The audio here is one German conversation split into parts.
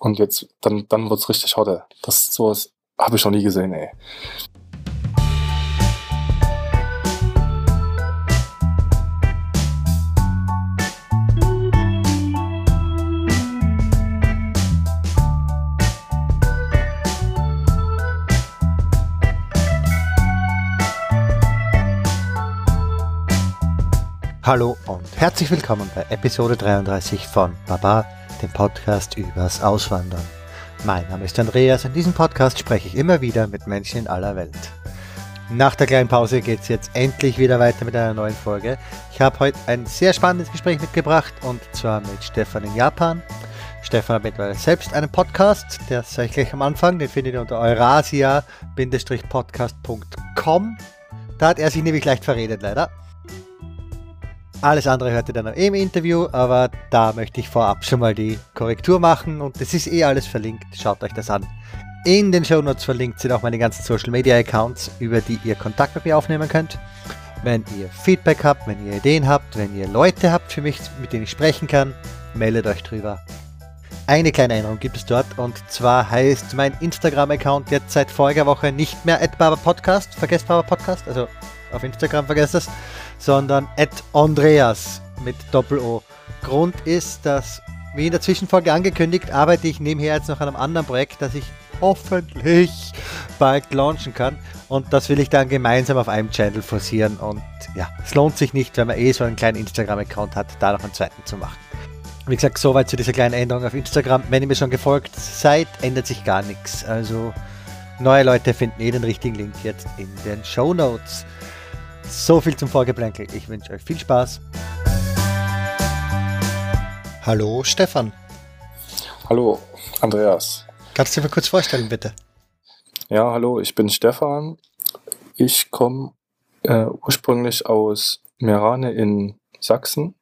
Und jetzt, dann, dann wird's richtig harte. Das sowas habe ich noch nie gesehen, ey. Hallo und herzlich willkommen bei Episode 33 von Baba, dem Podcast übers Auswandern. Mein Name ist Andreas. In diesem Podcast spreche ich immer wieder mit Menschen in aller Welt. Nach der kleinen Pause geht es jetzt endlich wieder weiter mit einer neuen Folge. Ich habe heute ein sehr spannendes Gespräch mitgebracht und zwar mit Stefan in Japan. Stefan hat mittlerweile selbst einen Podcast, der sage ich gleich am Anfang, den findet ihr unter eurasia-podcast.com. Da hat er sich nämlich leicht verredet, leider. Alles andere hört ihr dann im Interview, aber da möchte ich vorab schon mal die Korrektur machen und das ist eh alles verlinkt. Schaut euch das an. In den Show Notes verlinkt sind auch meine ganzen Social Media Accounts, über die ihr Kontakt mit mir aufnehmen könnt. Wenn ihr Feedback habt, wenn ihr Ideen habt, wenn ihr Leute habt für mich, mit denen ich sprechen kann, meldet euch drüber. Eine kleine Änderung gibt es dort und zwar heißt mein Instagram-Account jetzt seit voriger Woche nicht mehr Podcast, vergesst Podcast, also auf Instagram vergesst es, sondern at Andreas mit Doppel-O. Grund ist, dass, wie in der Zwischenfolge angekündigt, arbeite ich nebenher jetzt noch an einem anderen Projekt, das ich hoffentlich bald launchen kann. Und das will ich dann gemeinsam auf einem Channel forcieren. Und ja, es lohnt sich nicht, wenn man eh so einen kleinen Instagram-Account hat, da noch einen zweiten zu machen. Wie gesagt, soweit zu dieser kleinen Änderung auf Instagram. Wenn ihr mir schon gefolgt seid, ändert sich gar nichts. Also neue Leute finden eh den richtigen Link jetzt in den Show Notes. So viel zum Vorgeplänkel. Ich wünsche euch viel Spaß. Hallo Stefan. Hallo Andreas. Kannst du dir mal kurz vorstellen, bitte? Ja, hallo, ich bin Stefan. Ich komme äh, ursprünglich aus Merane in Sachsen,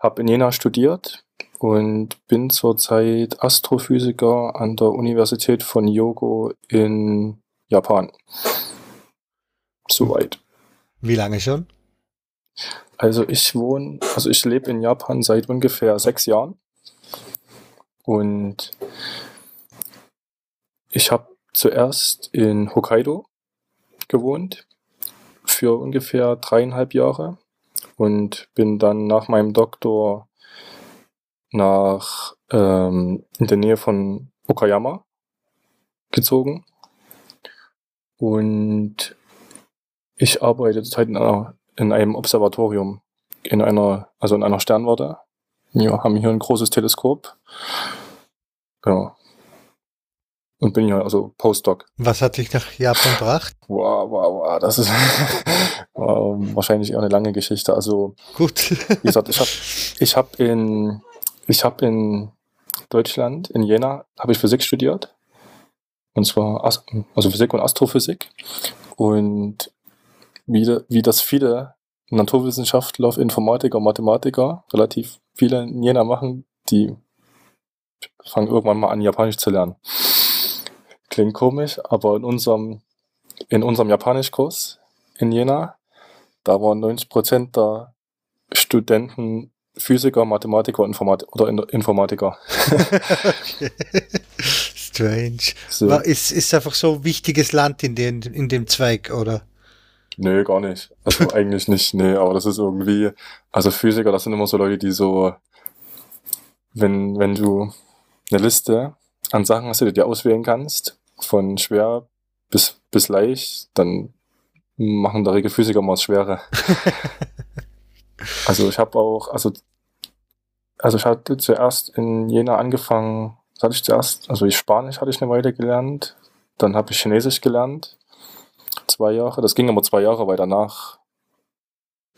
habe in Jena studiert und bin zurzeit Astrophysiker an der Universität von Yogo in Japan. Soweit. Wie lange schon? Also ich wohne, also ich lebe in Japan seit ungefähr sechs Jahren. Und ich habe zuerst in Hokkaido gewohnt für ungefähr dreieinhalb Jahre und bin dann nach meinem Doktor nach ähm, in der Nähe von Okayama gezogen. Und ich arbeite zurzeit in, einer, in einem Observatorium, in einer, also in einer Sternwarte. Wir haben hier ein großes Teleskop. Ja. Und bin hier also Postdoc. Was hat dich nach Japan gebracht? Wow, wow, wow. Das ist wahrscheinlich eher eine lange Geschichte. Also, gut. wie gesagt, ich habe ich hab in, ich hab in Deutschland, in Jena, habe ich Physik studiert. Und zwar also Physik und Astrophysik. Und wie, wie das viele Naturwissenschaftler, Informatiker, Mathematiker, relativ viele in Jena machen, die fangen irgendwann mal an, Japanisch zu lernen. Klingt komisch, aber in unserem, in unserem Japanischkurs in Jena, da waren 90 Prozent der Studenten Physiker, Mathematiker Informat oder Informatiker. Strange. So. Ist, ist einfach so ein wichtiges Land in, den, in dem Zweig, oder? Nee, gar nicht. Also eigentlich nicht, nee, aber das ist irgendwie, also Physiker, das sind immer so Leute, die so, wenn, wenn du eine Liste an Sachen hast, die du dir auswählen kannst, von schwer bis, bis leicht, dann machen der Regel Physiker mal das Schwere. also ich habe auch, also, also ich hatte zuerst in Jena angefangen, hatte ich zuerst, also ich Spanisch hatte ich eine Weile gelernt, dann habe ich Chinesisch gelernt, zwei Jahre. Das ging immer zwei Jahre, weil danach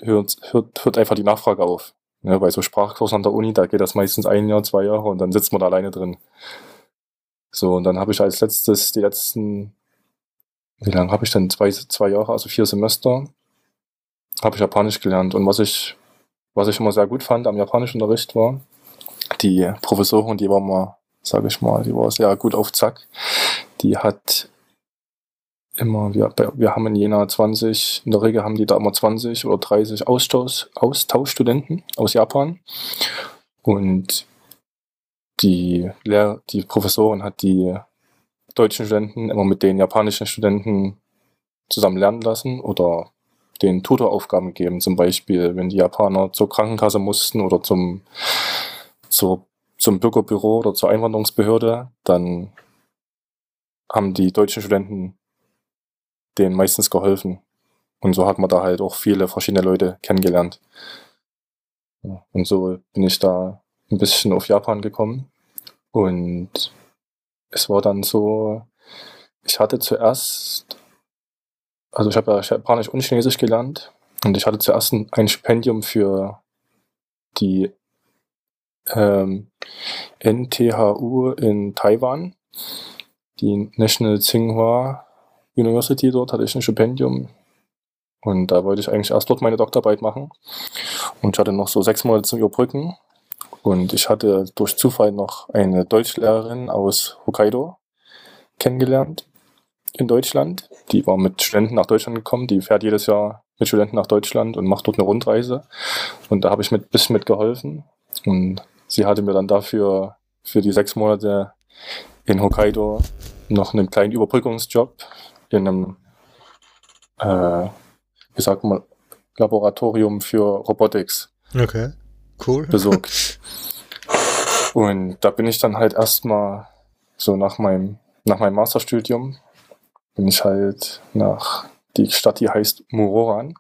hört, hört, hört einfach die Nachfrage auf. Ja, bei so Sprachkursen an der Uni, da geht das meistens ein Jahr, zwei Jahre und dann sitzt man da alleine drin. So, und dann habe ich als letztes die letzten, wie lange habe ich denn? Zwei, zwei Jahre, also vier Semester, habe ich Japanisch gelernt. Und was ich, was ich immer sehr gut fand am Japanischunterricht war, die Professorin, die war mal, sage ich mal, die war sehr gut auf Zack. Die hat immer, wir, wir haben in Jena 20, in der Regel haben die da immer 20 oder 30 Austausch, Austauschstudenten aus Japan. Und die Lehr die Professorin hat die deutschen Studenten immer mit den japanischen Studenten zusammen lernen lassen oder den Tutoraufgaben gegeben. Zum Beispiel, wenn die Japaner zur Krankenkasse mussten oder zum, zur, zum Bürgerbüro oder zur Einwanderungsbehörde, dann haben die deutschen Studenten denen meistens geholfen. Und so hat man da halt auch viele verschiedene Leute kennengelernt. Und so bin ich da ein bisschen auf Japan gekommen. Und es war dann so, ich hatte zuerst, also ich habe ja Japanisch und Chinesisch gelernt und ich hatte zuerst ein, Stipendium für die ähm, NTHU in Taiwan, die National Tsinghua University, dort hatte ich ein Stipendium und da wollte ich eigentlich erst dort meine Doktorarbeit machen und ich hatte noch so sechs Monate zum Überbrücken und ich hatte durch Zufall noch eine Deutschlehrerin aus Hokkaido kennengelernt in Deutschland. Die war mit Studenten nach Deutschland gekommen. Die fährt jedes Jahr mit Studenten nach Deutschland und macht dort eine Rundreise. Und da habe ich ein bisschen mitgeholfen. Und sie hatte mir dann dafür für die sechs Monate in Hokkaido noch einen kleinen Überbrückungsjob in einem, äh, wie sagt man, Laboratorium für Robotics. Okay, cool. Besorgt. Und da bin ich dann halt erstmal so nach meinem, nach meinem Masterstudium, bin ich halt nach die Stadt, die heißt Muroran.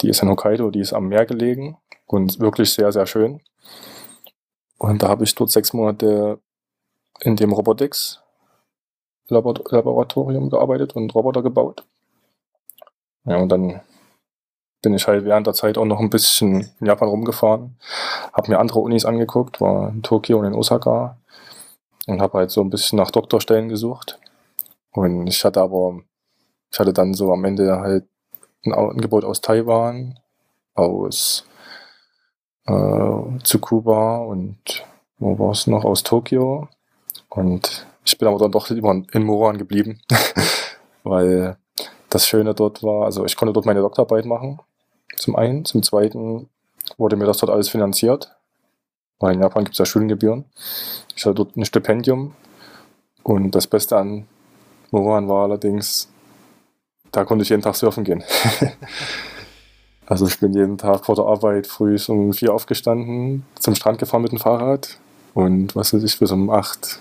Die ist in Hokkaido, die ist am Meer gelegen und wirklich sehr, sehr schön. Und da habe ich dort sechs Monate in dem Robotics Laboratorium gearbeitet und Roboter gebaut. Ja, und dann bin ich halt während der Zeit auch noch ein bisschen in Japan rumgefahren, habe mir andere Unis angeguckt, war in Tokio und in Osaka und habe halt so ein bisschen nach Doktorstellen gesucht. Und ich hatte aber, ich hatte dann so am Ende halt ein Angebot aus Taiwan, aus äh, Tsukuba und wo war es noch, aus Tokio. Und ich bin aber dann doch immer in Moran geblieben, weil das Schöne dort war, also ich konnte dort meine Doktorarbeit machen, zum einen. Zum zweiten wurde mir das dort alles finanziert, weil in Japan gibt es ja Studiengebühren. Ich hatte dort ein Stipendium und das Beste an Moran war allerdings, da konnte ich jeden Tag surfen gehen. also ich bin jeden Tag vor der Arbeit früh um vier aufgestanden, zum Strand gefahren mit dem Fahrrad und was weiß ich, bis um acht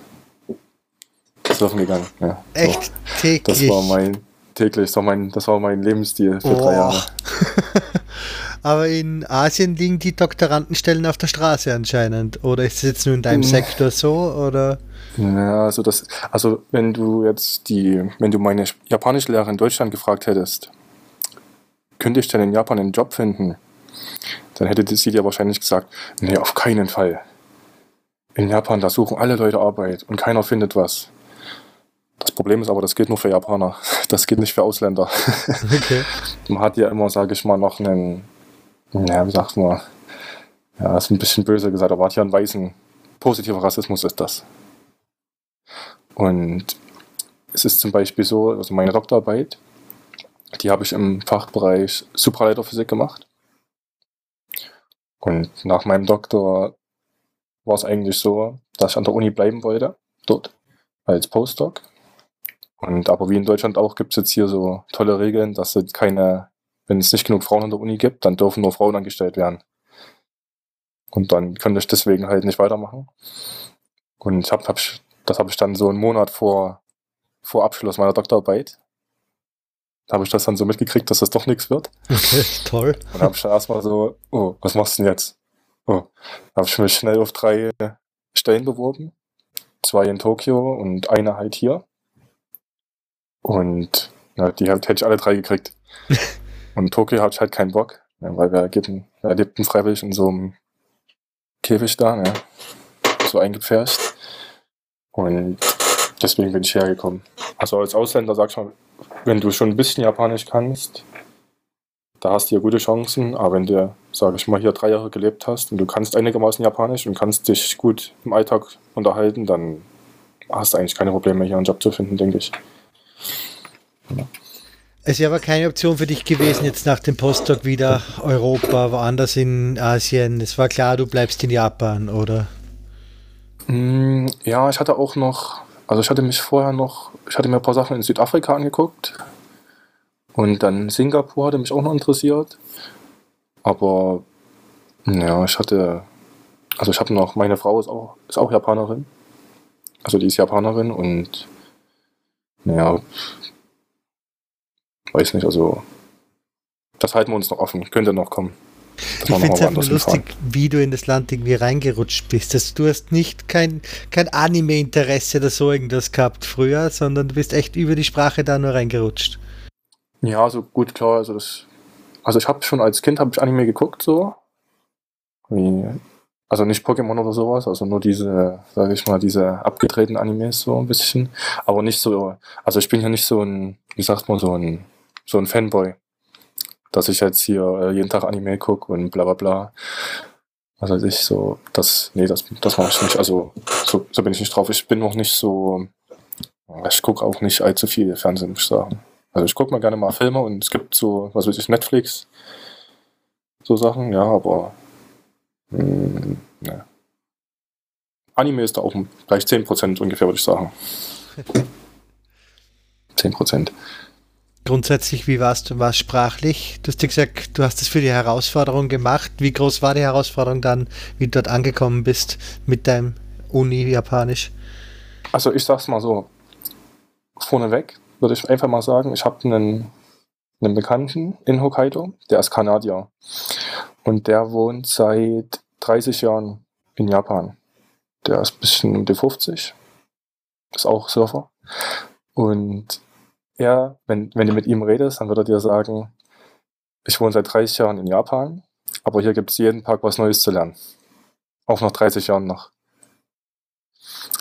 surfen gegangen. Ja, Echt so. täglich? Das war mein täglich. Das war mein, das war mein Lebensstil für oh. drei Jahre. Aber in Asien liegen die Doktorandenstellen auf der Straße anscheinend. Oder ist es jetzt nur in deinem hm. Sektor so? Oder? Ja, also das, also wenn du jetzt die, wenn du meine Japanischlehrer in Deutschland gefragt hättest, könnte ich denn in Japan einen Job finden? Dann hätte sie dir wahrscheinlich gesagt, nee, auf keinen Fall. In Japan, da suchen alle Leute Arbeit und keiner findet was. Das Problem ist aber, das gilt nur für Japaner. Das gilt nicht für Ausländer. Okay. Man hat ja immer, sage ich mal, noch einen, ja, wie sagt man, ja, ist ein bisschen böse gesagt, aber hat ja einen weißen, positiver Rassismus ist das. Und es ist zum Beispiel so, also meine Doktorarbeit, die habe ich im Fachbereich Supraleiterphysik gemacht. Und nach meinem Doktor war es eigentlich so, dass ich an der Uni bleiben wollte, dort, als Postdoc. Und aber wie in Deutschland auch gibt es jetzt hier so tolle Regeln, dass es keine, wenn es nicht genug Frauen an der Uni gibt, dann dürfen nur Frauen angestellt werden. Und dann könnte ich deswegen halt nicht weitermachen. Und ich hab, hab, das habe ich dann so einen Monat vor, vor Abschluss meiner Doktorarbeit. Da habe ich das dann so mitgekriegt, dass das doch nichts wird. Okay, toll. Und habe ich dann erstmal so, oh, was machst du denn jetzt? Oh, da habe ich mich schnell auf drei Stellen beworben. Zwei in Tokio und eine halt hier. Und ja, die hätte ich alle drei gekriegt. und Tokio hatte ich halt keinen Bock, ja, weil wir, geben, wir lebten freiwillig in so einem Käfig da, ja, so eingepfercht. Und deswegen bin ich hergekommen. Also als Ausländer sag ich mal, wenn du schon ein bisschen Japanisch kannst, da hast du ja gute Chancen. Aber wenn du, sage ich mal, hier drei Jahre gelebt hast und du kannst einigermaßen Japanisch und kannst dich gut im Alltag unterhalten, dann hast du eigentlich keine Probleme, hier einen Job zu finden, denke ich. Es wäre aber keine Option für dich gewesen, jetzt nach dem Postdoc wieder Europa, woanders in Asien. Es war klar, du bleibst in Japan, oder? Mm, Ja, ich hatte auch noch, also ich hatte mich vorher noch, ich hatte mir ein paar Sachen in Südafrika angeguckt und dann Singapur hatte mich auch noch interessiert. Aber ja, ich hatte, also ich habe noch, meine Frau ist auch, ist auch Japanerin. Also die ist Japanerin und naja, weiß nicht, also das halten wir uns noch offen, könnte noch kommen. Ich finde es einfach lustig, wie du in das Land irgendwie reingerutscht bist. Das, du hast nicht kein, kein Anime-Interesse oder so irgendwas gehabt früher, sondern du bist echt über die Sprache da nur reingerutscht. Ja, also gut, klar, also das. Also ich habe schon als Kind habe ich Anime geguckt, so. Wie, also nicht Pokémon oder sowas, also nur diese, sage ich mal, diese abgedrehten Animes so ein bisschen. Aber nicht so, also ich bin ja nicht so ein, wie sagt man, so ein, so ein Fanboy. Dass ich jetzt hier äh, jeden Tag Anime gucke und bla bla bla. Was weiß ich, so, das, nee, das, das mache ich nicht. Also, so, so bin ich nicht drauf. Ich bin noch nicht so, ich gucke auch nicht allzu viel Fernsehen, muss ich sagen. Also ich gucke mal gerne mal Filme und es gibt so, was weiß ich, Netflix, so Sachen, ja, aber ne. Anime ist da auch gleich 10% ungefähr, würde ich sagen. 10%. Grundsätzlich, wie warst du? War es sprachlich? Du hast ja gesagt, du hast es für die Herausforderung gemacht. Wie groß war die Herausforderung dann, wie du dort angekommen bist mit deinem Uni-Japanisch? Also ich sag's mal so, vorneweg würde ich einfach mal sagen, ich habe einen, einen Bekannten in Hokkaido, der ist Kanadier. Und der wohnt seit 30 Jahren in Japan. Der ist ein bisschen um die 50. Ist auch Surfer. Und er, wenn, wenn du mit ihm redest, dann wird er dir sagen, ich wohne seit 30 Jahren in Japan, aber hier gibt es jeden Tag was Neues zu lernen. Auch nach 30 Jahren noch.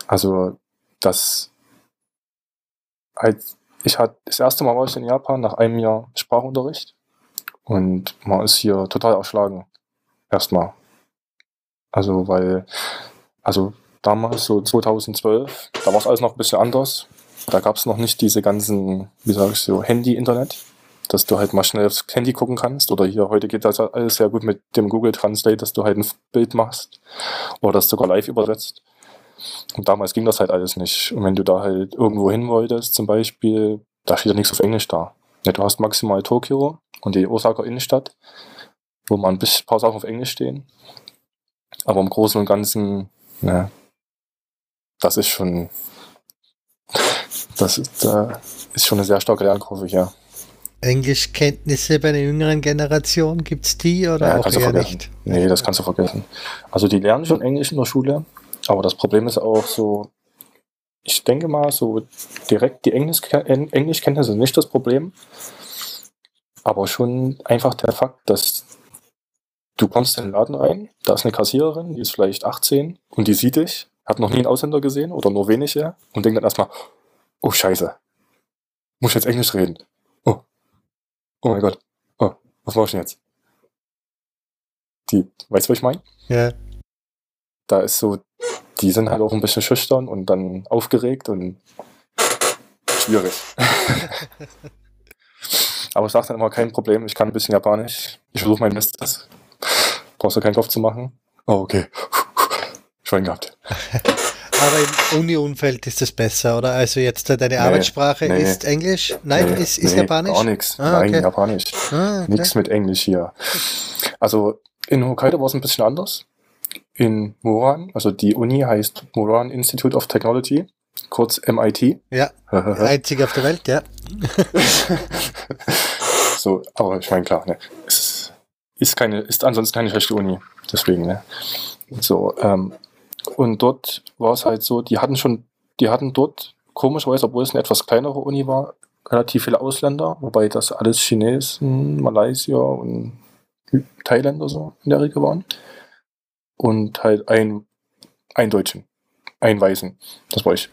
Also, das als ich hatte das erste Mal war ich in Japan nach einem Jahr Sprachunterricht und man ist hier total erschlagen. Erstmal. Also, weil, also damals, so 2012, da war es alles noch ein bisschen anders. Da gab es noch nicht diese ganzen, wie sage ich so, Handy-Internet, dass du halt mal schnell aufs Handy gucken kannst. Oder hier, heute geht das alles sehr gut mit dem Google Translate, dass du halt ein Bild machst oder das sogar live übersetzt. Und damals ging das halt alles nicht. Und wenn du da halt irgendwo hin wolltest, zum Beispiel, da steht ja nichts auf Englisch da. Ja, du hast maximal Tokio und die Osaka Innenstadt, wo mal ein paar Sachen auf Englisch stehen. Aber im Großen und Ganzen, ne, das ist schon, das ist, äh, ist schon eine sehr starke Lernkurve hier. Englischkenntnisse bei der jüngeren Generation, gibt es die oder Ja, auch eher nicht? Nee, das kannst du vergessen. Also die lernen schon Englisch in der Schule, aber das Problem ist auch so, ich denke mal, so direkt die Englisch Englischkenntnisse sind nicht das Problem, aber schon einfach der Fakt, dass du kommst in den Laden rein, da ist eine Kassiererin, die ist vielleicht 18 und die sieht dich, hat noch nie einen Ausländer gesehen oder nur wenige und denkt dann erstmal, oh Scheiße, muss ich jetzt Englisch reden? Oh, oh mein Gott, oh, was mach ich denn jetzt? Die, weißt du, was ich meine? Ja. da ist so, die sind halt auch ein bisschen schüchtern und dann aufgeregt und schwierig. Aber ich sage dann immer, kein Problem, ich kann ein bisschen Japanisch. Ich versuche mein Bestes. Brauchst du keinen Kopf zu machen? Oh, okay. Schwein gehabt. Aber im Uni-Umfeld ist das besser, oder? Also jetzt äh, deine Arbeitssprache nee. ist Englisch? Nein, Nee, ist, ist nee, Japanisch? Gar nichts. Ah, Nein, okay. Japanisch. Ah, okay. Nichts mit Englisch hier. Also in Hokkaido war es ein bisschen anders. In Muran, also die Uni heißt Muran Institute of Technology, kurz MIT. Ja, einzig auf der Welt, ja. so, aber ich meine, klar, ne, es ist keine, ist ansonsten keine schlechte Uni. Deswegen, ne. So, ähm, und dort war es halt so, die hatten schon, die hatten dort, komischerweise, obwohl es eine etwas kleinere Uni war, relativ viele Ausländer, wobei das alles Chinesen, Malaysier und Thailänder so in der Regel waren. Und halt ein, ein Deutschen, ein Weißen, das war ich.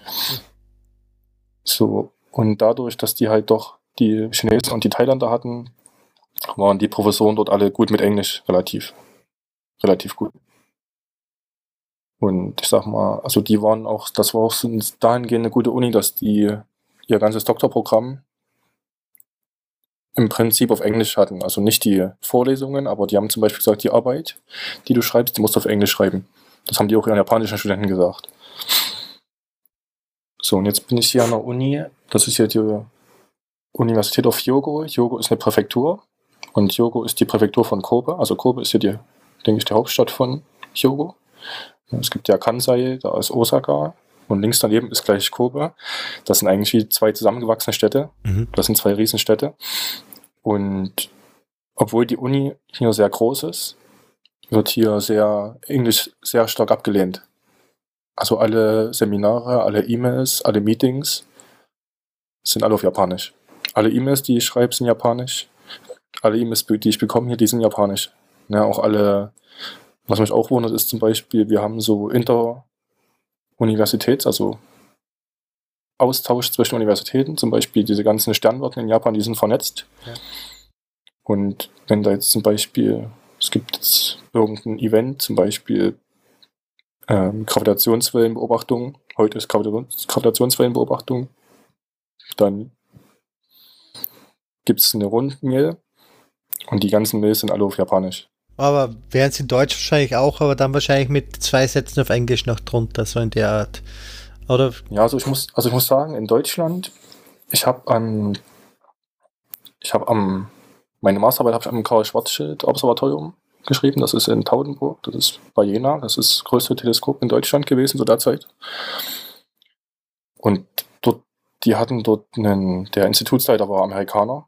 So, und dadurch, dass die halt doch die Chinesen und die Thailänder hatten, waren die Professoren dort alle gut mit Englisch, relativ. Relativ gut. Und ich sag mal, also die waren auch, das war auch dahingehend eine gute Uni, dass die ihr ganzes Doktorprogramm im Prinzip auf Englisch hatten. Also nicht die Vorlesungen, aber die haben zum Beispiel gesagt, die Arbeit, die du schreibst, die musst du auf Englisch schreiben. Das haben die auch ihren japanischen Studenten gesagt. So, und jetzt bin ich hier an der Uni. Das ist hier die Universität of Hyogo. Hyogo ist eine Präfektur und Hyogo ist die Präfektur von Kobe. Also Kobe ist hier die, denke ich, die Hauptstadt von Hyogo. Es gibt ja Kansai, da ist Osaka und links daneben ist gleich Kobe. Das sind eigentlich wie zwei zusammengewachsene Städte. Mhm. Das sind zwei Riesenstädte. Und obwohl die Uni hier sehr groß ist, wird hier sehr Englisch sehr stark abgelehnt. Also alle Seminare, alle E-Mails, alle Meetings sind alle auf Japanisch. Alle E-Mails, die ich schreibe, sind Japanisch. Alle E-Mails, die ich bekomme hier, die sind Japanisch. Ja, auch alle, was mich auch wundert, ist zum Beispiel, wir haben so Inter-Universitäts, also Austausch zwischen Universitäten, zum Beispiel diese ganzen Sternwarten in Japan, die sind vernetzt. Ja. Und wenn da jetzt zum Beispiel, es gibt jetzt irgendein Event, zum Beispiel ähm, Gravitationswellenbeobachtung, heute ist Gravita- Gravitationswellenbeobachtung, dann gibt es eine Rundmail und die ganzen Mails sind alle auf Japanisch. Aber wären es in Deutsch wahrscheinlich auch, aber dann wahrscheinlich mit zwei Sätzen auf Englisch noch drunter, so in der Art. Oder Ja, also ich muss, also ich muss sagen, in Deutschland, ich habe an, ich habe am, meine Masterarbeit habe ich am Karl Schwarzschild Observatorium geschrieben. Das ist in Taudenburg, das ist bei Jena, das ist das größte Teleskop in Deutschland gewesen zu der Zeit. Und dort, die hatten dort einen, der Institutsleiter war Amerikaner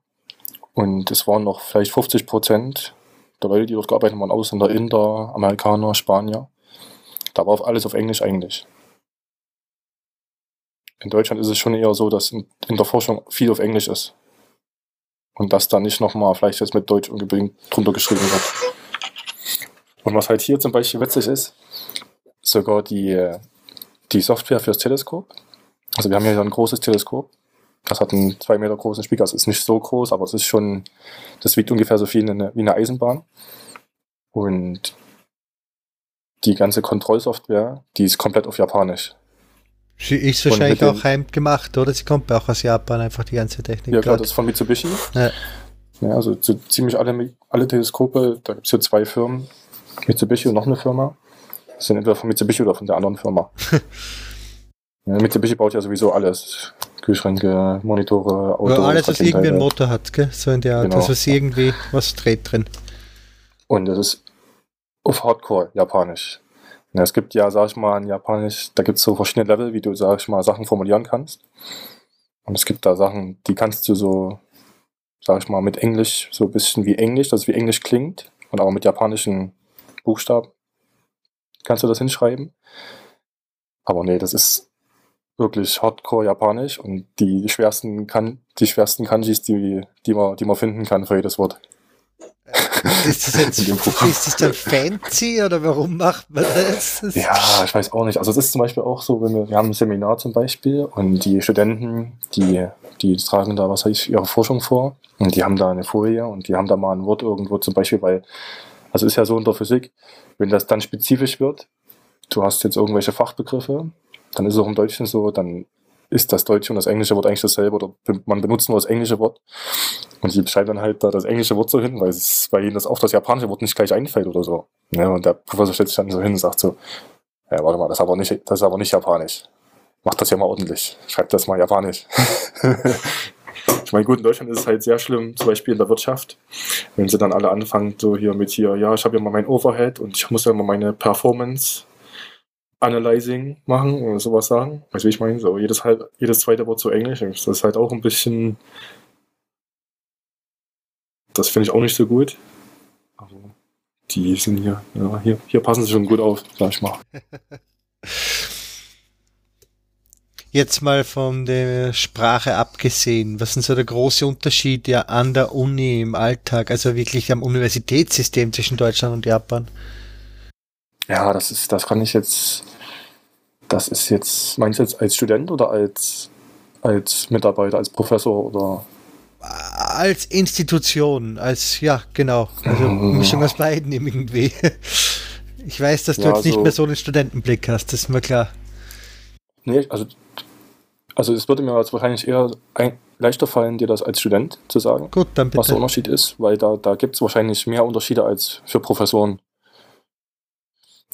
und es waren noch vielleicht 50 Prozent der Leute, die dort gearbeitet haben, waren Ausländer, Inder, Amerikaner, Spanier. Da war alles auf Englisch eigentlich. In Deutschland ist es schon eher so, dass in, der Forschung viel auf Englisch ist. Und das dann nicht nochmal vielleicht jetzt mit Deutsch unbedingt drunter geschrieben wird. Und was halt hier zum Beispiel witzig ist, sogar die, die Software fürs Teleskop. Also wir haben hier ein großes Teleskop. Das hat einen zwei Meter großen Spiegel. Also es ist nicht so groß, aber es ist schon, das wiegt ungefähr so viel wie eine, wie eine Eisenbahn. Und die ganze Kontrollsoftware, die ist komplett auf Japanisch. sie ist wahrscheinlich den- auch heimgemacht, oder? Sie kommt auch aus Japan, einfach die ganze Technik. Ja, klar, das ist von Mitsubishi. Ja. Ja, also so ziemlich alle, alle Teleskope, da gibt es hier zwei Firmen, Mitsubishi und noch eine Firma. Das sind entweder von Mitsubishi oder von der anderen Firma. ja, Mitsubishi baut ja sowieso alles. Kühlschränke, Monitore, Autos, Ja, alles, was irgendwie einen. Motor hat, gell? So in der Art, Genau. also was irgendwie was dreht drin. Und das ist auf Hardcore Japanisch. Ja, es gibt ja, sag ich mal, in Japanisch, da gibt es so verschiedene Level, wie du, sag ich mal, Sachen formulieren kannst. Und es gibt da Sachen, die kannst du so, sag ich mal, mit Englisch, so ein bisschen wie Englisch, das wie Englisch klingt, und auch mit japanischen Buchstaben kannst du das hinschreiben. Aber nee, das ist wirklich Hardcore Japanisch und die schwersten, kan die schwersten Kanjis, die, die, man, die man finden kann für jedes Wort. Ist das jetzt ist das dann fancy oder warum macht man das? Ja, ich weiß auch nicht. Also es ist zum Beispiel auch so, wenn wir, wir haben ein Seminar zum Beispiel und die Studenten, die, die tragen da, was ich, ihre Forschung vor und die haben da eine Folie und die haben da mal ein Wort irgendwo zum Beispiel, weil, also ist ja so in der Physik, wenn das dann spezifisch wird, du hast jetzt irgendwelche Fachbegriffe, dann ist es auch im Deutschen so, dann ist das deutsche und das englische Wort eigentlich dasselbe oder man benutzt nur das englische Wort und die schreiben dann halt da das englische Wort so hin, weil es bei ihnen das auch das japanische Wort nicht gleich einfällt oder so. Ja, und der Professor stellt sich dann so hin und sagt so, ja, warte mal, das ist aber nicht, das ist aber nicht japanisch. Mach das ja mal ordentlich. Schreib das mal japanisch. ich meine, gut, in Deutschland ist es halt sehr schlimm, zum Beispiel in der Wirtschaft, wenn sie dann alle anfangen, so hier mit hier, ja, ich habe ja mal mein Overhead und ich muss ja mal meine Performance Analyzing machen oder sowas sagen. Weißt du, wie ich meine? So jedes, halb, jedes zweite Wort so Englisch. Das ist halt auch ein bisschen. Das finde ich auch nicht so gut. Aber die sind hier, ja, hier, hier passen sie schon gut auf, sag ich mal. Jetzt mal von der Sprache abgesehen, was sind so der große Unterschied ja an der Uni im Alltag, also wirklich am Universitätssystem zwischen Deutschland und Japan? Ja, das ist, das kann ich jetzt. Das ist jetzt, meinst du jetzt als Student oder als, als Mitarbeiter, als Professor oder? Als Institution, als, ja, genau, also. Mischung aus beiden irgendwie. Ich weiß, dass du Ja, jetzt nicht so- mehr so einen Studentenblick hast, das ist mir klar. Nee, also, also es würde mir jetzt wahrscheinlich eher ein, leichter fallen, dir das als Student zu sagen, Gut, dann was der bitte. Unterschied ist, weil da, da gibt es wahrscheinlich mehr Unterschiede als für Professoren.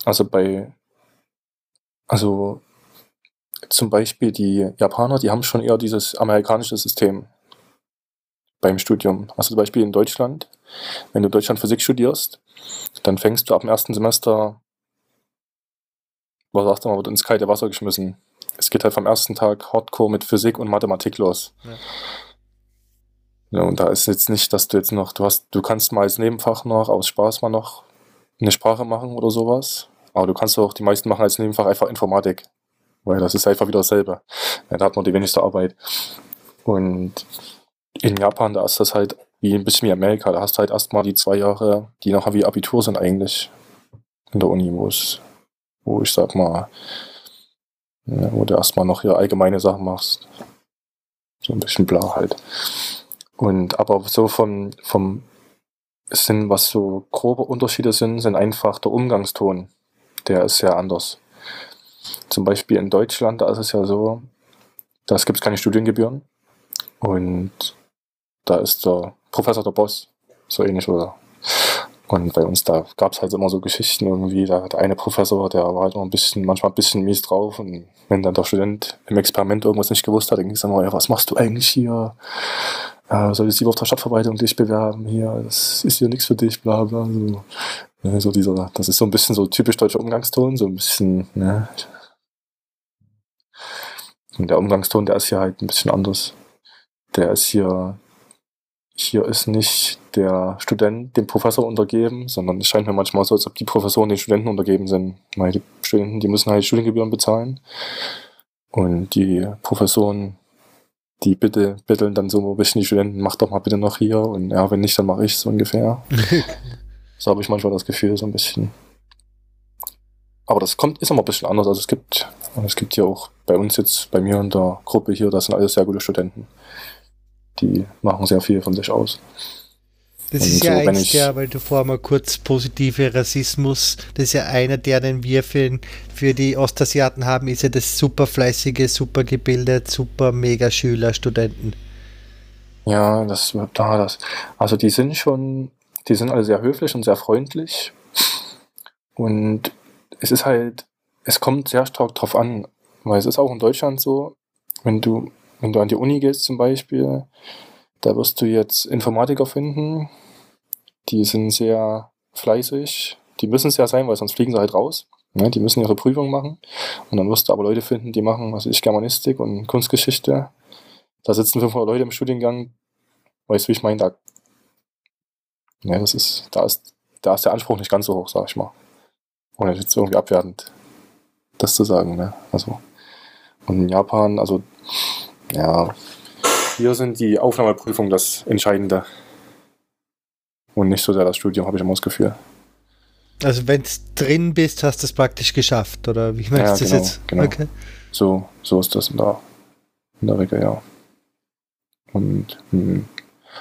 Also bei, also zum Beispiel die Japaner, die haben schon eher dieses amerikanische System beim Studium. Also zum Beispiel in Deutschland, wenn du in Deutschland Physik studierst, dann fängst du ab dem ersten Semester, was sagst du mal, wird ins kalte Wasser geschmissen. Es geht halt vom ersten Tag Hardcore mit Physik und Mathematik los. Ja. Ja, und da ist jetzt nicht, dass du jetzt noch, du hast, du kannst mal als Nebenfach noch aus Spaß mal noch eine Sprache machen oder sowas. Aber du kannst auch, die meisten machen als Nebenfach einfach Informatik. Weil das ist einfach wieder dasselbe. Ja, da hat man die wenigste Arbeit. Und in Japan, da ist das halt wie ein bisschen wie Amerika. Da hast du halt erstmal die zwei Jahre, die nachher wie Abitur sind eigentlich in der Uni, wo es, wo ich sag mal, wo du erstmal noch hier allgemeine Sachen machst. So ein bisschen bla halt. Und aber so vom, vom sind, was so grobe Unterschiede sind, sind einfach der Umgangston. Der ist sehr anders. Zum Beispiel in Deutschland, da ist es ja so, da gibt es keine Studiengebühren. Und da ist der Professor der Boss, so ähnlich oder. Und bei uns, da gab es halt immer so Geschichten irgendwie, da hat eine Professor, der war halt immer ein bisschen, manchmal ein bisschen mies drauf und wenn dann der Student im Experiment irgendwas nicht gewusst hat, dann ging es immer, ja, was machst du eigentlich hier? ja, solltest lieber auf der Stadtverwaltung dich bewerben, hier, das ist hier nichts für dich, bla bla. So, ne, so dieser, das ist so ein bisschen so typisch deutscher Umgangston, so ein bisschen, ne. Und der Umgangston, der ist hier halt ein bisschen anders. Der ist hier, hier ist nicht der Student dem Professor untergeben, sondern es scheint mir manchmal so, als ob die Professoren den Studenten untergeben sind. Weil die Studenten, die müssen halt Studiengebühren bezahlen. Und die Professoren die bitte betteln dann so ein bisschen die Studenten, mach doch mal bitte noch hier und ja, wenn nicht, dann mache ich so ungefähr. so habe ich manchmal das Gefühl, so ein bisschen. Aber das kommt, ist immer ein bisschen anders. Also es gibt, es gibt hier auch bei uns jetzt, bei mir in der Gruppe hier, das sind alles sehr gute Studenten. Die machen sehr viel von sich aus. Das und ist ja so, eins der, weil du vorher mal kurz positive Rassismus, das ist ja einer der, den wir für, für die Ostasiaten haben, ist ja das super fleißige, super gebildet, super mega Schüler, Studenten. Ja, das da das. Also die sind schon, die sind alle sehr höflich und sehr freundlich. Und es ist halt, es kommt sehr stark drauf an, weil es ist auch in Deutschland so, wenn du, wenn du an die Uni gehst zum Beispiel, da wirst du jetzt Informatiker finden, die sind sehr fleißig. Die müssen es ja sein, weil sonst fliegen sie halt raus. Ne? Die müssen ihre Prüfung machen. Und dann wirst du aber Leute finden, die machen, was ich, Germanistik und Kunstgeschichte. Da sitzen 500 Leute im Studiengang. Weißt du, wie ich meine? Da, ja, das ist, da, ist, da ist der Anspruch nicht ganz so hoch, sag ich mal. Ohne jetzt irgendwie abwertend das zu sagen. Ne? Also, und in Japan, also, ja, hier sind die Aufnahmeprüfungen das Entscheidende. Und nicht so sehr das Studium, habe ich immer das Gefühl. Also wenn du drin bist, hast du es praktisch geschafft, oder wie meinst ja, du genau, das jetzt? Genau. Okay. So, so ist das in der, in der Regel, ja. Und, mh.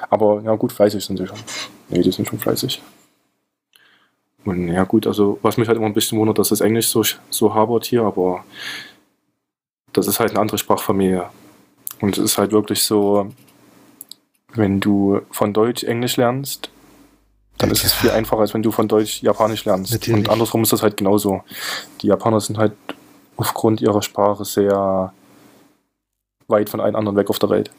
Aber ja gut, fleißig sind sie schon. Nee, die sind schon fleißig. Und ja gut, also was mich halt immer ein bisschen wundert, dass das Englisch so, so habert hier, aber das ist halt eine andere Sprachfamilie. Und es ist halt wirklich so, wenn du von Deutsch Englisch lernst, dann ist es viel einfacher, als wenn du von Deutsch Japanisch lernst. Natürlich. Und andersrum ist das halt genauso. Die Japaner sind halt aufgrund ihrer Sprache sehr weit von allen anderen weg auf der Welt.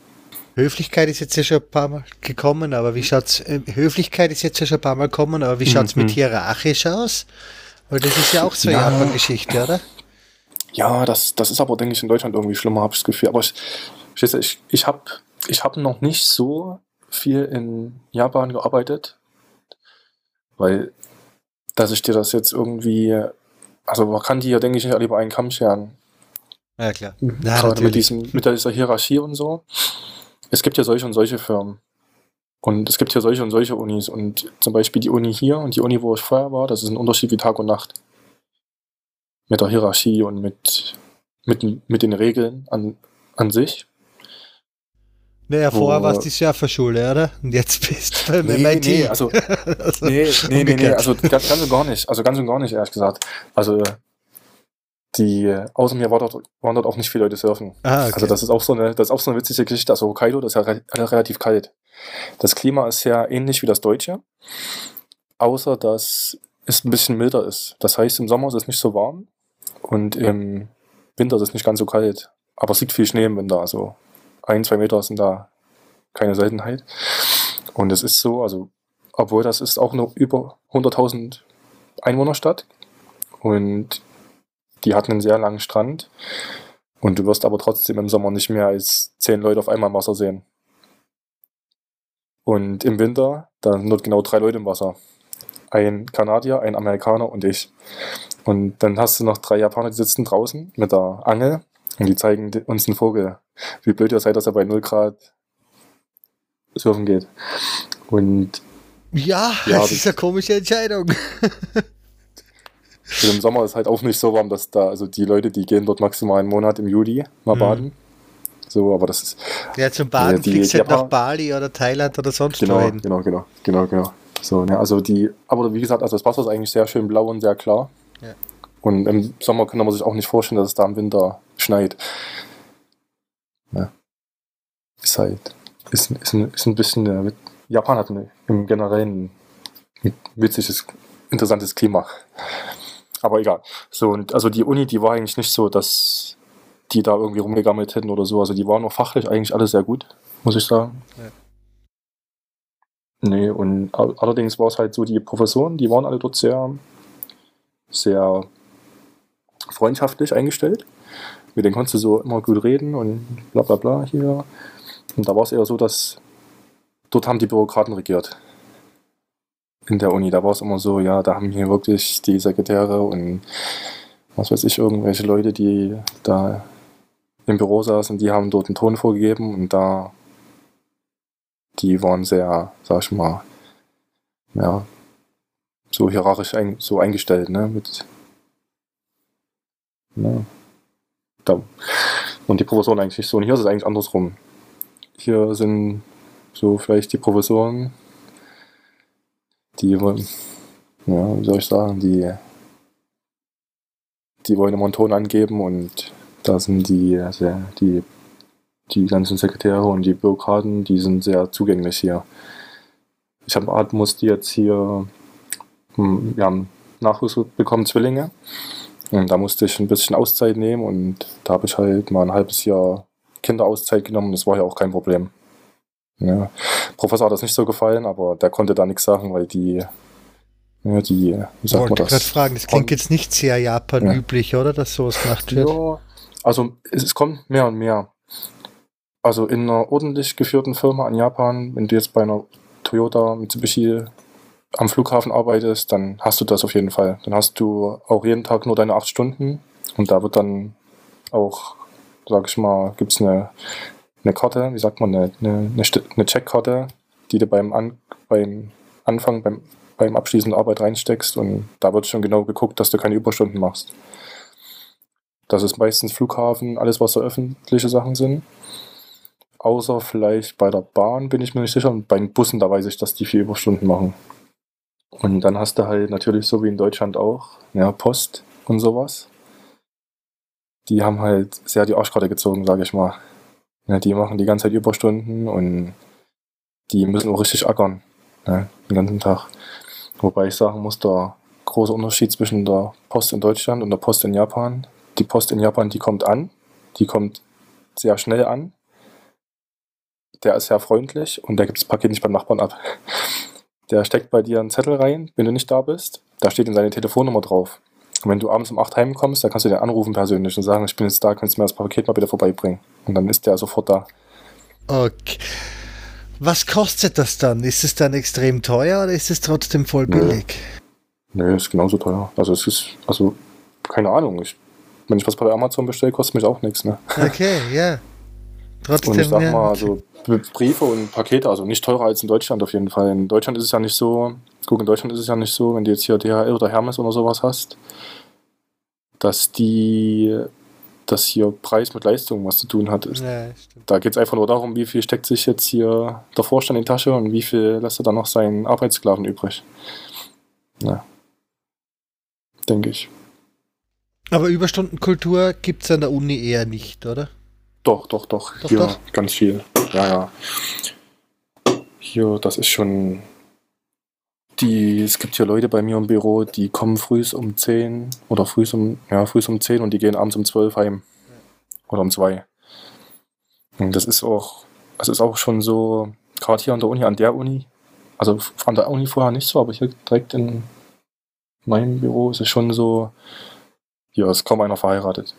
Höflichkeit ist jetzt ja schon ein paar Mal gekommen, aber wie schaut's, äh, Höflichkeit ist jetzt ja schon ein paar Mal gekommen, aber wie schaut's mhm. mit hierarchisch aus? Weil das ist ja auch so eine ja. Japan-Geschichte, oder? Ja, das, das ist aber, denke ich, in Deutschland irgendwie schlimmer, habe ich das Gefühl. Aber ich, ich, ich habe ich hab noch nicht so viel in Japan gearbeitet, weil, dass ich dir das jetzt irgendwie, also man kann die ja, denke ich, nicht alle über einen Kamm scheren. Ja, klar. Ja, Gerade mit, diesem, mit dieser Hierarchie und so. Es gibt ja solche und solche Firmen. Und es gibt ja solche und solche Unis. Und zum Beispiel die Uni hier und die Uni, wo ich vorher war, das ist ein Unterschied wie Tag und Nacht. Mit der Hierarchie und mit, mit, mit den Regeln an, an sich. Naja, vorher warst du das Jahr Schule, oder? Und jetzt bist du beim nee, MIT. Nee, also, also nee, nee, nee, nee, also ganz, ganz und gar nicht. Also ganz und gar nicht, ehrlich gesagt. Also die, außer mir war dort, waren dort auch nicht viele Leute surfen. Ah, okay. Also das ist auch so eine, das ist auch so eine witzige Geschichte. Also Hokkaido, das ist ja re relativ kalt. Das Klima ist sehr ähnlich wie das deutsche, außer dass es ein bisschen milder ist. Das heißt, im Sommer ist es nicht so warm und im Winter ist es nicht ganz so kalt, aber es liegt viel Schnee im Winter, also ein, zwei Meter sind da keine Seltenheit. Und es ist so, also obwohl das ist auch nur über 100.000 Einwohnerstadt und die hatten einen sehr langen Strand und du wirst aber trotzdem im Sommer nicht mehr als zehn Leute auf einmal im Wasser sehen. Und im Winter, da sind dort genau drei Leute im Wasser. Ein Kanadier, ein Amerikaner und ich. Und dann hast du noch drei Japaner, die sitzen draußen mit der Angel und die zeigen uns einen Vogel. Wie blöd ihr seid, dass er bei 0 Grad surfen geht. Und ja, ja das ist eine komische Entscheidung. Und Im Sommer ist halt auch nicht so warm, dass da, also die Leute, die gehen dort maximal einen Monat im Juli mal mhm. baden. So, aber das ist. Ja, zum Baden äh, die, fliegst halt nach Bali oder Thailand oder sonst genau, wohin. Genau, genau, genau, genau. So, ne, also die, aber wie gesagt, also das Wasser ist eigentlich sehr schön blau und sehr klar. Ja. Und im Sommer kann man sich auch nicht vorstellen, dass es da im Winter schneit. Ja. Ist halt, ist, ist, ein, ist ein bisschen, äh, Japan hat eine, im Generellen ein witziges, interessantes Klima. Aber egal. So, und also die Uni, die war eigentlich nicht so, dass die da irgendwie rumgegammelt hätten oder so. Also die waren auch fachlich eigentlich alle sehr gut, muss ich sagen. Ja. Nee, und allerdings war es halt so, die Professoren, die waren alle dort sehr, sehr freundschaftlich eingestellt. Mit denen konntest du so immer gut reden und bla bla bla hier. Und da war es eher so, dass dort haben die Bürokraten regiert in der Uni. Da war es immer so, ja, da haben hier wirklich die Sekretäre und was weiß ich, irgendwelche Leute, die da im Büro saßen, die haben dort einen Ton vorgegeben und da, die waren sehr, sag ich mal, ja, so hierarchisch ein, so eingestellt, ne, mit, ne, da, und die Professoren eigentlich so. Und hier ist es eigentlich andersrum. Hier sind so vielleicht die Professoren die wollen, ja, wie soll ich sagen, die, die wollen immer einen Ton angeben und da sind die, also die, die ganzen Sekretäre und die Bürokraten, die sind sehr zugänglich hier. Ich habe Atmos, die jetzt hier, hm, wir haben Nachwuchs bekommen, Zwillinge. Und da musste ich ein bisschen Auszeit nehmen und da habe ich halt mal ein halbes Jahr Kinderauszeit genommen. Das war ja auch kein Problem. Ja. Professor hat das nicht so gefallen, aber der konnte da nichts sagen, weil die, ja, die, wie sagt Wollte man das? Fragen, das klingt jetzt nicht sehr Japan-üblich, ja. oder, dass sowas gemacht wird? Ja, also es, es, kommt mehr und mehr. Also in einer ordentlich geführten Firma in Japan, wenn du jetzt bei einer Toyota, Mitsubishi am Flughafen arbeitest, dann hast du das auf jeden Fall. Dann hast du auch jeden Tag nur deine acht Stunden und da wird dann auch, sag ich mal, gibt es eine eine Karte, wie sagt man, eine, eine, eine Checkkarte, die du beim, An, beim Anfang, beim, beim Abschließen der Arbeit reinsteckst und da wird schon genau geguckt, dass du keine Überstunden machst. Das ist meistens Flughafen, alles was so öffentliche Sachen sind. Außer vielleicht bei der Bahn bin ich mir nicht sicher und bei den Bussen, da weiß ich, dass die vier Überstunden machen. Und dann hast du halt natürlich so wie in Deutschland auch, ja, Post und sowas. Die haben halt sehr die Arschkarte gezogen, sage ich mal. Ja, die machen die ganze Zeit Überstunden und die müssen auch richtig ackern. Ne, den ganzen Tag. Wobei ich sagen muss, der große Unterschied zwischen der Post in Deutschland und der Post in Japan. Die Post in Japan, die kommt an, die kommt sehr schnell an. Der ist sehr freundlich und der gibt das Paket nicht beim Nachbarn ab. Der steckt bei dir einen Zettel rein, wenn du nicht da bist. Da steht in seine Telefonnummer drauf. Und wenn du abends um 8 heimkommst, dann kannst du den anrufen persönlich und sagen, ich bin jetzt da, kannst du mir das Paket mal bitte vorbeibringen. Und dann ist der sofort da. Okay. Was kostet das dann? Ist es dann extrem teuer oder ist es trotzdem voll billig? Nee, nee ist genauso teuer. Also es ist, also, keine Ahnung. Ich, wenn ich was bei Amazon bestelle, kostet mich auch nichts, ne? Okay, ja. Trotzdem, und ich sag mal, also Briefe und Pakete, also nicht teurer als in Deutschland auf jeden Fall. In Deutschland ist es ja nicht so, guck, in Deutschland ist es ja nicht so, wenn du jetzt hier DHL oder Hermes oder sowas hast, dass die, dass hier Preis mit Leistung was zu tun hat. Ja, da geht es einfach nur darum, wie viel steckt sich jetzt hier der Vorstand in die Tasche und wie viel lässt er dann noch seinen Arbeitssklaven übrig. Ja. Denke ich. Aber Überstundenkultur gibt es an der Uni eher nicht, oder? Doch, doch, doch. doch hier doch? ganz viel. Ja, ja. Hier, das ist schon die, es gibt hier Leute bei mir im Büro, die kommen früh um 10 oder früh um, ja, um 10 und die gehen abends um 12 heim. oder um zwei. Und das ist auch, das ist auch schon so, gerade hier an der Uni, an der Uni, also an der Uni vorher nicht so, aber hier direkt in meinem Büro ist es schon so, hier ist kaum einer verheiratet.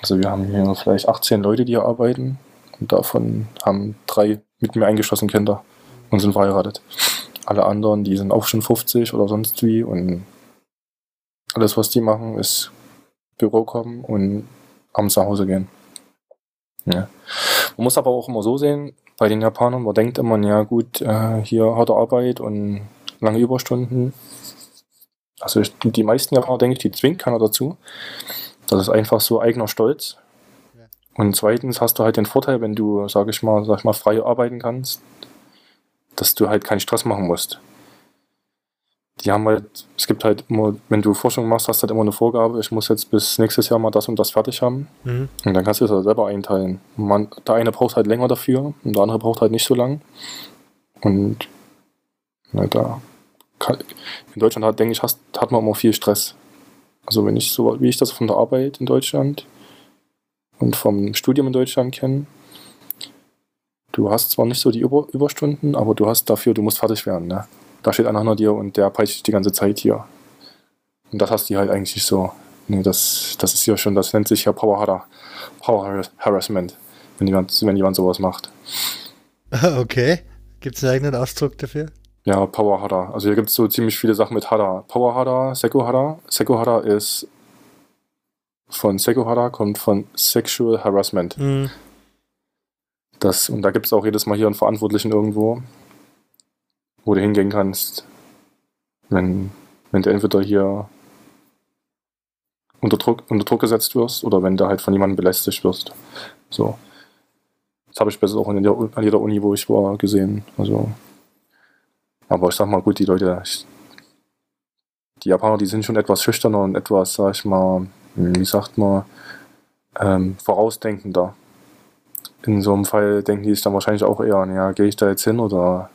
Also wir haben hier vielleicht 18 Leute, die hier arbeiten und davon haben drei mit mir eingeschlossen Kinder und sind verheiratet. Alle anderen, die sind auch schon 50 oder sonst wie und alles, was die machen, ist Büro kommen und abends nach Hause gehen. Ja. Man muss aber auch immer so sehen, bei den Japanern, man denkt immer, ja gut, äh, hier harte Arbeit und lange Überstunden. Also die meisten Japaner, denke ich, die zwingt keiner dazu. Das ist einfach so eigener Stolz. Und zweitens hast du halt den Vorteil, wenn du, sag ich mal, sag ich mal, frei arbeiten kannst, dass du halt keinen Stress machen musst. Die haben halt, es gibt halt immer, wenn du Forschung machst, hast du halt immer eine Vorgabe, ich muss jetzt bis nächstes Jahr mal das und das fertig haben. Mhm. Und dann kannst du es halt selber einteilen. Man, der eine braucht halt länger dafür und der andere braucht halt nicht so lang. Und na, da kann, in Deutschland hat, denke ich, hast, hat man immer viel Stress. Also wenn ich so, wie ich das von der Arbeit in Deutschland und vom Studium in Deutschland kenne, du hast zwar nicht so die Über Überstunden, aber du hast dafür, du musst fertig werden. Ne? Da steht einer hinter dir und der peitscht die ganze Zeit hier. Und das hast du halt eigentlich so. Nee, das, das ist hier schon, das nennt sich ja Power, Power Harassment, wenn jemand, wenn jemand sowas macht. Okay. Gibt es einen eigenen Ausdruck dafür? Ja, Power Hada. Also hier gibt es so ziemlich viele Sachen mit Hada. Power Hada, Seko Hada. Seko Hada ist von Seko Hada, kommt von Sexual Harassment. Mhm. Das, und da gibt es auch jedes Mal hier einen Verantwortlichen irgendwo, wo du hingehen kannst, wenn, wenn du entweder hier unter Druck, unter Druck gesetzt wirst oder wenn du halt von jemandem belästigt wirst. So. Das habe ich besser auch in der, an jeder Uni, wo ich war, gesehen. Also, aber ich sag mal, gut, die Leute, die Japaner, die sind schon etwas schüchterner und etwas, sag ich mal, wie sagt man, ähm, vorausdenkender in so einem Fall denken die sich dann wahrscheinlich auch eher an, ja, gehe ich da jetzt hin oder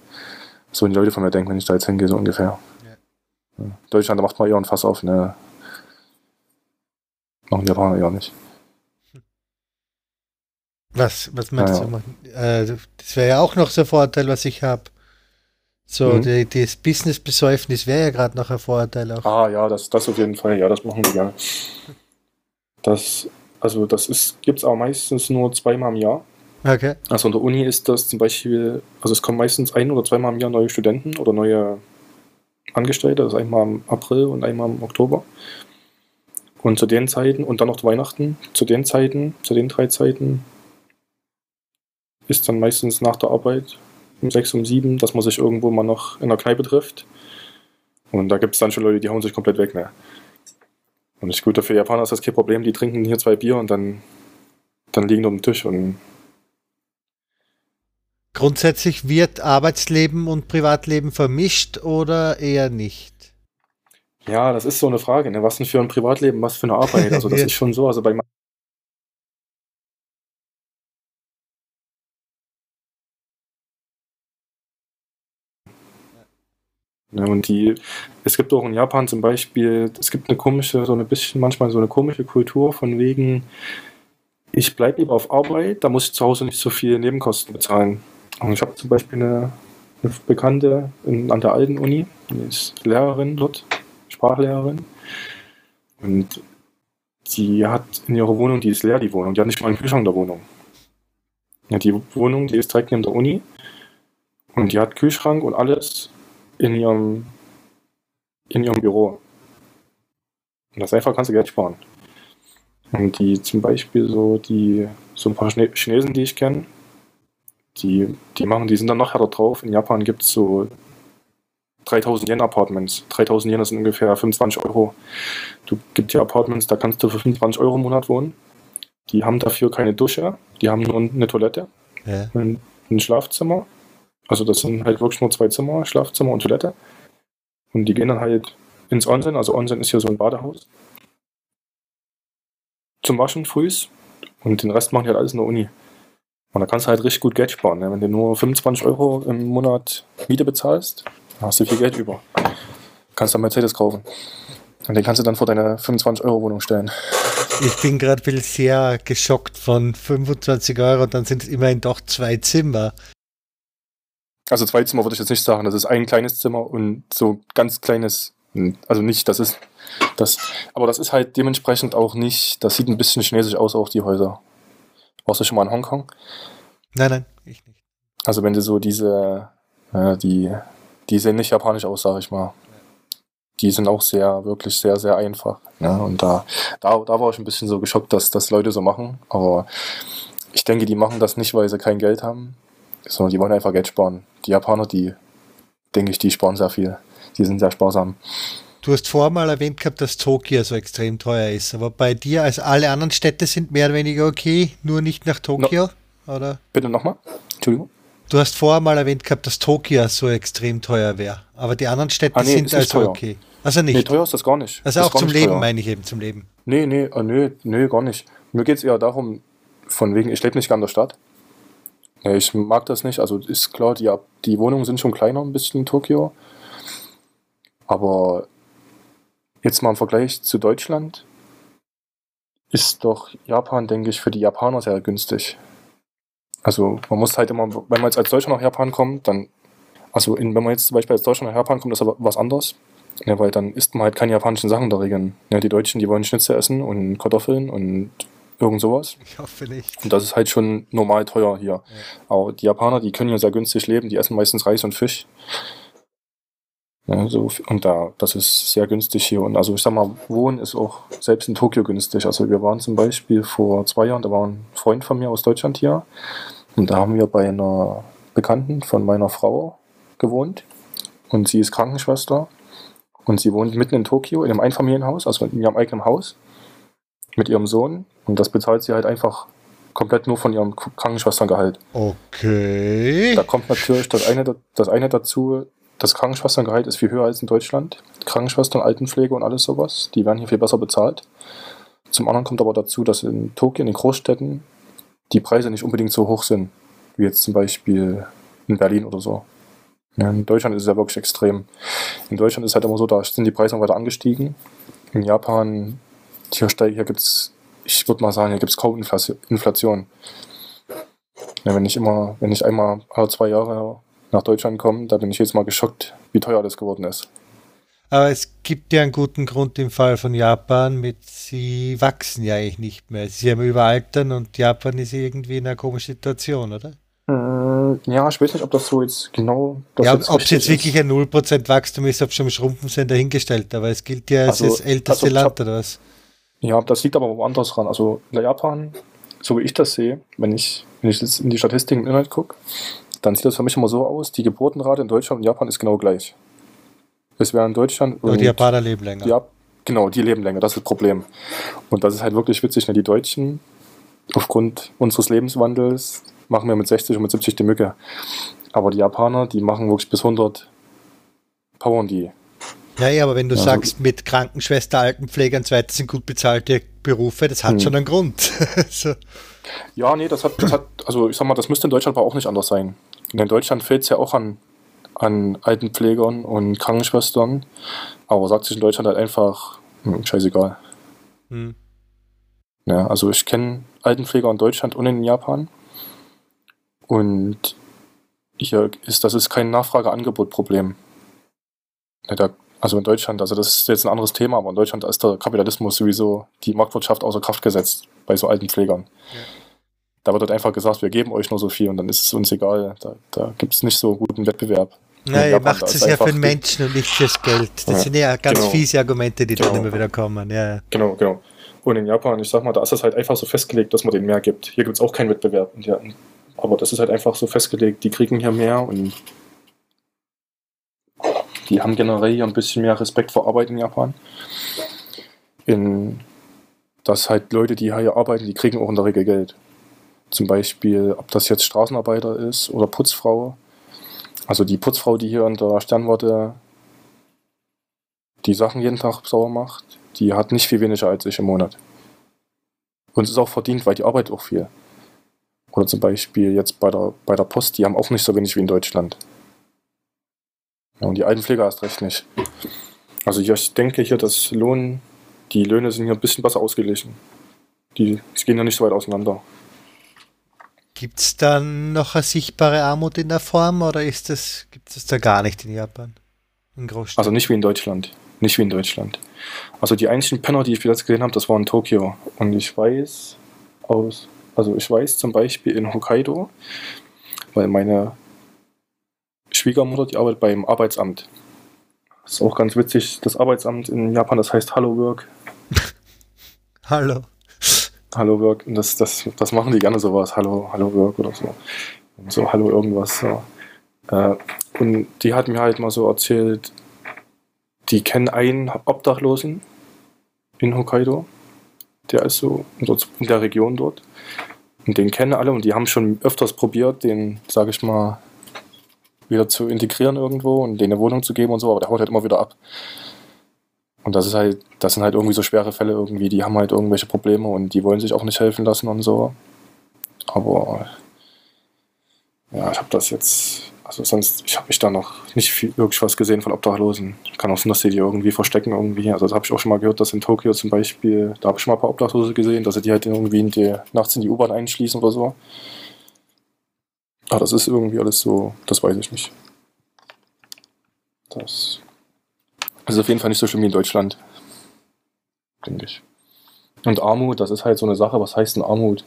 so die Leute von mir denken, wenn ich da jetzt hingehe, so ungefähr. Ja. Deutschland, da macht man eher ein Fass auf, ne? Machen die Japaner eher nicht. Was, was meinst naja. du? Äh, das wäre ja auch noch so ein Vorteil, was ich habe. So, mhm. die, das Business-Besäufnis wäre ja gerade noch ein Vorteil auch. Ah ja, das, das auf jeden Fall, ja, das machen die gerne. Das, also das gibt es auch meistens nur zweimal im Jahr. Okay. Also an der Uni ist das zum Beispiel, also es kommen meistens ein oder zweimal im Jahr neue Studenten oder neue Angestellte, also einmal im April und einmal im Oktober. Und zu den Zeiten und dann noch Weihnachten, zu den Zeiten, zu den drei Zeiten ist dann meistens nach der Arbeit um sechs, um sieben, dass man sich irgendwo mal noch in der Kneipe trifft. Und da gibt es dann schon Leute, die hauen sich komplett weg. Ne? Und ich gut, für Japaner ist das kein Problem, die trinken hier zwei Bier und dann, dann liegen auf dem Tisch und Grundsätzlich wird Arbeitsleben und Privatleben vermischt oder eher nicht? Ja, das ist so eine Frage. Ne? Was denn für ein Privatleben, was für eine Arbeit? Also das ist schon so. Also bei Ja, und die, es gibt auch in Japan zum Beispiel, es gibt eine komische, so ein bisschen manchmal so eine komische Kultur von wegen, ich bleibe lieber auf Arbeit, da muss ich zu Hause nicht so viel Nebenkosten bezahlen. Und ich habe zum Beispiel eine, eine Bekannte in, an der alten Uni, die ist Lehrerin dort, Sprachlehrerin. Und die hat in ihrer Wohnung, die ist leer, die Wohnung, die hat nicht mal einen Kühlschrank der Wohnung. Ja, die Wohnung, die ist direkt neben der Uni. Und die hat Kühlschrank und alles in ihrem, in ihrem Büro. Und das einfach kannst du Geld sparen. Und die zum Beispiel so, die, so ein paar Chinesen, die ich kenne, die, die machen, die sind dann noch härter drauf. In Japan gibt es so 3000 Yen Apartments. 3000 Yen sind ungefähr 25 Euro. Du gibt hier Apartments, da kannst du für 25 Euro im Monat wohnen. Die haben dafür keine Dusche, die haben nur eine Toilette, ja. ein, ein Schlafzimmer. Also das sind halt wirklich nur zwei Zimmer, Schlafzimmer und Toilette. Und die gehen dann halt ins Onsen. Also Onsen ist hier so ein Badehaus. Zum Waschen frühs. Und den Rest machen die halt alles in der Uni. Und da kannst du halt richtig gut Geld sparen. Ne? Wenn du nur 25 Euro im Monat Miete bezahlst, dann hast du viel Geld über. Kannst dann Mercedes kaufen. Und den kannst du dann vor deine 25-Euro-Wohnung stellen. Ich bin gerade sehr geschockt von 25 Euro, dann sind es immerhin doch zwei Zimmer. Also zwei Zimmer würde ich jetzt nicht sagen. Das ist ein kleines Zimmer und so ganz kleines, also nicht, das ist das, aber das ist halt dementsprechend auch nicht, das sieht ein bisschen chinesisch aus, auch die Häuser. Warst du schon mal in Hongkong? Nein, nein, ich nicht. Also wenn du so diese, äh, die, die sehen nicht japanisch aus, sag ich mal. Die sind auch sehr, wirklich sehr, sehr einfach. Ne? Und da, da, da war ich ein bisschen so geschockt, dass das Leute so machen. Aber ich denke, die machen das nicht, weil sie kein Geld haben, sondern die wollen einfach Geld sparen. Die Japaner, die, denke ich, die sparen sehr viel. Die sind sehr sparsam. Du hast vorher mal erwähnt gehabt, dass Tokio so extrem teuer ist. Aber bei dir, als alle anderen Städte sind mehr oder weniger okay, nur nicht nach Tokio, no. oder? Bitte nochmal? Entschuldigung. Du hast vorher mal erwähnt gehabt, dass Tokio so extrem teuer wäre. Aber die anderen Städte ah, nee, sind also teuer. okay. Also nicht. Nee, teuer ist das gar nicht. Also auch zum Leben, teuer. meine ich eben, zum Leben. Nee, nee, äh, nee, nee, gar nicht. Mir geht es eher darum, von wegen, ich lebe nicht gern in der Stadt. Ich mag das nicht. Also ist klar, die, die Wohnungen sind schon kleiner ein bisschen in Tokio. Aber jetzt mal im Vergleich zu Deutschland ist doch Japan, denke ich, für die Japaner sehr günstig. Also man muss halt immer, wenn man jetzt als Deutscher nach Japan kommt, dann, also in, wenn man jetzt zum Beispiel als Deutscher nach Japan kommt, ist aber was anderes. Ja, weil dann isst man halt keine japanischen Sachen da regeln. Ja, die Deutschen, die wollen Schnitzel essen und Kartoffeln und irgend sowas. Ich hoffe nicht. Und das ist halt schon normal teuer hier. Ja. Aber die Japaner, die können ja sehr günstig leben, die essen meistens Reis und Fisch. Ja, so, und da, das ist sehr günstig hier. Und also ich sag mal, Wohnen ist auch selbst in Tokio günstig. Also wir waren zum Beispiel vor zwei Jahren, da war ein Freund von mir aus Deutschland hier. Und da haben wir bei einer Bekannten von meiner Frau gewohnt. Und sie ist Krankenschwester. Und sie wohnt mitten in Tokio in einem Einfamilienhaus, also in ihrem eigenen Haus. Mit ihrem Sohn. Und das bezahlt sie halt einfach komplett nur von ihrem Krankenschwesterngehalt. Okay. Da kommt natürlich das eine, das eine dazu, das Krankenschwesterngehalt ist viel höher als in Deutschland. Krankenschwestern, Altenpflege und alles sowas, die werden hier viel besser bezahlt. Zum anderen kommt aber dazu, dass in Tokio, in den Großstädten, die Preise nicht unbedingt so hoch sind, wie jetzt zum Beispiel in Berlin oder so. In Deutschland ist es ja wirklich extrem. In Deutschland ist es halt immer so, da sind die Preise weiter angestiegen. In Japan, hier, hier gibt es, ich würde mal sagen, hier gibt es kaum Inflation. Wenn ich immer, wenn ich einmal alle zwei Jahre nach Deutschland kommen, da bin ich jetzt mal geschockt, wie teuer das geworden ist. Aber es gibt ja einen guten Grund im Fall von Japan, mit sie wachsen ja eigentlich nicht mehr. Sie haben überaltern und Japan ist irgendwie in einer komischen Situation, oder? Äh, ja, ich weiß nicht, ob das so jetzt genau. ja, ob es jetzt wirklich ein 0% Wachstum ist, ob schon Schrumpfen sind, dahingestellt. Aber es gilt ja als also, das älteste also, Land, oder was? Ja, das liegt aber woanders ran. Also in Japan, so wie ich das sehe, wenn ich, wenn ich jetzt in die Statistiken im Internet gucke, dann sieht das für mich immer so aus, die Geburtenrate in Deutschland und Japan ist genau gleich. Es wäre in Deutschland. Nur die Japaner leben länger. Ja, genau, die leben länger, das ist das Problem. Und das ist halt wirklich witzig, ne? die Deutschen, aufgrund unseres Lebenswandels, machen wir mit 60 und mit 70 die Mücke. Aber die Japaner, die machen wirklich bis 100 powern die. Ja, ja, aber wenn du also, sagst, mit Krankenschwester, Altenpfleger und so weiter sind gut bezahlte Berufe, das hat hm. schon einen Grund. so. Ja, nee, das hat, das hat, also ich sag mal, das müsste in Deutschland aber auch nicht anders sein. In Deutschland fehlt es ja auch an, an Altenpflegern und Krankenschwestern, aber sagt sich in Deutschland halt einfach, hm, scheißegal. Hm. Ja, also ich kenne Altenpfleger in Deutschland und in Japan. Und hier ist, das ist kein Nachfrage-Angebot-Problem. Ja, also in Deutschland, also das ist jetzt ein anderes Thema, aber in Deutschland ist der Kapitalismus sowieso die Marktwirtschaft außer Kraft gesetzt bei so alten Pflegern. Ja. Da wird halt einfach gesagt, wir geben euch nur so viel und dann ist es uns egal. Da, da gibt es nicht so guten Wettbewerb. Nein, ihr macht es ja für den Menschen und nicht fürs Geld. Das ja, sind ja ganz genau. fiese Argumente, die genau. dann immer wieder kommen. Ja. Genau, genau. Und in Japan, ich sag mal, da ist es halt einfach so festgelegt, dass man denen mehr gibt. Hier gibt es auch keinen Wettbewerb. Aber das ist halt einfach so festgelegt, die kriegen hier mehr und die haben generell hier ein bisschen mehr Respekt vor Arbeit in Japan. In, dass halt Leute, die hier arbeiten, die kriegen auch in der Regel Geld. Zum Beispiel, ob das jetzt Straßenarbeiter ist oder Putzfrau. Also die Putzfrau, die hier in der Sternwarte die Sachen jeden Tag sauber macht, die hat nicht viel weniger als ich im Monat. Und es ist auch verdient, weil die arbeitet auch viel. Oder zum Beispiel jetzt bei der, bei der Post, die haben auch nicht so wenig wie in Deutschland. Ja, und die Altenpfleger erst recht nicht. Also ich denke hier, dass Lohn, die Löhne sind hier ein bisschen besser ausgeglichen. Die, die gehen ja nicht so weit auseinander. Gibt es dann noch eine sichtbare Armut in der Form oder ist das, gibt es da gar nicht in Japan? In Also nicht wie in Deutschland. Nicht wie in Deutschland. Also die einzigen Penner, die ich bis jetzt gesehen habe, das waren in Tokio. Und ich weiß aus, also ich weiß zum Beispiel in Hokkaido, weil meine Schwiegermutter, die arbeitet beim Arbeitsamt. Das ist auch ganz witzig, das Arbeitsamt in Japan, das heißt Hallo Work. Hallo. Hallo Work, das, das, das machen die gerne sowas, Hallo, Hallo Work oder so. So, Hallo irgendwas. So. Äh, und die hat mir halt mal so erzählt, die kennen einen Obdachlosen in Hokkaido. Der ist so in der Region dort. Und den kennen alle und die haben schon öfters probiert, den, sage ich mal, wieder zu integrieren irgendwo und denen eine Wohnung zu geben und so, aber der haut halt immer wieder ab. Und das ist halt, das sind halt irgendwie so schwere Fälle irgendwie, die haben halt irgendwelche Probleme und die wollen sich auch nicht helfen lassen und so. Aber ja, ich habe das jetzt, also sonst, ich habe mich da noch nicht viel, wirklich was gesehen von Obdachlosen. Kann auch sein, dass sie die irgendwie verstecken irgendwie. Also das habe ich auch schon mal gehört, dass in Tokio zum Beispiel, da habe ich schon mal ein paar Obdachlose gesehen, dass sie die halt irgendwie in die, nachts in die U-Bahn einschließen oder so. Aber das ist irgendwie alles so, das weiß ich nicht. Das ist auf jeden Fall nicht so schlimm wie in Deutschland. Denke ich. Und Armut, das ist halt so eine Sache. Was heißt denn Armut?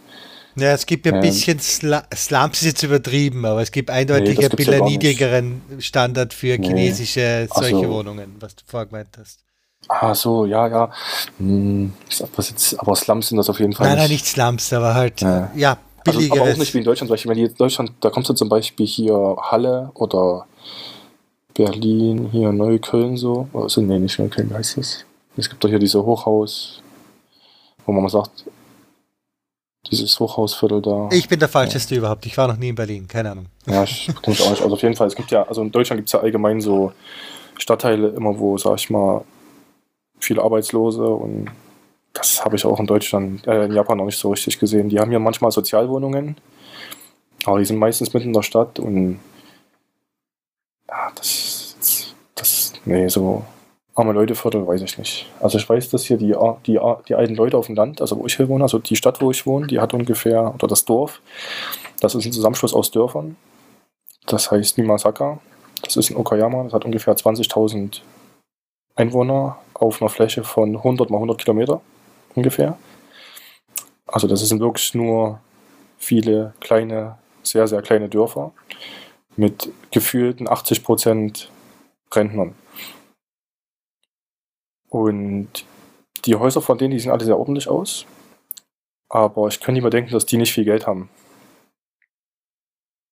Ja, es gibt ja ein ähm, bisschen Sla Slums ist jetzt übertrieben, aber es gibt eindeutig nee, ein bisschen ja niedrigeren Standard für nee. chinesische solche so. Wohnungen, was du vorher gemeint hast. Ah, so, ja, ja. Hm, jetzt, aber Slums sind das auf jeden Fall. Nein, nicht. nein, nicht Slums, aber halt, ja, ja billigeres. Also, aber auch nicht wie in Deutschland. Weil ich meine, in Deutschland, da kommst du zum Beispiel hier Halle oder Berlin, hier Neukölln so. Also, nee, nicht Neukölln, wie heißt das? Es gibt doch hier diese Hochhaus, wo man mal sagt, dieses Hochhausviertel da. Ich bin der Falscheste ja. überhaupt. Ich war noch nie in Berlin, keine Ahnung. Ja, ich kenne auch nicht. Also auf jeden Fall, es gibt ja, also in Deutschland gibt es ja allgemein so Stadtteile immer, wo, sag ich mal, viele Arbeitslose und das habe ich auch in Deutschland, äh, in Japan noch nicht so richtig gesehen. Die haben hier manchmal Sozialwohnungen, aber die sind meistens mitten in der Stadt und ja, das, das, nee, so arme Leute fördern, weiß ich nicht. Also ich weiß, dass hier die, die, die alten Leute auf dem Land, also wo ich hier wohne, also die Stadt, wo ich wohne, die hat ungefähr, oder das Dorf, das ist ein Zusammenschluss aus Dörfern. Das heißt Mimasaka. Das ist in Okayama, das hat ungefähr 20.000 Einwohner auf einer Fläche von 100 mal 100 Kilometer ungefähr. Also das sind wirklich nur viele kleine, sehr, sehr kleine Dörfer mit gefühlten 80% Rentnern. Und die Häuser von denen, die sehen alle sehr ordentlich aus. Aber ich könnte mir denken, dass die nicht viel Geld haben.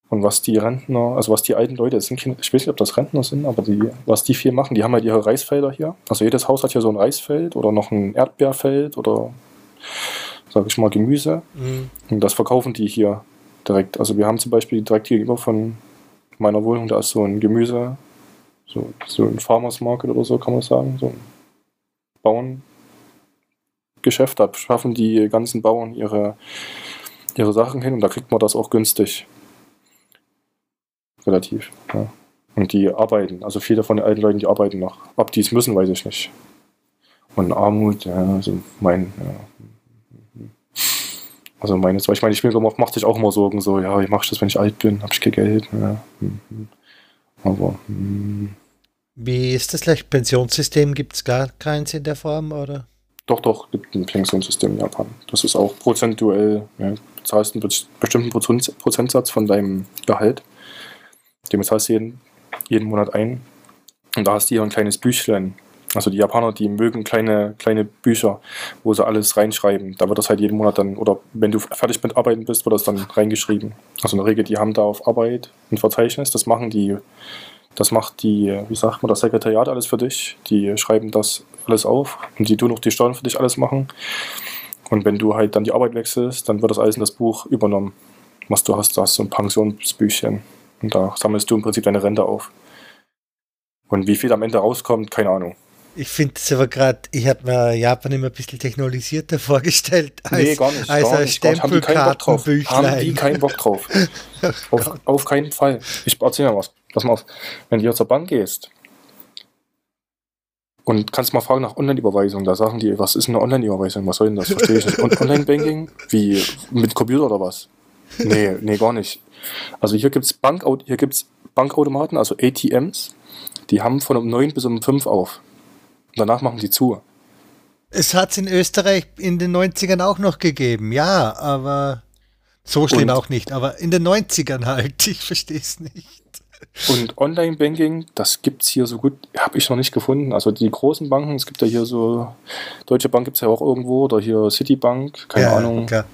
Und was die Rentner, also was die alten Leute, sind, ich weiß nicht, ob das Rentner sind, aber die, was die viel machen, die haben halt ihre Reisfelder hier. Also jedes Haus hat hier so ein Reisfeld oder noch ein Erdbeerfeld oder, sag ich mal, Gemüse. Mhm. Und das verkaufen die hier direkt. Also wir haben zum Beispiel direkt gegenüber von meiner Wohnung, da ist so ein Gemüse, so, so ein Farmers Market oder so, kann man sagen, so ein Bauerngeschäft. Da schaffen die ganzen Bauern ihre, ihre Sachen hin und da kriegt man das auch günstig. Relativ. Ja. Und die arbeiten, also viele von den alten Leuten, die arbeiten noch. Ob die es müssen, weiß ich nicht. Und Armut, ja, also mein, ja. Also meine, ich meine, ich macht sich auch immer Sorgen, so, ja, wie mache ich das, wenn ich alt bin? Habe ich kein Geld? Ja. Aber, hm. Wie ist das gleich? Pensionssystem gibt es gar keins in der Form, oder? Doch, doch, gibt ein Pensionssystem in Japan. Das ist auch prozentuell, ja, du zahlst einen bestimmten Prozentsatz von deinem Gehalt. Dem zahlst du jeden, jeden Monat ein. Und da hast du hier ein kleines Büchlein. Also die Japaner, die mögen kleine, kleine Bücher, wo sie alles reinschreiben. Da wird das halt jeden Monat dann, oder wenn du fertig mit Arbeiten bist, wird das dann reingeschrieben. Also in der Regel, die haben da auf Arbeit ein Verzeichnis, das machen die das macht die, wie sagt man, das Sekretariat alles für dich. Die schreiben das alles auf und die tun auch die Steuern für dich alles machen. Und wenn du halt dann die Arbeit wechselst, dann wird das alles in das Buch übernommen, was du hast. Da hast du ein Pensionsbüchchen. Und da sammelst du im Prinzip deine Rente auf. Und wie viel am Ende rauskommt, keine Ahnung. Ich finde es aber gerade, ich habe mir Japan immer ein bisschen technologisierter vorgestellt als, nee, gar nicht, als gar ein Stempelkartenbüchlein. Haben die keinen Bock drauf. auf, auf keinen Fall. Ich erzähle mal was. Pass mal auf, wenn du hier zur Bank gehst, Und kannst mal fragen nach Online-Überweisung. Da sagen die, was ist eine Online-Überweisung? Was soll denn das? Verstehe ich nicht. Und Online-Banking? Wie? Mit Computer oder was? Nee, nee, gar nicht. Also hier gibt es hier gibt's Bankautomaten, also ATMs. Die haben von um 9 bis um 5 auf. Und danach machen die zu. Es hat es in Österreich in den 90ern auch noch gegeben, ja, aber so schlimm auch nicht. Aber in den 90ern halt, ich verstehe es nicht. Und Online-Banking, das gibt es hier so gut, habe ich noch nicht gefunden. Also die großen Banken, es gibt ja hier so, Deutsche Bank gibt es ja auch irgendwo, oder hier Citibank, keine ja, Ahnung. Klar.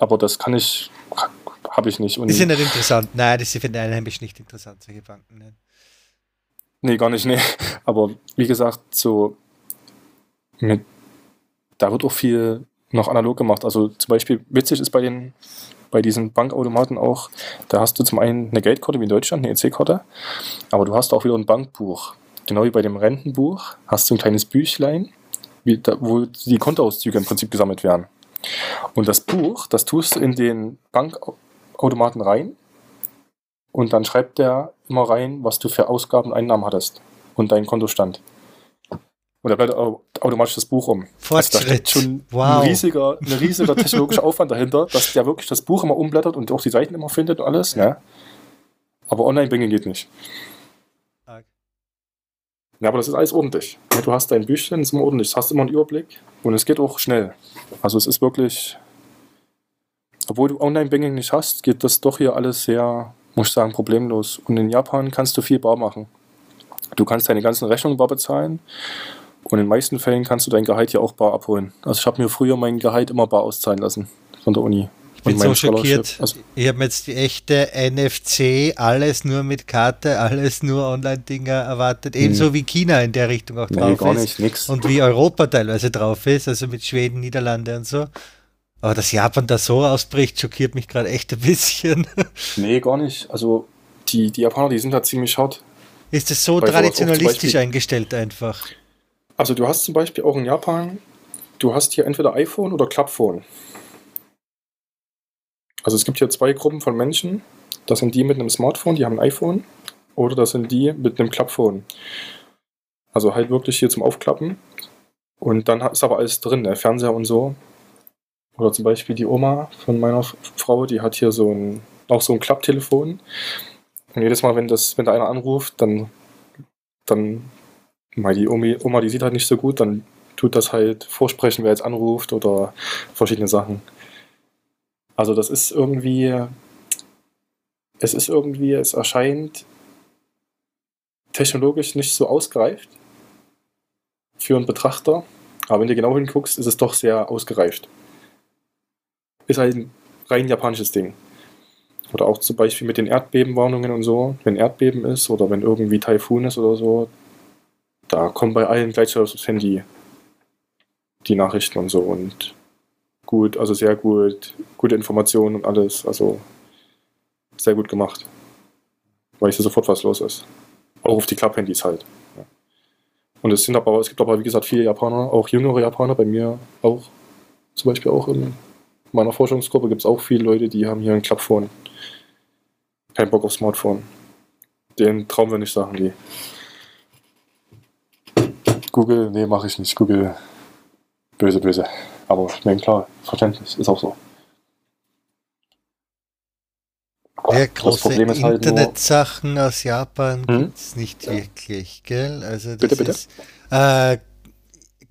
Aber das kann ich, habe ich nicht. Und die sind nicht interessant. Nein, das sind einheimisch nicht interessant, solche Banken. Nein. Nee, gar nicht, nee. Aber wie gesagt, so mit, da wird auch viel noch analog gemacht. Also zum Beispiel witzig ist bei den bei diesen Bankautomaten auch, da hast du zum einen eine Geldkarte wie in Deutschland, eine EC-Karte, aber du hast auch wieder ein Bankbuch. Genau wie bei dem Rentenbuch hast du ein kleines Büchlein, da, wo die Kontoauszüge im Prinzip gesammelt werden. Und das Buch, das tust du in den Bankautomaten rein und dann schreibt der immer rein, was du für Ausgaben und Einnahmen hattest und deinen Kontostand. Und da bleibt automatisch das Buch um. Fortschritt. Also da steckt schon wow. ein riesiger, ein riesiger technologischer Aufwand dahinter, dass der wirklich das Buch immer umblättert und auch die Seiten immer findet und alles. Ja. Ne? Aber Online-Banking geht nicht. Ja, aber das ist alles ordentlich. Du hast dein Büchlein, ist immer ordentlich, du hast immer einen Überblick und es geht auch schnell. Also es ist wirklich, obwohl du Online-Banking nicht hast, geht das doch hier alles sehr muss ich sagen, problemlos. Und in Japan kannst du viel bar machen. Du kannst deine ganzen Rechnungen bar bezahlen und in den meisten Fällen kannst du dein Gehalt hier auch bar abholen. Also ich habe mir früher mein Gehalt immer bar auszahlen lassen von der Uni. Ich bin so schockiert. Also ich habe jetzt die echte NFC, alles nur mit Karte, alles nur Online-Dinger erwartet. Ebenso hm. wie China in der Richtung auch drauf nee, gar ist. Nicht, nix. Und wie Europa teilweise drauf ist, also mit Schweden, Niederlande und so. Aber dass Japan da so ausbricht, schockiert mich gerade echt ein bisschen. Nee, gar nicht. Also die, die Japaner, die sind da ziemlich hart. Ist es so Bei traditionalistisch eingestellt einfach? Also du hast zum Beispiel auch in Japan, du hast hier entweder iPhone oder Clubphone. Also es gibt hier zwei Gruppen von Menschen. Das sind die mit einem Smartphone, die haben ein iPhone. Oder das sind die mit einem Clubphone. Also halt wirklich hier zum Aufklappen. Und dann ist aber alles drin, der Fernseher und so. Oder zum Beispiel die Oma von meiner Frau, die hat hier so ein, auch so ein Klapptelefon. Und jedes Mal, wenn, das, wenn da einer anruft, dann, dann, mal die Omi, Oma, die sieht halt nicht so gut, dann tut das halt vorsprechen, wer jetzt anruft oder verschiedene Sachen. Also das ist irgendwie, es ist irgendwie, es erscheint technologisch nicht so ausgereift für einen Betrachter. Aber wenn du genau hinguckst, ist es doch sehr ausgereift ist halt ein rein japanisches Ding. Oder auch zum Beispiel mit den Erdbebenwarnungen und so, wenn Erdbeben ist oder wenn irgendwie Taifun ist oder so, da kommen bei allen gleich aufs Handy die Nachrichten und so und gut, also sehr gut, gute Informationen und alles, also sehr gut gemacht. Weiß ja sofort, was los ist. Auch auf die Klapphandys halt. Und es sind aber, es gibt aber wie gesagt viele Japaner, auch jüngere Japaner, bei mir auch, zum Beispiel auch im meiner Forschungsgruppe gibt es auch viele Leute, die haben hier ein Klappphone. Kein Bock auf Smartphone. Den trauen wir nicht, sagen die. Google, nee, mache ich nicht. Google, böse, böse. Aber ich meine, klar, verständlich, ist auch so. Ja, große halt Internetsachen aus Japan hm? gibt es nicht wirklich, gell? Also das bitte, bitte? Ist, äh,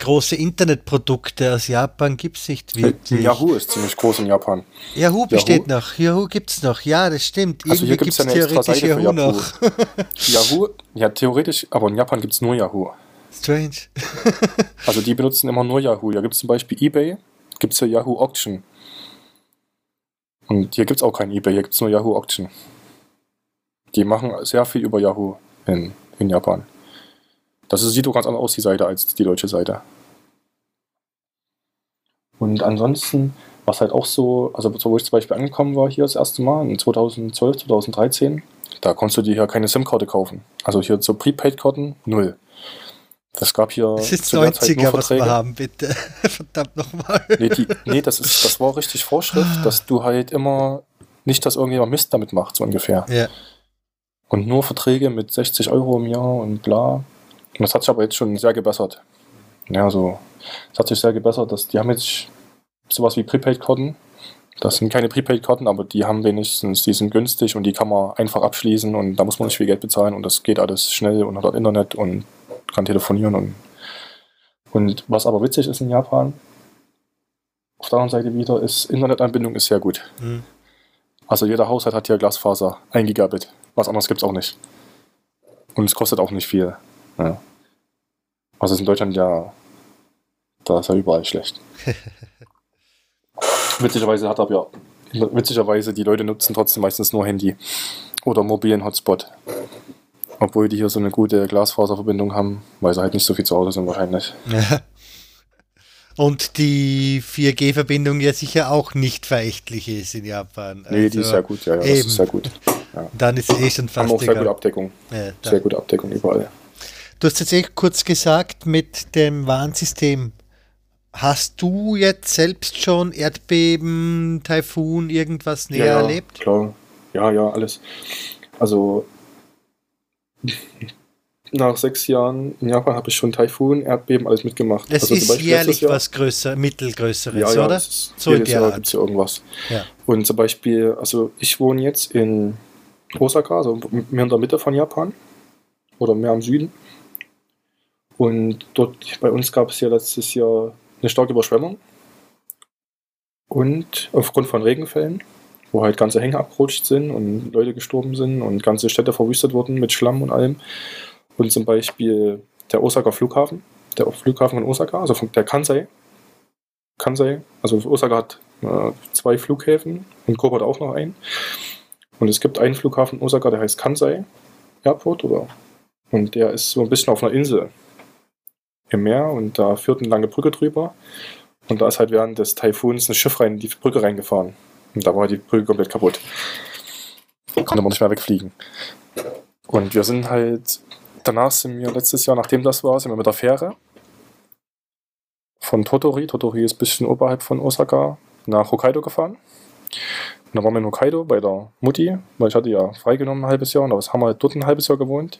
große Internetprodukte aus Japan gibt es nicht wirklich. Yahoo ist ziemlich groß in Japan. Yahoo besteht Yahoo? noch. Yahoo gibt es noch. Ja, das stimmt. Also hier gibt es ja eine extra Seite Yahoo für Yahoo. Noch. Yahoo, ja theoretisch, aber in Japan gibt es nur Yahoo. Strange. also die benutzen immer nur Yahoo. Da gibt es zum Beispiel eBay, gibt es ja Yahoo Auction. Und hier gibt es auch kein eBay, hier gibt es nur Yahoo Auction. Die machen sehr viel über Yahoo in, in Japan. Das sieht doch ganz anders aus, die Seite, als die deutsche Seite. Und ansonsten, was halt auch so, also wo ich zum Beispiel angekommen war hier das erste Mal, in 2012, 2013, da konntest du dir hier keine SIM-Karte kaufen. Also hier so Prepaid-Karten, null. Das gab hier. Das ist 90er, was wir haben, bitte. Verdammt nochmal. Nee, die, nee das, ist, das war richtig Vorschrift, dass du halt immer nicht, dass irgendjemand Mist damit macht, so ungefähr. Ja. Und nur Verträge mit 60 Euro im Jahr und bla das hat sich aber jetzt schon sehr gebessert. Ja, so, es hat sich sehr gebessert. Dass, die haben jetzt sowas wie Prepaid-Karten. Das sind keine Prepaid-Karten, aber die haben wenigstens, die sind günstig und die kann man einfach abschließen und da muss man nicht viel Geld bezahlen und das geht alles schnell und hat Internet und kann telefonieren und, und was aber witzig ist in Japan, auf der anderen Seite wieder, ist Internetanbindung ist sehr gut. Mhm. Also jeder Haushalt hat hier Glasfaser, 1 Gigabit. Was anderes gibt es auch nicht. Und es kostet auch nicht viel. Ja. Also ist in Deutschland ja, da ist ja überall schlecht. witzigerweise hat aber ja, witzigerweise, die Leute nutzen trotzdem meistens nur Handy oder mobilen Hotspot. Obwohl die hier so eine gute Glasfaserverbindung haben, weil sie halt nicht so viel zu Hause sind wahrscheinlich. Und die 4G-Verbindung ja sicher auch nicht verächtlich ist in Japan. Also nee, die ist also sehr gut, ja, ja das ist sehr gut. Ja. Dann ist es eh schon fast. Haben auch sehr gute Abdeckung. Ja, sehr gute Abdeckung überall. Du hast jetzt eh kurz gesagt, mit dem Warnsystem. Hast du jetzt selbst schon Erdbeben, Taifun, irgendwas näher ja, erlebt? Klar, ja, ja, alles. Also nach sechs Jahren in Japan habe ich schon Taifun, Erdbeben, alles mitgemacht. Es also ist jährlich was größer, mittelgrößeres, ja, ja, oder? Ist, so jedes Jahr gibt es ja irgendwas. Ja. Und zum Beispiel, also ich wohne jetzt in Osaka, also mehr in der Mitte von Japan oder mehr am Süden. Und dort bei uns gab es ja letztes Jahr eine starke Überschwemmung. Und aufgrund von Regenfällen, wo halt ganze Hänge abgerutscht sind und Leute gestorben sind und ganze Städte verwüstet wurden mit Schlamm und allem. Und zum Beispiel der Osaka Flughafen, der Flughafen von Osaka, also von der Kansai. Kansai, also Osaka hat äh, zwei Flughäfen und Kobe hat auch noch einen. Und es gibt einen Flughafen in Osaka, der heißt Kansai Airport, oder? Und der ist so ein bisschen auf einer Insel im Meer und da führt eine lange Brücke drüber. Und da ist halt während des Taifuns ein Schiff rein in die Brücke reingefahren. Und da war die Brücke komplett kaputt. Konnte man nicht mehr wegfliegen. Und wir sind halt danach sind wir letztes Jahr, nachdem das war, sind wir mit der Fähre von Totori, Totori ist ein bisschen oberhalb von Osaka, nach Hokkaido gefahren. Und dann waren wir in Hokkaido bei der Mutti, weil ich hatte ja freigenommen ein halbes Jahr und da haben wir halt dort ein halbes Jahr gewohnt.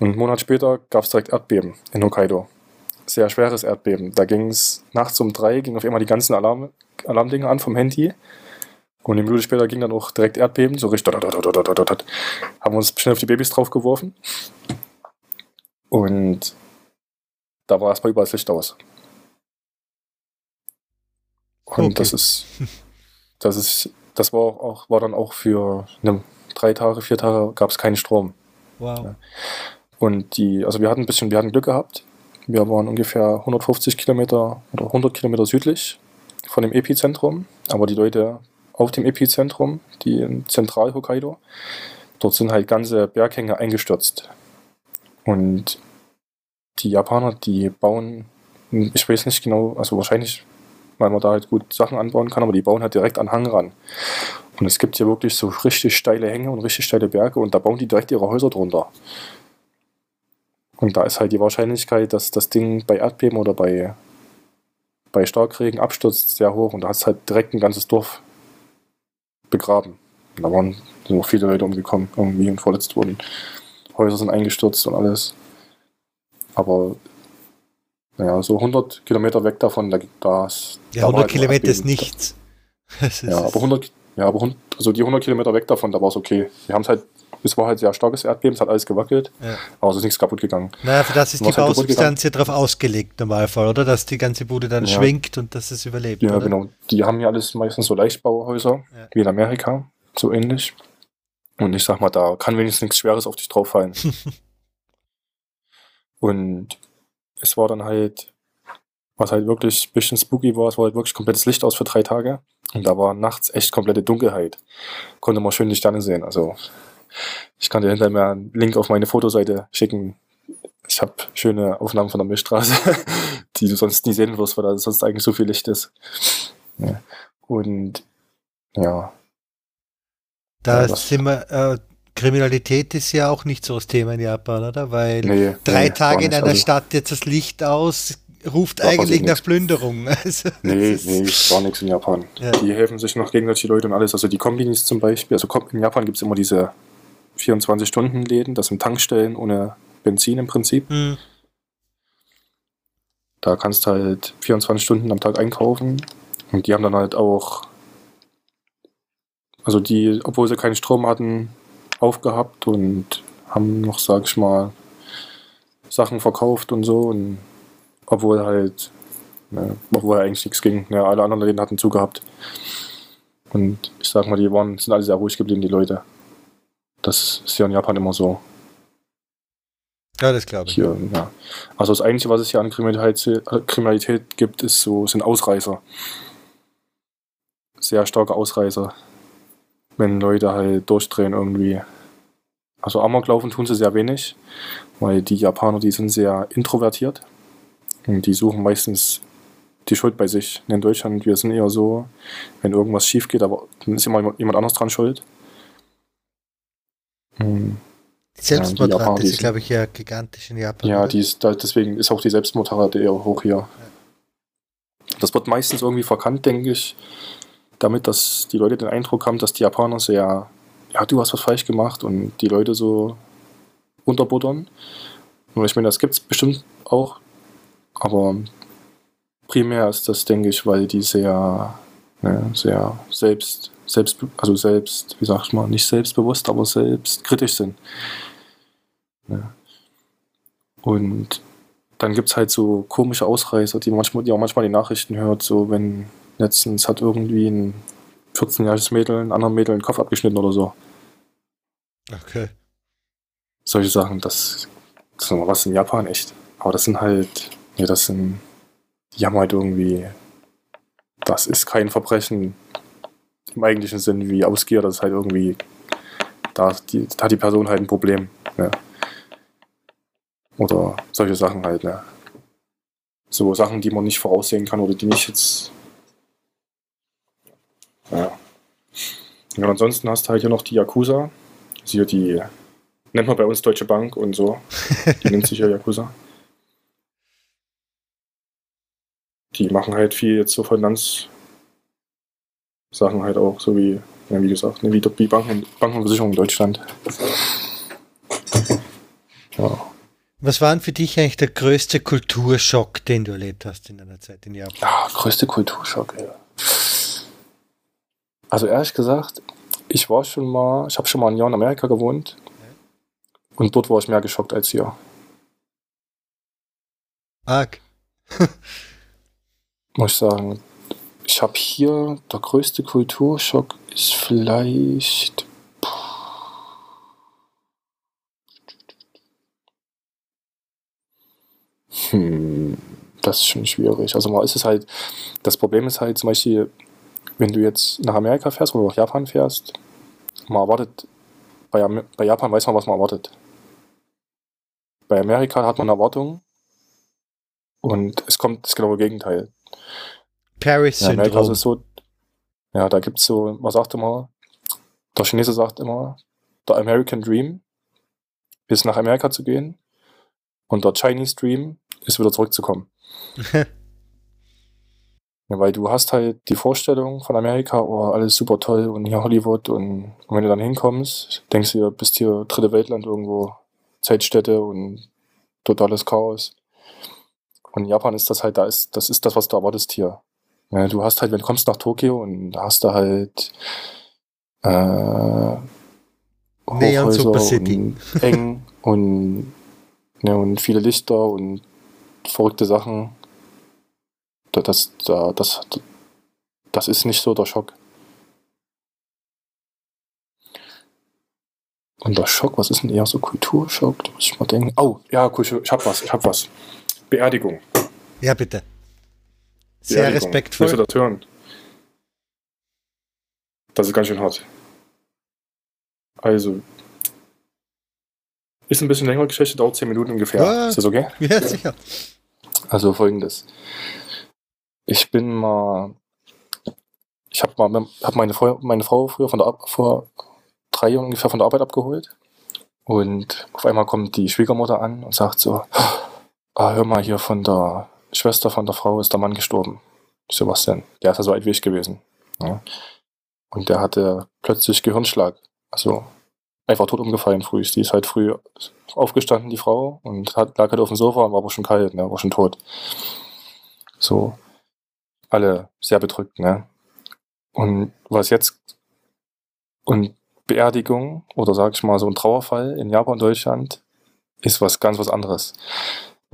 Und einen Monat später gab es direkt Erdbeben in Hokkaido. Sehr schweres Erdbeben. Da ging es nachts um drei, ging auf einmal die ganzen Alarm, Alarmdinge an vom Handy. Und eine Minute später ging dann auch direkt Erdbeben, so richtig. Haben uns schnell auf die Babys draufgeworfen. Und da war erstmal überall das Licht aus. Und okay. das ist, das ist, das war auch, war dann auch für eine, drei Tage, vier Tage gab es keinen Strom. Wow. Und die, also wir hatten ein bisschen, wir hatten Glück gehabt. Wir waren ungefähr 150 Kilometer oder 100 Kilometer südlich von dem Epizentrum, aber die Leute auf dem Epizentrum, die in Zentral-Hokkaido, dort sind halt ganze Berghänge eingestürzt. Und die Japaner, die bauen, ich weiß nicht genau, also wahrscheinlich, weil man da halt gut Sachen anbauen kann, aber die bauen halt direkt an Hang ran. Und es gibt hier wirklich so richtig steile Hänge und richtig steile Berge und da bauen die direkt ihre Häuser drunter. Und da ist halt die Wahrscheinlichkeit, dass das Ding bei Erdbeben oder bei, bei Starkregen abstürzt, sehr hoch. Und da es halt direkt ein ganzes Dorf begraben. Und da waren sind auch viele Leute umgekommen, irgendwie und verletzt wurden. Häuser sind eingestürzt und alles. Aber naja, so 100 Kilometer weg davon, da, da Ja, 100 halt Kilometer ist nichts. ja, aber 100, ja, aber 100, also die 100 Kilometer weg davon, da war es okay. Wir haben es halt, es war halt sehr starkes Erdbeben, es hat alles gewackelt, ja. aber es ist nichts kaputt gegangen. Naja, für das ist die halt Bausubstanz ja drauf ausgelegt, Normalfall, oder? Dass die ganze Bude dann ja. schwingt und dass es überlebt. Ja, oder? genau. Die haben ja alles meistens so Leichtbauhäuser, ja. wie in Amerika, so ähnlich. Und ich sag mal, da kann wenigstens nichts Schweres auf dich drauf fallen. Und es war dann halt, was halt wirklich ein bisschen spooky war, es war halt wirklich komplettes Licht aus für drei Tage. Und da war nachts echt komplette Dunkelheit. Konnte man schön die Sterne sehen. Also ich kann dir hinterher mal einen Link auf meine Fotoseite schicken. Ich habe schöne Aufnahmen von der Milchstraße, die du sonst nie sehen wirst, weil da sonst eigentlich so viel Licht ist. Ja. Und ja. Da ja, sind wir, äh, Kriminalität ist ja auch nicht so das Thema in Japan, oder? Weil nee, drei nee, Tage in einer also, Stadt jetzt das Licht aus ruft eigentlich nach Plünderung. Also, nee, nee, war nichts in Japan. Ja. Die helfen sich noch gegenseitig die Leute und alles. Also die Kombinis zum Beispiel, also in Japan gibt es immer diese 24-Stunden-Läden, das sind Tankstellen ohne Benzin im Prinzip. Mhm. Da kannst du halt 24 Stunden am Tag einkaufen. Und die haben dann halt auch, also die, obwohl sie keinen Strom hatten, aufgehabt und haben noch, sag ich mal, Sachen verkauft und so. Und obwohl halt, ne, obwohl eigentlich nichts ging. Ne, alle anderen Läden hatten zugehabt. Und ich sag mal, die waren, sind alle sehr ruhig geblieben, die Leute. Das ist ja in Japan immer so. Ja, das glaube ich. Hier, ja. Also das Einzige, was es hier an Kriminalität, Kriminalität gibt, ist so, sind Ausreißer. Sehr starke Ausreißer. Wenn Leute halt durchdrehen irgendwie. Also Amoklaufen tun sie sehr wenig, weil die Japaner, die sind sehr introvertiert. Und die suchen meistens die Schuld bei sich. In Deutschland, wir sind eher so, wenn irgendwas schief geht, aber dann ist immer jemand anderes dran schuld. Hm. Die Selbstmordrate ja, ist, glaube ich, ja gigantisch in Japan. Ja, die ist, da, deswegen ist auch die Selbstmordrate eher hoch hier. Ja. Das wird meistens irgendwie verkannt, denke ich, damit, dass die Leute den Eindruck haben, dass die Japaner sehr, ja, du hast was falsch gemacht und die Leute so unterbuttern. Und ich meine, das gibt es bestimmt auch, aber primär ist das, denke ich, weil die sehr, ne, sehr selbst selbst, also selbst, wie sag ich mal, nicht selbstbewusst, aber selbstkritisch sind. Ja. Und dann gibt es halt so komische Ausreißer, die, manchmal, die auch manchmal die Nachrichten hört, so wenn letztens hat irgendwie ein 14-jähriges Mädel ein anderes Mädel den Kopf abgeschnitten oder so. Okay. Solche Sachen, das, das ist noch was in Japan echt. Aber das sind halt, nee, das sind, die haben halt irgendwie, das ist kein Verbrechen, im eigentlichen Sinn wie Ausgier, das ist halt irgendwie, da, die, da hat die Person halt ein Problem. Ne? Oder solche Sachen halt, ne? So Sachen, die man nicht voraussehen kann oder die nicht jetzt. Ja. Und ansonsten hast du halt hier noch die Yakuza. Also hier die nennt man bei uns Deutsche Bank und so. Die nennt sich ja Yakuza. Die machen halt viel jetzt so Finanz, Sachen halt auch, so wie, ja, wie gesagt, ne, wie, wie Banken, Banken und Versicherungen in Deutschland. Ja. Was war denn für dich eigentlich der größte Kulturschock, den du erlebt hast in deiner Zeit in Japan? Ja, größte Kulturschock, ja. Also ehrlich gesagt, ich war schon mal, ich habe schon mal ein Jahr in Amerika gewohnt und dort war ich mehr geschockt als hier. Arg. Muss ich sagen, ich habe hier, der größte Kulturschock ist vielleicht. Hm, das ist schon schwierig. Also mal ist es halt, das Problem ist halt zum Beispiel, wenn du jetzt nach Amerika fährst oder nach Japan fährst, man erwartet, bei, bei Japan weiß man, was man erwartet. Bei Amerika hat man Erwartungen und es kommt das genaue Gegenteil. Paris-Syndrom. Ja, ist so, ja, da gibt es so, man sagt immer, der Chinese sagt immer, der American Dream ist nach Amerika zu gehen und der Chinese Dream ist wieder zurückzukommen. ja, weil du hast halt die Vorstellung von Amerika, oh, alles super toll und hier Hollywood und, und wenn du dann hinkommst, denkst du, du bist hier dritte Weltland irgendwo, Zeitstätte und totales Chaos. Und in Japan ist das halt, da ist, das ist das, was du erwartest hier. Ja, du hast halt, wenn du kommst nach Tokio und da hast du halt äh, City. Und eng und, ja, und viele Lichter und verrückte Sachen. Das, das, das, das ist nicht so der Schock. Und der Schock, was ist denn eher so Kulturschock? Da muss ich mal denken. Oh, ja, ich hab was, ich hab was. Beerdigung. Ja, bitte. Sehr respektvoll. Willst du das hören? Das ist ganz schön hart. Also, ist ein bisschen längere Geschichte, dauert 10 Minuten ungefähr. Ah, ist das okay? Ja, sicher. Also folgendes. Ich bin mal. Ich habe mal hab meine, Frau, meine Frau früher von der, vor drei Jahren ungefähr von der Arbeit abgeholt. Und auf einmal kommt die Schwiegermutter an und sagt so: ah, Hör mal hier von der Schwester von der Frau ist der Mann gestorben. Denn? Der ist ja so alt wie ich gewesen. Ja. Und der hatte plötzlich Gehirnschlag. Also einfach tot umgefallen früh. Die ist halt früh aufgestanden, die Frau, und hat, lag halt auf dem Sofa und war aber schon kalt, ne, war schon tot. so alle sehr bedrückt, ne? Und was jetzt und Beerdigung oder sag ich mal so ein Trauerfall in Japan, Deutschland ist was ganz was anderes.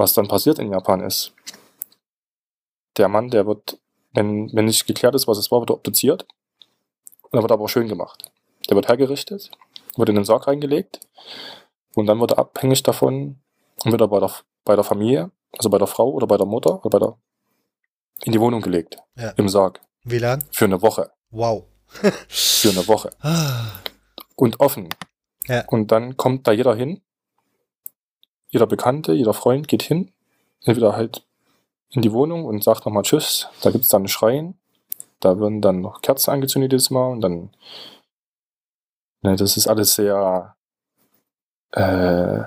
Was dann passiert in Japan ist, der Mann, der wird, wenn, wenn nicht geklärt ist, was es war, wird er obduziert. Und dann wird er aber auch schön gemacht. Der wird hergerichtet, wird in den Sarg reingelegt und dann wird er abhängig davon, wird er bei der, bei der Familie, also bei der Frau oder bei der Mutter oder bei der, in die Wohnung gelegt. Ja. Im Sarg. Wie lang? Für eine Woche. Wow. Für eine Woche. Ah, Und offen. Ja. Und dann kommt da jeder hin. Jeder Bekannte, jeder Freund geht hin. Entweder halt in die Wohnung und sagt nochmal Tschüss. Da gibt's dann einen Schrein. Da werden dann noch Kerzen angezündet jedes Mal und dann. Ne, das ist alles sehr. Äh,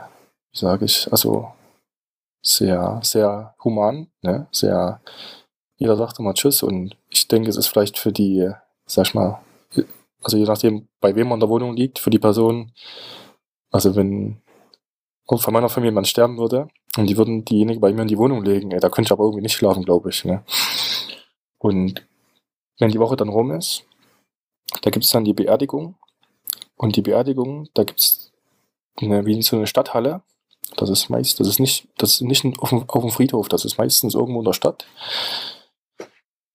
wie sage ich? Also sehr, sehr human. Ne? Sehr. Jeder sagt immer Tschüss und ich denke, es ist vielleicht für die, sag ich mal, also je nachdem, bei wem man in der Wohnung liegt, für die Person, also wenn auch von meiner Familie jemand sterben würde und die würden diejenige bei mir in die Wohnung legen, ey, da könnte ich aber irgendwie nicht schlafen, glaube ich. Ne? Und wenn die Woche dann rum ist, da gibt es dann die Beerdigung und die Beerdigung, da gibt es wie so eine Stadthalle. Das ist meist, das ist nicht, das ist nicht auf dem, auf dem Friedhof, das ist meistens irgendwo in der Stadt.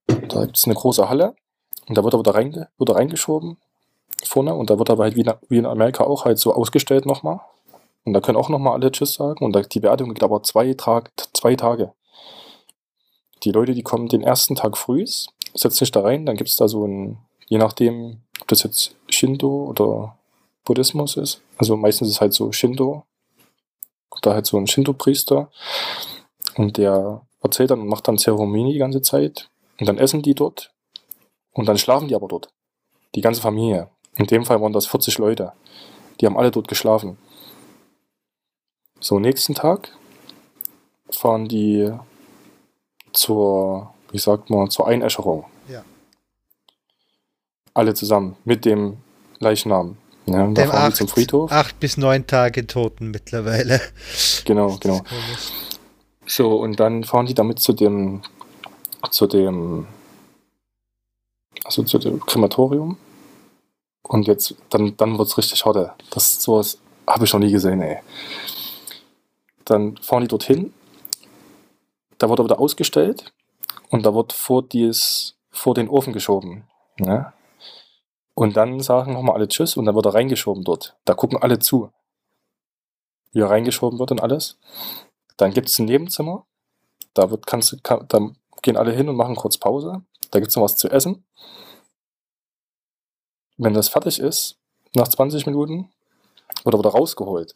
Da gibt es eine große Halle und da wird er wieder reinge, wird reingeschoben vorne und da wird aber halt wie in, wie in Amerika auch halt so ausgestellt nochmal. Und da können auch nochmal alle Tschüss sagen. Und die Beerdigung geht aber zwei, Tag, zwei Tage. Die Leute, die kommen den ersten Tag früh, setzen sich da rein, dann gibt es da so ein, je nachdem, ob das jetzt Shinto oder Buddhismus ist. Also meistens ist es halt so Shinto. Da halt so ein Shinto-Priester. Und der erzählt dann und macht dann Zeremonie die ganze Zeit. Und dann essen die dort. Und dann schlafen die aber dort. Die ganze Familie. In dem Fall waren das 40 Leute. Die haben alle dort geschlafen. So, nächsten Tag fahren die zur, wie sagt man, zur Einäscherung. Ja. Alle zusammen mit dem Leichnam. Ja, da Dem acht, zum Friedhof. acht bis neun Tage Toten mittlerweile. Genau, genau. So, und dann fahren die damit zu dem, zu dem, also zu dem Krematorium. Und jetzt, dann, dann wird's richtig harte. Das sowas habe ich noch nie gesehen, ey. Dann fahren die dorthin. Da wird er wieder ausgestellt. Und da wird vor dies, vor den Ofen geschoben. Ne? Und dann sagen nochmal alle Tschüss und dann wird er reingeschoben dort. Da gucken alle zu. Wie er reingeschoben wird und alles. Dann gibt es ein Nebenzimmer. Da, wird, kannst, kann, da gehen alle hin und machen kurz Pause. Da gibt es noch was zu essen. Wenn das fertig ist, nach 20 Minuten, wird er wieder rausgeholt.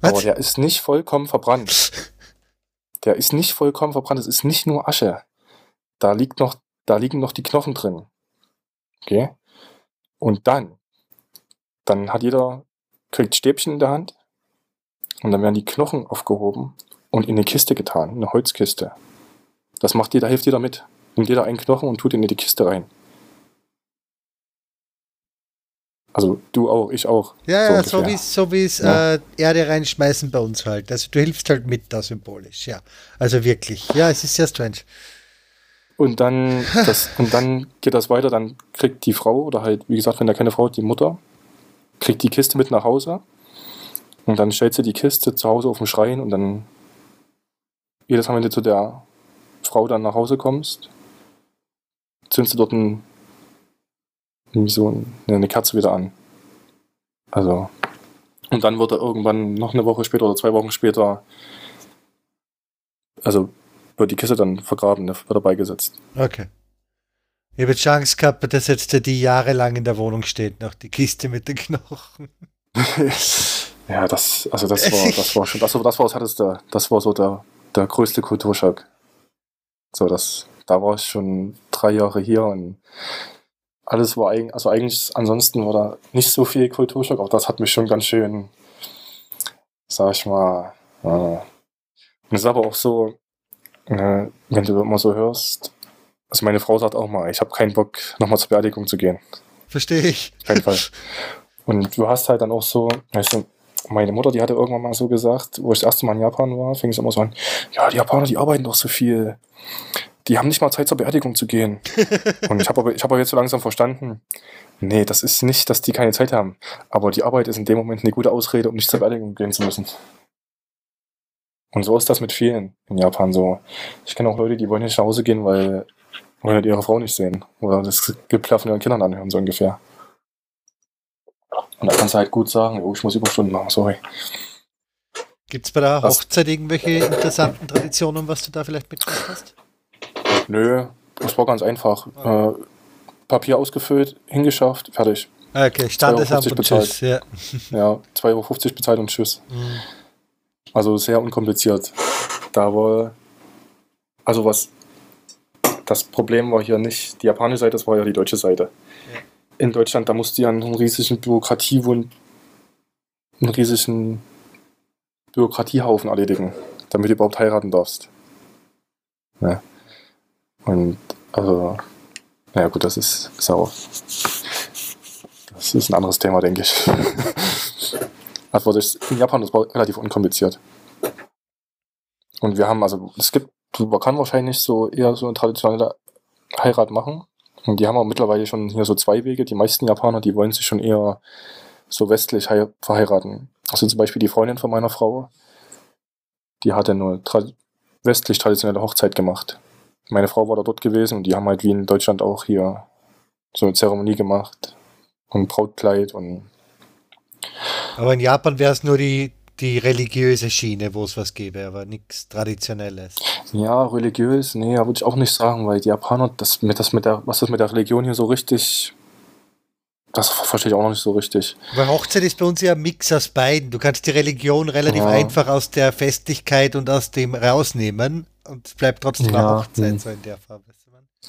Was? Aber der ist nicht vollkommen verbrannt. Der ist nicht vollkommen verbrannt. Es ist nicht nur Asche. Da liegt noch, da liegen noch die Knochen drin. Okay? Und dann, dann hat jeder, kriegt Stäbchen in der Hand und dann werden die Knochen aufgehoben und in eine Kiste getan, eine Holzkiste. Das macht jeder, hilft jeder mit. Nimmt jeder einen Knochen und tut ihn in die Kiste rein. Also du auch, ich auch. Ja, so ja, so wie so wie es Ja. äh, Erde reinschmeißen bei uns halt. Also du hilfst halt mit da symbolisch, ja. Also wirklich. Ja, es ist sehr strange. Und dann, das, und dann geht das weiter, dann kriegt die Frau, oder halt, wie gesagt, wenn da keine Frau hat, die Mutter, kriegt die Kiste mit nach Hause. Und dann stellt sie die Kiste zu Hause auf den Schrein und dann jedes Mal, wenn du zu der Frau dann nach Hause kommst, zündest du dort ein, so ein, eine Kerze wieder an. Also, und dann wird er irgendwann noch eine Woche später oder zwei Wochen später, also wird die Kiste dann vergraben, wird er beigesetzt. Okay. Ich habe Chance gehabt, dass jetzt die jahrelang in der Wohnung steht, noch die Kiste mit den Knochen. ja, das, also das war, das war schon, das war, das war das härteste, das war so der, der größte Kulturschock. So, das, da war ich schon drei Jahre hier und alles war eigentlich, also eigentlich, ansonsten war da nicht so viel Kulturschock, aber das hat mich schon ganz schön, sag ich mal, äh, und es ist aber auch so, äh, wenn du immer so hörst, also meine Frau sagt auch mal, ich habe keinen Bock, nochmal zur Beerdigung zu gehen. Verstehe ich. Jeden Fall. Und du hast halt dann auch so, weißt du, meine Mutter, die hatte irgendwann mal so gesagt, wo ich das erste Mal in Japan war, fing es immer so an, ja, die Japaner, die arbeiten doch so viel. Die haben nicht mal Zeit zur Beerdigung zu gehen. Und ich habe aber, ich hab aber jetzt so langsam verstanden, nee, das ist nicht, dass die keine Zeit haben. Aber die Arbeit ist in dem Moment eine gute Ausrede, um nicht zur Beerdigung gehen zu müssen. Und so ist das mit vielen in Japan so. Ich kenne auch Leute, die wollen nicht nach Hause gehen, weil wollen halt ihre Frau nicht sehen. Oder das Geplär von ihren Kindern anhören, so ungefähr. Und da kannst du halt gut sagen, oh, ich muss Überstunden machen, sorry. Gibt es bei der Hochzeit irgendwelche interessanten Traditionen, was du da vielleicht mitgemacht hast? Nö, das war ganz einfach. Äh, Papier ausgefüllt, hingeschafft, fertig. Okay, Standesamt und Tschüss. Ja, ja 2,50 Euro bezahlt und Tschüss. Mhm. Also sehr unkompliziert. Da war, also was, das Problem war hier nicht die japanische Seite, das war ja die deutsche Seite. Ja. In Deutschland, da musst du ja einen riesigen Bürokratiewund, einen riesigen Bürokratiehaufen erledigen, damit du überhaupt heiraten darfst. Ja. Und also, naja gut, das ist, ist auch, das ist ein anderes Thema, denke ich. also in Japan das war relativ unkompliziert. Und wir haben also, es gibt, man kann wahrscheinlich so eher so eine traditionelle Heirat machen. Und die haben auch mittlerweile schon hier so zwei Wege. Die meisten Japaner, die wollen sich schon eher so westlich verheiraten. Also zum Beispiel die Freundin von meiner Frau, die hatte eine tra westlich traditionelle Hochzeit gemacht meine Frau war da dort gewesen und die haben halt wie in Deutschland auch hier so eine Zeremonie gemacht und Brautkleid und. Aber in Japan wäre es nur die, die religiöse Schiene, wo es was gäbe, aber nichts Traditionelles. Ja, religiös, nee, würde ich auch nicht sagen, weil die Japaner, das mit, das mit der, was das mit der Religion hier so richtig das verstehe ich auch noch nicht so richtig. Weil Hochzeit ist bei uns ja ein Mix aus beiden. Du kannst die Religion relativ ja. einfach aus der Festlichkeit und aus dem rausnehmen und es bleibt trotzdem ja. Hochzeit hm. so in der Farbe.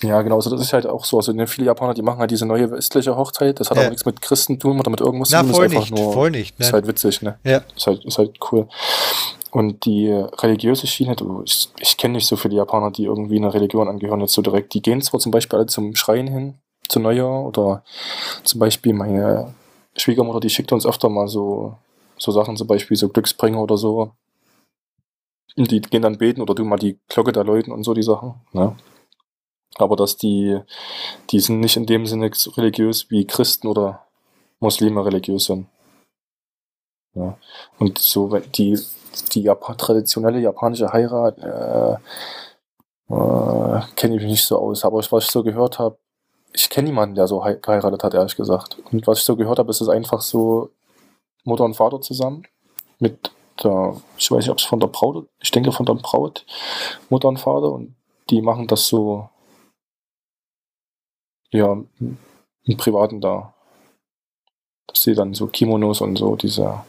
Ja, genau, also das ist halt auch so. Also ne, viele Japaner, die machen halt diese neue westliche Hochzeit. Das hat ja. auch nichts mit Christentum oder mit irgendwas zu tun. Voll ist nicht, nur, voll nicht. Ne? Ist halt witzig, ne? Ja. Ist halt, ist halt cool. Und die religiöse Schiene, ich, ich kenne nicht so viele Japaner, die irgendwie einer Religion angehören, jetzt so direkt. Die gehen zwar zum Beispiel alle zum Schreien hin, zu Neujahr oder zum Beispiel meine Schwiegermutter, die schickt uns öfter mal so, so Sachen, zum Beispiel so Glücksbringer oder so. Die gehen dann beten oder du mal die Glocke da läuten und so die Sachen. Ne? Aber dass die, die sind nicht in dem Sinne religiös wie Christen oder Muslime religiös sind. Ja. Und so die, die Jap traditionelle japanische Heirat äh, äh, kenne ich mich nicht so aus. Aber was ich so gehört habe, ich kenne niemanden, der so geheiratet hat, ehrlich gesagt. Und was ich so gehört habe, ist es einfach so Mutter und Vater zusammen mit der, ich weiß nicht, ob es von der Braut, ich denke von der Braut, Mutter und Vater und die machen das so, ja, im Privaten da. Dass sie dann so Kimonos und so diese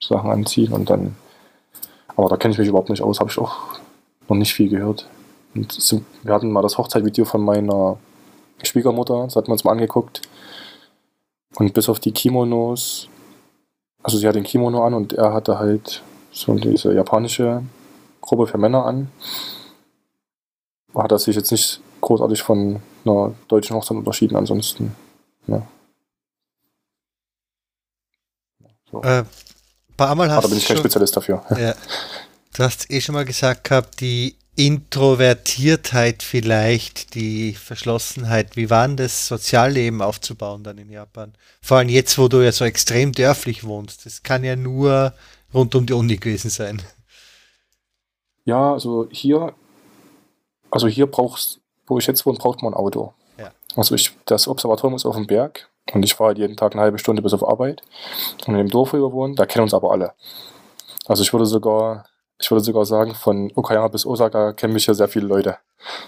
Sachen anziehen und dann, aber da kenne ich mich überhaupt nicht aus, habe ich auch noch nicht viel gehört. Und wir hatten mal das Hochzeitvideo von meiner Schwiegermutter, das hat man uns mal angeguckt. Und bis auf die Kimonos, also sie hat den Kimono an und er hatte halt so diese japanische Gruppe für Männer an. Hat er sich jetzt nicht großartig von einer deutschen Hochzeit unterschieden, ansonsten. Ja. So. Äh, paar Mal hast Aber da bin ich kein Spezialist dafür. Ja. Du hast eh schon mal gesagt gehabt, die Introvertiertheit vielleicht, die Verschlossenheit. Wie war denn das Sozialleben aufzubauen dann in Japan? Vor allem jetzt, wo du ja so extrem dörflich wohnst. Das kann ja nur rund um die Uni gewesen sein. Ja, also hier, also hier brauchst, wo ich jetzt wohne, braucht man ein Auto. Ja. Also ich, das Observatorium ist auf dem Berg und ich fahre halt jeden Tag eine halbe Stunde bis auf Arbeit. Und in dem Dorf, wo wir wohnen, da kennen uns aber alle. Also ich würde sogar ich würde sogar sagen, von Okayama bis Osaka kennen mich ja sehr viele Leute.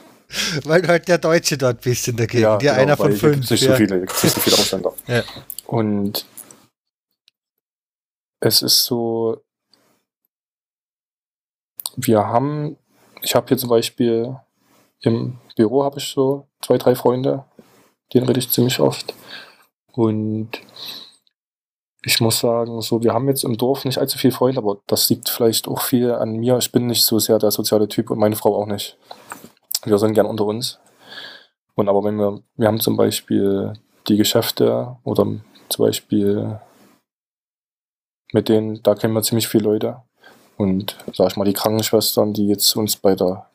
Weil du halt der Deutsche dort bist in der Gegend, ja, genau, einer von fünf. Nicht ja. so viele, gibt nicht so viele Ausländer. Ja. Und es ist so, wir haben, ich habe hier zum Beispiel im Büro habe ich so zwei, drei Freunde, denen rede ich ziemlich oft. Und ich muss sagen, so, wir haben jetzt im Dorf nicht allzu viele Freunde, aber das liegt vielleicht auch viel an mir. Ich bin nicht so sehr der soziale Typ und meine Frau auch nicht. Wir sind gern unter uns. Und aber wenn wir, wir haben zum Beispiel die Geschäfte oder zum Beispiel mit denen, da kennen wir ziemlich viele Leute. Und sag ich mal, die Krankenschwestern, die jetzt uns bei der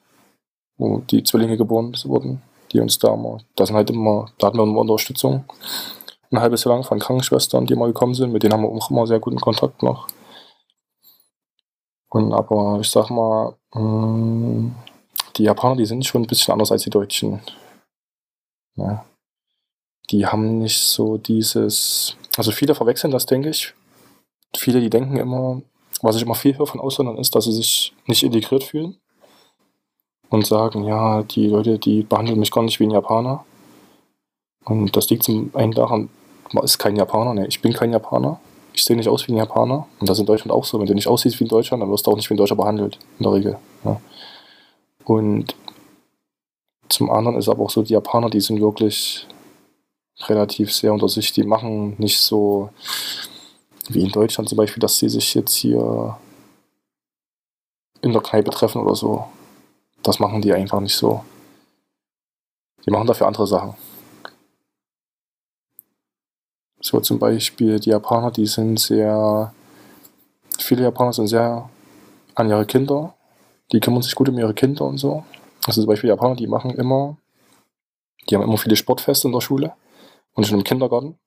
wo die Zwillinge geboren wurden, die uns da immer, da sind halt immer, da hatten wir immer Unterstützung. Ein halbes Jahr lang von Krankenschwestern, die immer gekommen sind, mit denen haben wir auch immer sehr guten Kontakt noch. Und aber ich sag mal, mh, mm, die Japaner, die sind schon ein bisschen anders als die Deutschen. Ja. Die haben nicht so dieses, also viele verwechseln das, denke ich. Viele, die denken immer, was ich immer viel höre von Ausländern ist, dass sie sich nicht integriert fühlen und sagen, ja, die Leute, die behandeln mich gar nicht wie ein Japaner. Und das liegt zum einen daran, ist kein Japaner, ne, ich bin kein Japaner. Ich sehe nicht aus wie ein Japaner. Und das ist in Deutschland auch so. Wenn du nicht aussiehst wie in Deutschland, dann wirst du auch nicht wie ein Deutscher behandelt, in der Regel. Ja. Und zum anderen ist aber auch so, die Japaner, die sind wirklich relativ sehr unter sich. Die machen nicht so wie in Deutschland zum Beispiel, dass sie sich jetzt hier in der Kneipe treffen oder so. Das machen die einfach nicht so. Die machen dafür andere Sachen. So zum Beispiel die Japaner, die sind sehr, viele Japaner sind sehr an ihre Kinder. Die kümmern sich gut um ihre Kinder und so. Also zum Beispiel Japaner, die machen immer, die haben immer viele Sportfeste in der Schule und schon im Kindergarten.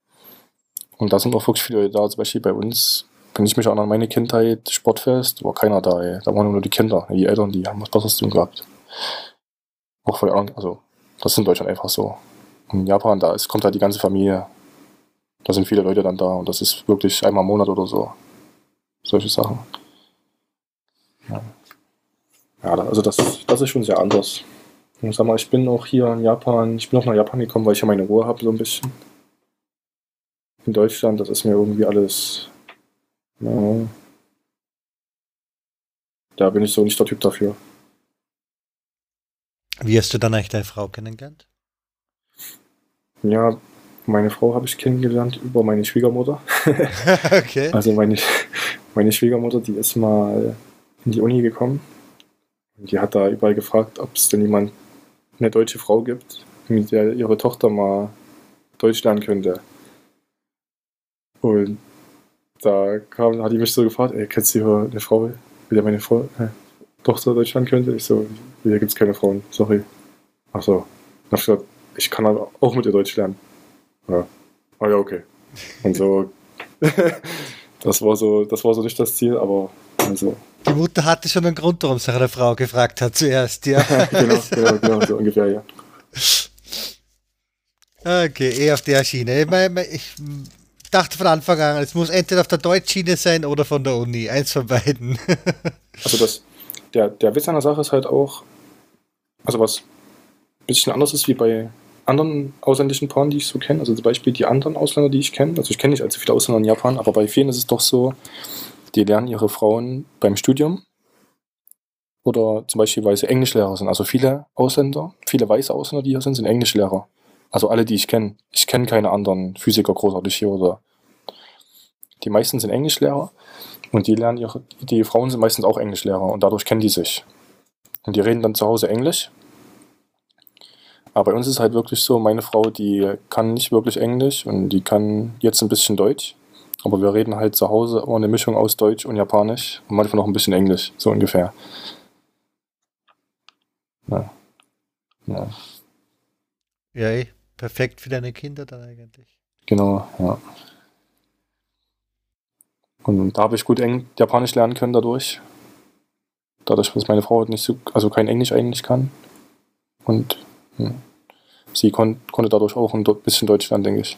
Und da sind auch wirklich viele da, zum Beispiel bei uns, wenn ich mich an meine Kindheit, Sportfest, war keiner da, ey. Da waren nur die Kinder, die Eltern, die haben was Besseres zu tun gehabt. Auch voll, also, das ist in Deutschland einfach so. In Japan, da ist, kommt halt die ganze Familie. Da sind viele Leute dann da und das ist wirklich einmal im Monat oder so. Solche Sachen. Ja, ja also das, das ist schon sehr anders. Und sag mal, ich bin auch hier in Japan, ich bin auch nach Japan gekommen, weil ich ja meine Ruhe habe, so ein bisschen. In Deutschland, das ist mir irgendwie alles. Ja, da bin ich so nicht der Typ dafür. Wie hast du dann eigentlich deine Frau kennengelernt? Ja, meine Frau habe ich kennengelernt über meine Schwiegermutter. okay. Also meine, meine Schwiegermutter, die ist mal in die Uni gekommen. Und die hat da überall gefragt, ob es denn jemand, eine deutsche Frau gibt, mit der ihre Tochter mal Deutsch lernen könnte. Und da kam, hat die mich so gefragt, ey, kennst du hier eine Frau, mit der meine Frau, äh, Tochter Deutsch lernen könnte? Ich so, hier gibt es keine Frauen, sorry. Ach so. Dann hab ich gesagt, ich kann aber auch mit ihr Deutsch lernen. Ja. Ah ja, okay. Und so, das war so, das war so nicht das Ziel, aber also. Die Mutter hatte schon einen Grund, warum sie eine Frau gefragt hat zuerst, ja. genau, genau, genau, so ungefähr, ja. Okay, eh auf der Schiene. Ich, ich dachte von Anfang an, es muss entweder auf der Deutschschiene sein oder von der Uni. Eins von beiden. also das, der, der Witz an der Sache ist halt auch, also was ein bisschen anders ist wie bei anderen ausländischen Paaren, die ich so kenne. Also zum Beispiel die anderen Ausländer, die ich kenne. Also ich kenne nicht allzu viele Ausländer in Japan, aber bei vielen ist es doch so, die lernen ihre Frauen beim Studium oder zum Beispiel, weil sie Englischlehrer sind. Also viele Ausländer, viele weiße Ausländer, die hier sind, sind Englischlehrer. Also alle, die ich kenne. Ich kenne keine anderen Physiker großartig hier oder. Die meisten sind Englischlehrer und die lernen ihre, die Frauen sind meistens auch Englischlehrer und dadurch kennen die sich. Und die reden dann zu Hause Englisch aber bei uns ist halt wirklich so, meine Frau, die kann nicht wirklich Englisch und die kann jetzt ein bisschen Deutsch. Aber wir reden halt zu Hause immer eine Mischung aus Deutsch und Japanisch und manchmal noch ein bisschen Englisch, so ungefähr. Ja. Ja, ja ey, perfekt für deine Kinder dann eigentlich. Genau, ja. Und da habe ich gut Eng Japanisch lernen können dadurch. Dadurch, dass meine Frau nicht so, also kein Englisch eigentlich kann. Und Sie kon konnte dadurch auch ein bisschen Deutsch lernen, denke ich.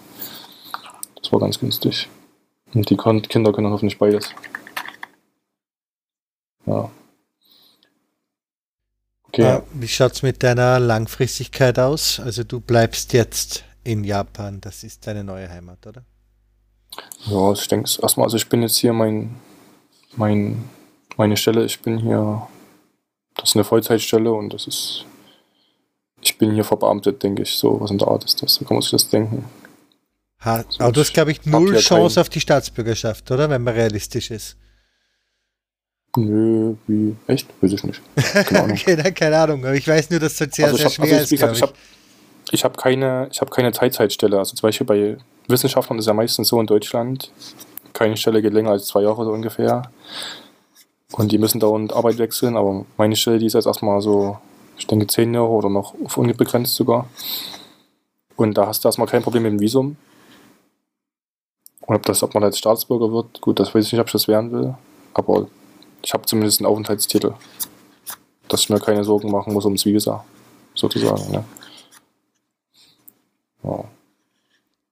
Das war ganz günstig. Und die Kinder können hoffentlich beides. Ja. Okay. Äh, wie schaut es mit deiner Langfristigkeit aus? Also du bleibst jetzt in Japan, das ist deine neue Heimat, oder? Ja, ich denke erstmal, also ich bin jetzt hier mein, mein, meine Stelle, ich bin hier, das ist eine Vollzeitstelle und das ist ich bin hier verbeamtet, denke ich. So was in der Art ist das. So kann man sich das denken. Ha, aber du hast, glaube ich, null Chance auf die Staatsbürgerschaft, oder? Wenn man realistisch ist. Nö, wie? Echt? Weiß ich nicht. Keine Ahnung. okay, keine Ahnung, aber ich weiß nur, dass das sehr, also sehr hab, schwer also ist. Gesagt, ich habe ich hab keine, hab keine Teilzeitstelle. Also zum Beispiel bei Wissenschaftlern ist ja meistens so in Deutschland, keine Stelle geht länger als zwei Jahre so ungefähr. Und die müssen dauernd Arbeit wechseln, aber meine Stelle, die ist jetzt erstmal so ich denke 10 Jahre oder noch auf unbegrenzt sogar. Und da hast du erstmal kein Problem mit dem Visum. Und ob, das, ob man als Staatsbürger wird, gut, das weiß ich nicht, ob ich das werden will. Aber ich habe zumindest einen Aufenthaltstitel. Dass ich mir keine Sorgen machen muss ums Visa, sozusagen. Ne? Ja.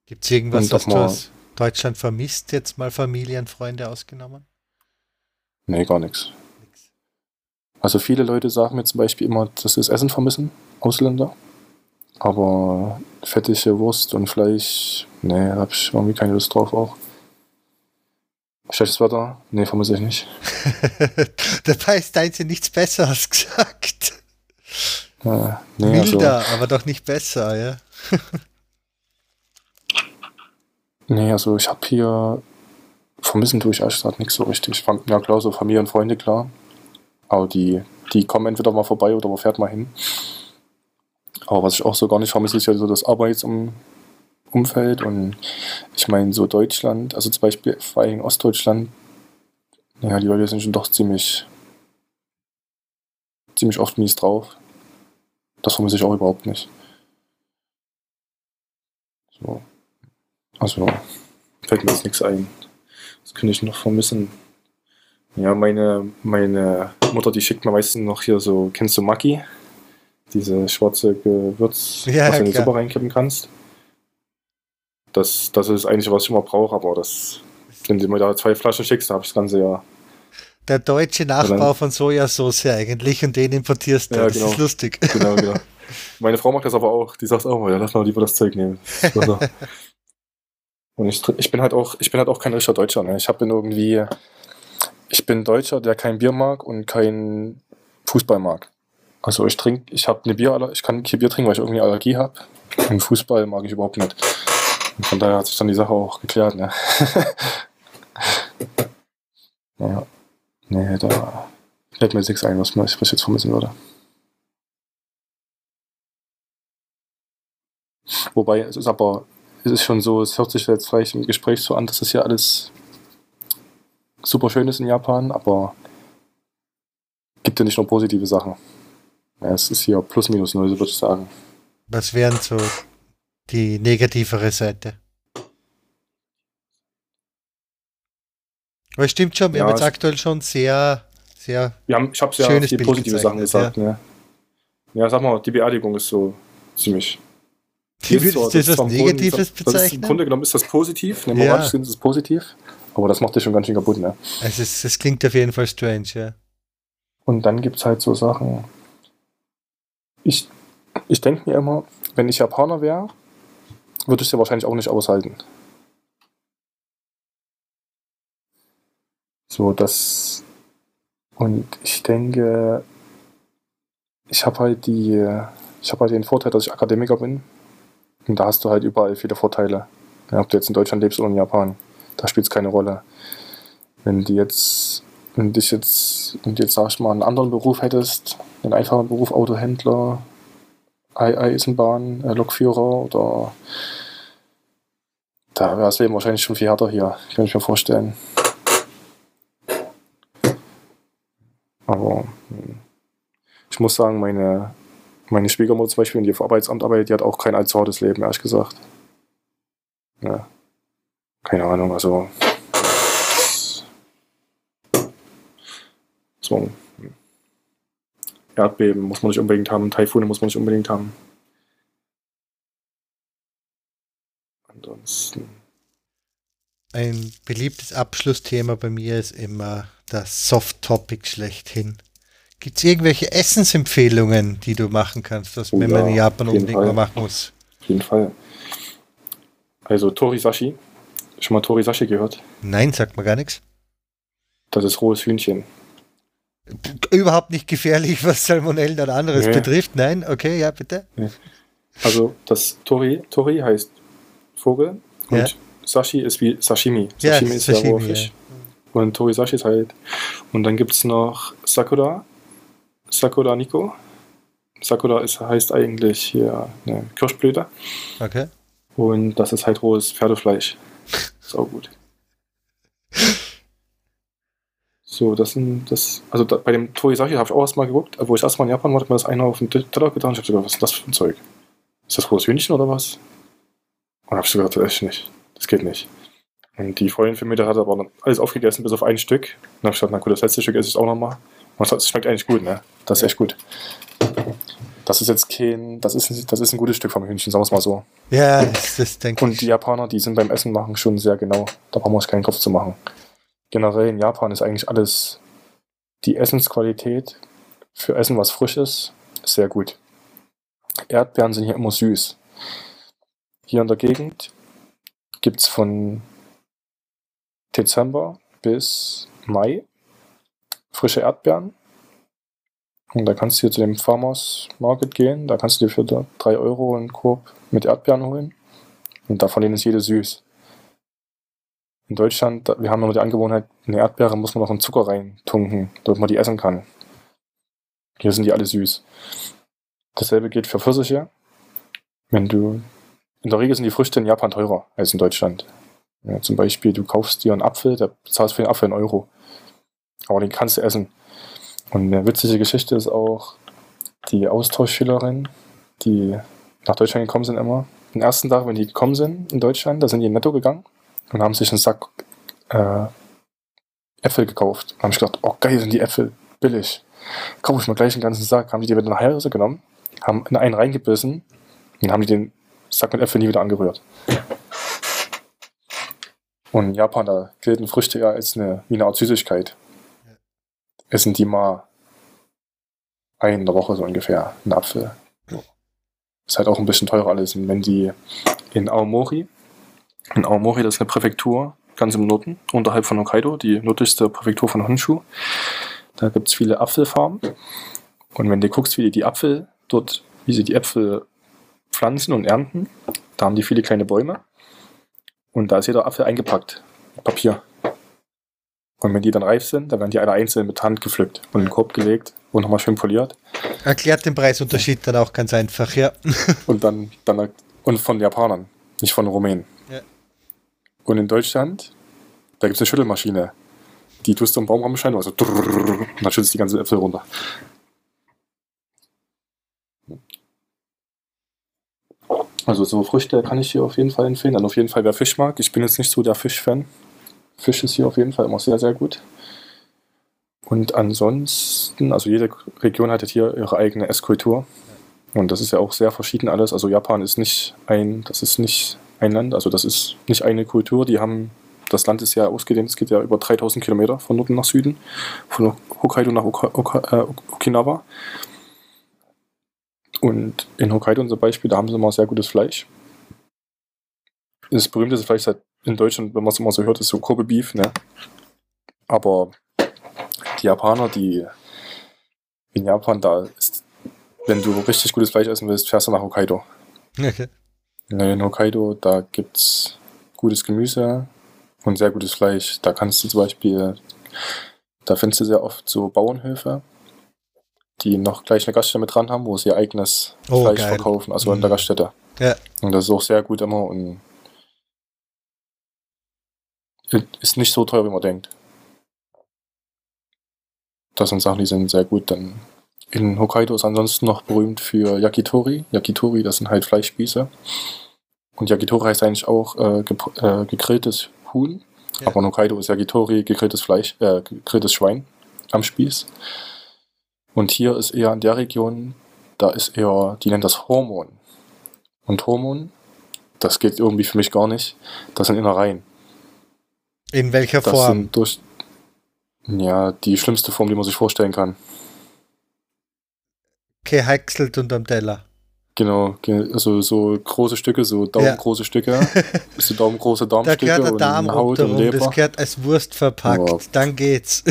Gibt es irgendwas, was du aus Deutschland vermisst, jetzt mal Familienfreunde ausgenommen? Nee, gar nichts. Also viele Leute sagen mir zum Beispiel immer, dass sie das Essen vermissen, Ausländer. Aber fettige Wurst und Fleisch, nee, habe ich irgendwie keine Lust drauf auch. Schlechtes Wetter? Nee, vermisse ich nicht. Dabei ist deins ja nichts Besseres gesagt. Äh, nee, Milder, also, aber doch nicht besser, ja. nee, also ich habe hier vermissen tue ich echt nichts so richtig. Ja klar, so Familie und Freunde, klar. Aber die, die kommen entweder mal vorbei oder man fährt mal hin. Aber was ich auch so gar nicht vermisse, ist ja so das Arbeitsumfeld. Und ich meine, so Deutschland, also zum Beispiel vor allem Ostdeutschland, ja, die Leute sind schon doch ziemlich, ziemlich oft mies drauf. Das vermisse ich auch überhaupt nicht. So. Also, fällt mir jetzt nichts ein. Das könnte ich noch vermissen. Ja, meine, meine Mutter, die schickt mir meistens noch hier so, kennst du Maki? Diese schwarze Gewürz, ja, was du in die Suppe reinkippen kannst. Das, das ist eigentlich, was ich immer brauche, aber das, wenn du mir da zwei Flaschen schickst, dann habe ich das ganze Jahr. Der deutsche Nachbau dann, von Sojasauce eigentlich und den importierst du. Ja, das genau, ist lustig. Genau, genau. Meine Frau macht das aber auch. Die sagt auch mal, ja, lass mal lieber das Zeug nehmen. und ich, ich bin halt auch, ich bin halt auch kein richtiger Deutscher. Ne? Ich habe irgendwie, ich bin Deutscher, der kein Bier mag und kein Fußball mag. Also ich trinke, ich habe eine Bier, ich kann kein Bier trinken, weil ich irgendwie Allergie habe. Und Fußball mag ich überhaupt nicht. Und von daher hat sich dann die Sache auch geklärt, ne? ja. Nee, da fällt mir nichts ein, was ich jetzt vermissen würde. Wobei, es ist aber, es ist schon so, es hört sich jetzt vielleicht im Gespräch so an, dass das hier alles super schön ist in Japan, aber gibt ja nicht nur positive Sachen. Ja, es ist hier plus minus null, so würde ich sagen. Was wären so die negativere Seite? Aber es stimmt schon, wir ja, haben jetzt aktuell schon sehr, sehr. Haben, ich habe ja viele Bild positive Sachen gesagt. Ja. ja. sag mal, die Beerdigung ist so ziemlich. Wie würdest du das, das Negatives bezeichnen? Das ist, Im Grunde genommen ist das positiv, ne, moralisch ja. ist es positiv, aber das macht dich schon ganz schön kaputt, ne? Es, ist, es klingt auf jeden Fall strange, ja. Und dann gibt es halt so Sachen, ich, ich denke mir immer, wenn ich Japaner wäre, würde ich sie wahrscheinlich auch nicht aushalten. So, das. Und ich denke, ich habe halt die. Ich habe halt den Vorteil, dass ich Akademiker bin. Und da hast du halt überall viele Vorteile. Ja, ob du jetzt in Deutschland lebst oder in Japan. Da spielt es keine Rolle. Wenn du jetzt, wenn dich jetzt, wenn du jetzt, sag ich mal, einen anderen Beruf hättest, einen einfachen Beruf, Autohändler, Eisenbahn, äh, Lokführer oder da wäre das Leben wahrscheinlich schon viel härter hier, kann ich mir vorstellen. Aber hm, ich muss sagen, meine, meine Schwiegermutter zum Beispiel, die auf Arbeitsamt arbeitet, die hat auch kein allzu hartes Leben, ehrlich gesagt. Ja. Keine Ahnung, also. So. Erdbeben muss man nicht unbedingt haben, Taifune muss man nicht unbedingt haben. Ansonsten. Ein beliebtes Abschlussthema bei mir ist immer das Soft-Topic schlechthin. Gibt es irgendwelche Essensempfehlungen, die du machen kannst, was, oh, wenn man in Japan unbedingt Fall. mal machen muss? Auf jeden Fall. Also Torisashi. Schon mal Torisashi gehört? Nein, sagt mir gar nichts. Das ist rohes Hühnchen überhaupt nicht gefährlich, was Salmonellen oder anderes nee. betrifft. Nein, okay, ja, bitte. Nee. Also das Tori, Tori heißt Vogel und ja. Sashi ist wie Sashimi. Sashimi ja, ist Sashimi, ja roher Fisch. Ja. Und Tori Sashi ist halt. Und dann gibt es noch Sakura. Sakura Niko. Sakura ist, heißt eigentlich hier eine Kirschblüte. Okay. Und das ist halt rohes Pferdefleisch. Sau gut. So, das sind das. Also da, bei dem Torisaki habe ich auch erstmal geguckt, wo ich erstmal in Japan war, hat mir das einer auf den Teller getan. Ich habe sogar, was ist das für ein Zeug? Ist das rohes Hühnchen oder was? Und habe ich so gedacht, echt nicht. Das geht nicht. Und die Freundin für mich, der hat aber alles aufgegessen, bis auf ein Stück. Dann habe ich gedacht, na gut, das letzte Stück esse ich auch nochmal. Und es schmeckt eigentlich gut, ne? Das ist echt gut. Das ist jetzt kein, das ist, das ist ein gutes Stück vom Hühnchen, sagen wir es mal so. Ja, das, das denke Und die Japaner, die sind beim Essen machen schon sehr genau. Da brauchen wir uns keinen Kopf zu machen. Generell in Japan ist eigentlich alles, die Essensqualität für Essen, was frisch ist, ist sehr gut. Erdbeeren sind hier immer süß. Hier in der Gegend gibt es von Dezember bis Mai frische Erdbeeren. Und da kannst du hier zu dem Farmers Market gehen. Da kannst du dir für 3 Euro einen Korb mit Erdbeeren holen. Und davon ist jede süß. In Deutschland, wir haben immer die Angewohnheit, eine Erdbeere muss man noch in Zucker reintunken, damit man die essen kann. Hier sind die alle süß. Dasselbe gilt für Pfirsiche. Wenn du, in der Regel sind die Früchte in Japan teurer als in Deutschland. Ja, zum Beispiel, du kaufst dir einen Apfel, da zahlst für den Apfel einen Euro. Aber den kannst du essen. Und eine witzige Geschichte ist auch die Austauschschülerin, die nach Deutschland gekommen sind immer. Den ersten Tag, wenn die gekommen sind in Deutschland, da sind die in Netto gegangen und haben sich einen Sack äh, Äpfel gekauft. Da haben ich gedacht, oh geil sind die Äpfel, billig. Kaufe ich mal gleich einen ganzen Sack. Haben die die wieder nach Hause genommen, haben in einen reingebissen und haben die den Sack mit Äpfeln nie wieder angerührt. Und in Japan, da gelten Früchte eher als eine, wie eine Art Süßigkeit. Essen die mal ein in der Woche so ungefähr, einen Apfel. Ist halt auch ein bisschen teurer alles. Und wenn die in Aomori, in Aomori, das ist eine Präfektur, ganz im Norden, unterhalb von Hokkaido, die nördlichste Präfektur von Honshu, da gibt es viele Apfelfarmen. Und wenn du guckst, wie die die Apfel dort, wie sie die Äpfel pflanzen und ernten, da haben die viele kleine Bäume. Und da ist jeder Apfel eingepackt mit Papier. Und wenn die dann reif sind, dann werden die alle einzeln mit Hand gepflückt und in den Korb gelegt und nochmal schön poliert. Erklärt den Preisunterschied dann auch ganz einfach, ja. Und dann, dann und von Japanern, nicht von Rumänen. Ja. Und in Deutschland, da gibt es eine Schüttelmaschine. Die tust du im Baum ramschein, also und dann schüttelst du die ganzen Äpfel runter. Also so Früchte kann ich hier auf jeden Fall empfehlen. Dann auf jeden Fall, wer Fisch mag. Ich bin jetzt nicht so der Fischfan. Fisch ist hier auf jeden Fall immer sehr, sehr gut. Und ansonsten, also jede Region hat hier ihre eigene Esskultur. Und das ist ja auch sehr verschieden alles. Also Japan ist nicht ein, das ist nicht ein Land, also das ist nicht eine Kultur. Die haben, das Land ist ja ausgedehnt, es geht ja über 3000 Kilometer von Norden nach Süden, von Hokkaido nach äh, Okinawa. Und in Hokkaido zum Beispiel, da haben sie immer sehr gutes Fleisch. Das berühmteste Fleisch seit in Deutschland, wenn man es immer so hört, ist so Kobe Beef, ne? Aber die Japaner, die in Japan, da ist, wenn du richtig gutes Fleisch essen willst, fährst du nach Hokkaido. Okay. In Hokkaido, da gibt's gutes Gemüse und sehr gutes Fleisch. Da kannst du zum Beispiel, da findest du sehr oft so Bauernhöfe, die noch gleich eine Gaststätte mit dran haben, wo sie ihr eigenes Oh, Fleisch geil. verkaufen, also in der Mhm. Gaststätte. Ja. Und das ist auch sehr gut immer und ist nicht so teuer, wie man denkt. Das sind Sachen, die sind sehr gut. Dann in Hokkaido ist ansonsten noch berühmt für Yakitori. Yakitori, das sind halt Fleischspieße. Und Yakitori heißt eigentlich auch äh, äh, gegrilltes Huhn. Ja. Aber in Hokkaido ist Yakitori gegrilltes Fleisch, äh, gegrilltes Schwein am Spieß. Und hier ist eher in der Region, da ist eher, die nennt das Hormon. Und Hormon, das geht irgendwie für mich gar nicht. Das sind Innereien. In welcher Das Form? sind durch, ja, die schlimmste Form, die man sich vorstellen kann. Gehäckselt unterm Teller. Genau, ge- also so große Stücke, so daumengroße Stücke, so daumengroße Da Darmstücke gehört der und Darm Haut und rundherum, das Leber. gehört als Wurst verpackt. Oh. Dann geht's.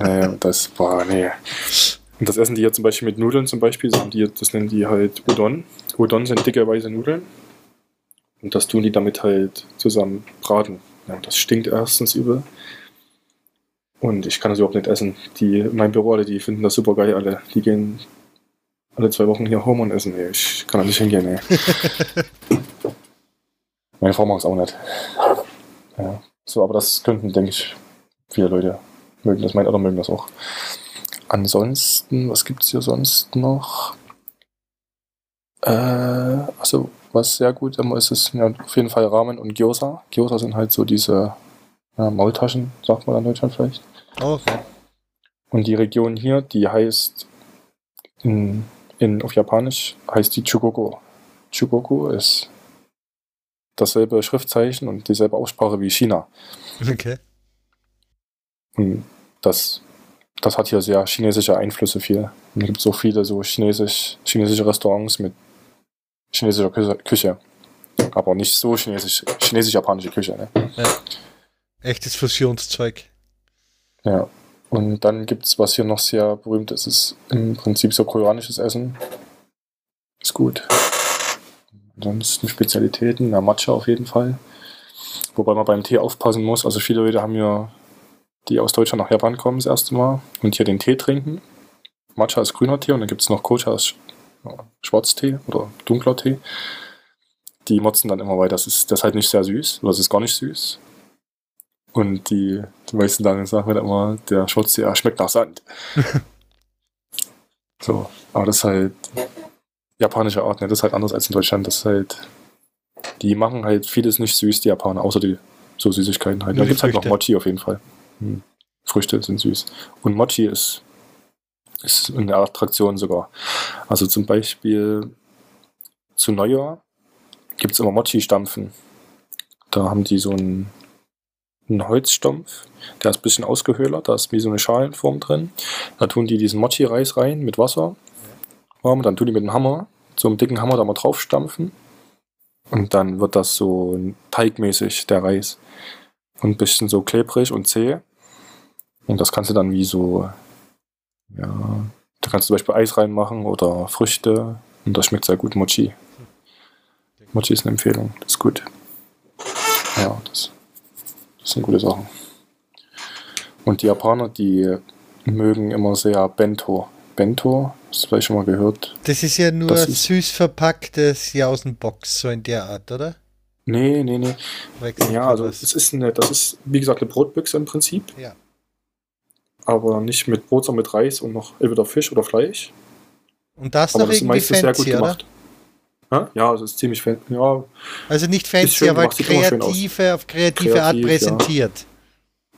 Naja, das war, nee. Und das essen die hier zum Beispiel mit Nudeln zum Beispiel, die, das nennen die halt Udon. Udon sind dicke weiße Nudeln. Und das tun die damit halt zusammen braten. Ja, und das stinkt erstens übel. Und ich kann das überhaupt nicht essen. Die in meinem Büro alle, die finden das super geil alle. Die gehen alle zwei Wochen hier Hormon essen. Ey. Ich kann da nicht hingehen, ey. Meine Frau mag es auch nicht. Ja. So, aber das könnten, denke ich, viele Leute mögen das, meine Eltern mögen das auch. Ansonsten, was gibt es hier sonst noch? Äh, also, was sehr gut immer ist, ist ja, auf jeden Fall Ramen und Gyoza. Gyoza sind halt so diese ja, Maultaschen, sagt man in Deutschland vielleicht. Okay. Und die Region hier, die heißt in, in, auf Japanisch heißt die Chugoku. Chugoku ist dasselbe Schriftzeichen und dieselbe Aussprache wie China. Okay. Und das, das hat hier sehr chinesische Einflüsse viel. Und es gibt so viele so chinesisch, chinesische Restaurants mit chinesischer Kü- Küche. Aber nicht so chinesisch, chinesisch-japanische Küche. Ne? Echtes Fusionszeug. Ja. Und dann gibt es, was hier noch sehr berühmt ist, ist im Prinzip so koreanisches Essen. Ist gut. Ansonsten Spezialitäten, na, Matcha auf jeden Fall. Wobei man beim Tee aufpassen muss. Also viele Leute haben ja, die aus Deutschland nach Japan kommen das erste Mal und hier den Tee trinken. Matcha ist grüner Tee und dann gibt es noch Kocha ist ja, Schwarztee oder dunkler Tee. Die motzen dann immer weiter. Das ist, das ist halt nicht sehr süß, oder das ist gar nicht süß. Und die, die meisten dann sagen dann immer, der Schwarztee ja, schmeckt nach Sand. so, aber das ist halt japanische Art, ne? Das ist halt anders als in Deutschland. Das ist halt. Die machen halt vieles nicht süß, die Japaner, außer die so Süßigkeiten halt. Nur Da gibt es halt noch. Mochi auf jeden Fall. Hm. Früchte sind süß. Und Mochi ist, ist eine Attraktion sogar. Also zum Beispiel zu Neujahr gibt es immer Mochi-Stampfen. Da haben die so einen, einen Holzstumpf, der ist ein bisschen ausgehöhlert, da ist wie so eine Schalenform drin. Da tun die diesen Mochi-Reis rein mit Wasser warm, dann tun die mit dem Hammer, so einem dicken Hammer da mal drauf stampfen. Und dann wird das so teigmäßig, der Reis. Und ein bisschen so klebrig und zäh. Und das kannst du dann wie so, ja, da kannst du zum Beispiel Eis reinmachen oder Früchte. Und das schmeckt sehr gut, Mochi. Mochi ist eine Empfehlung, das ist gut. Ja, das, das sind gute Sachen. Und die Japaner, die mögen immer sehr Bento. Bento, hast du vielleicht schon mal gehört? Das ist ja nur Das süß verpacktes Jausenbox, so in der Art, oder? Nee, nee, nee. Wechselt Ja, also es ist eine, das ist, wie gesagt, eine Brotbüchse im Prinzip. Ja. Aber nicht mit Brot, sondern mit Reis und noch entweder Fisch oder Fleisch. Und das Aber noch das ist irgendwie meistens sehr gut fancy, oder? gemacht. Ja, ja, es ist ziemlich fancy. Ja, Also nicht fancy, aber gemacht, kreative, auf kreative Art Kreativ, ja. präsentiert.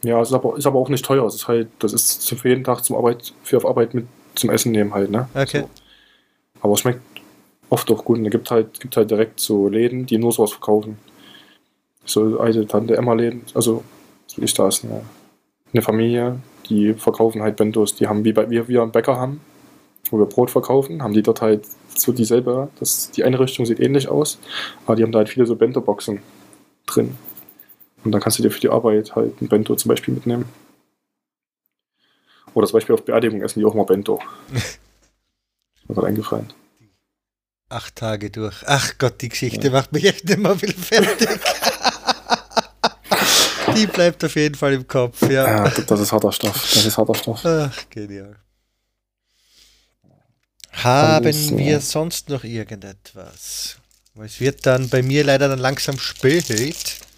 ja, es ist aber, ist aber auch nicht teuer. Es ist halt, das ist für jeden Tag zum Arbeit, für auf Arbeit mit zum Essen nehmen halt, ne? Okay. So. Aber es schmeckt oft auch gut. Und es gibt halt, gibt halt direkt so Läden, die nur sowas verkaufen. So alte Tante Emma-Läden, also so ich da ist eine, eine Familie, die verkaufen halt Bentos. Die haben, wie bei, wir, wir einen Bäcker haben, wo wir Brot verkaufen, haben die dort halt so dieselbe, das, die Einrichtung sieht ähnlich aus, aber die haben da halt viele so Bento-Boxen drin. Und dann kannst du dir für die Arbeit halt ein Bento zum Beispiel mitnehmen. Oder zum Beispiel auf Beerdigung essen die auch mal Bento. Mir gerade eingefallen. Acht Tage durch. Ach Gott, die Geschichte macht mich echt mehr wieder fertig. Die bleibt auf jeden Fall im Kopf, ja. Ja, das ist harter Stoff. Das ist harter Stoff. Ach, genial. Haben Alles, wir ja. sonst noch irgendetwas? Weil Es wird dann bei mir leider dann langsam spät.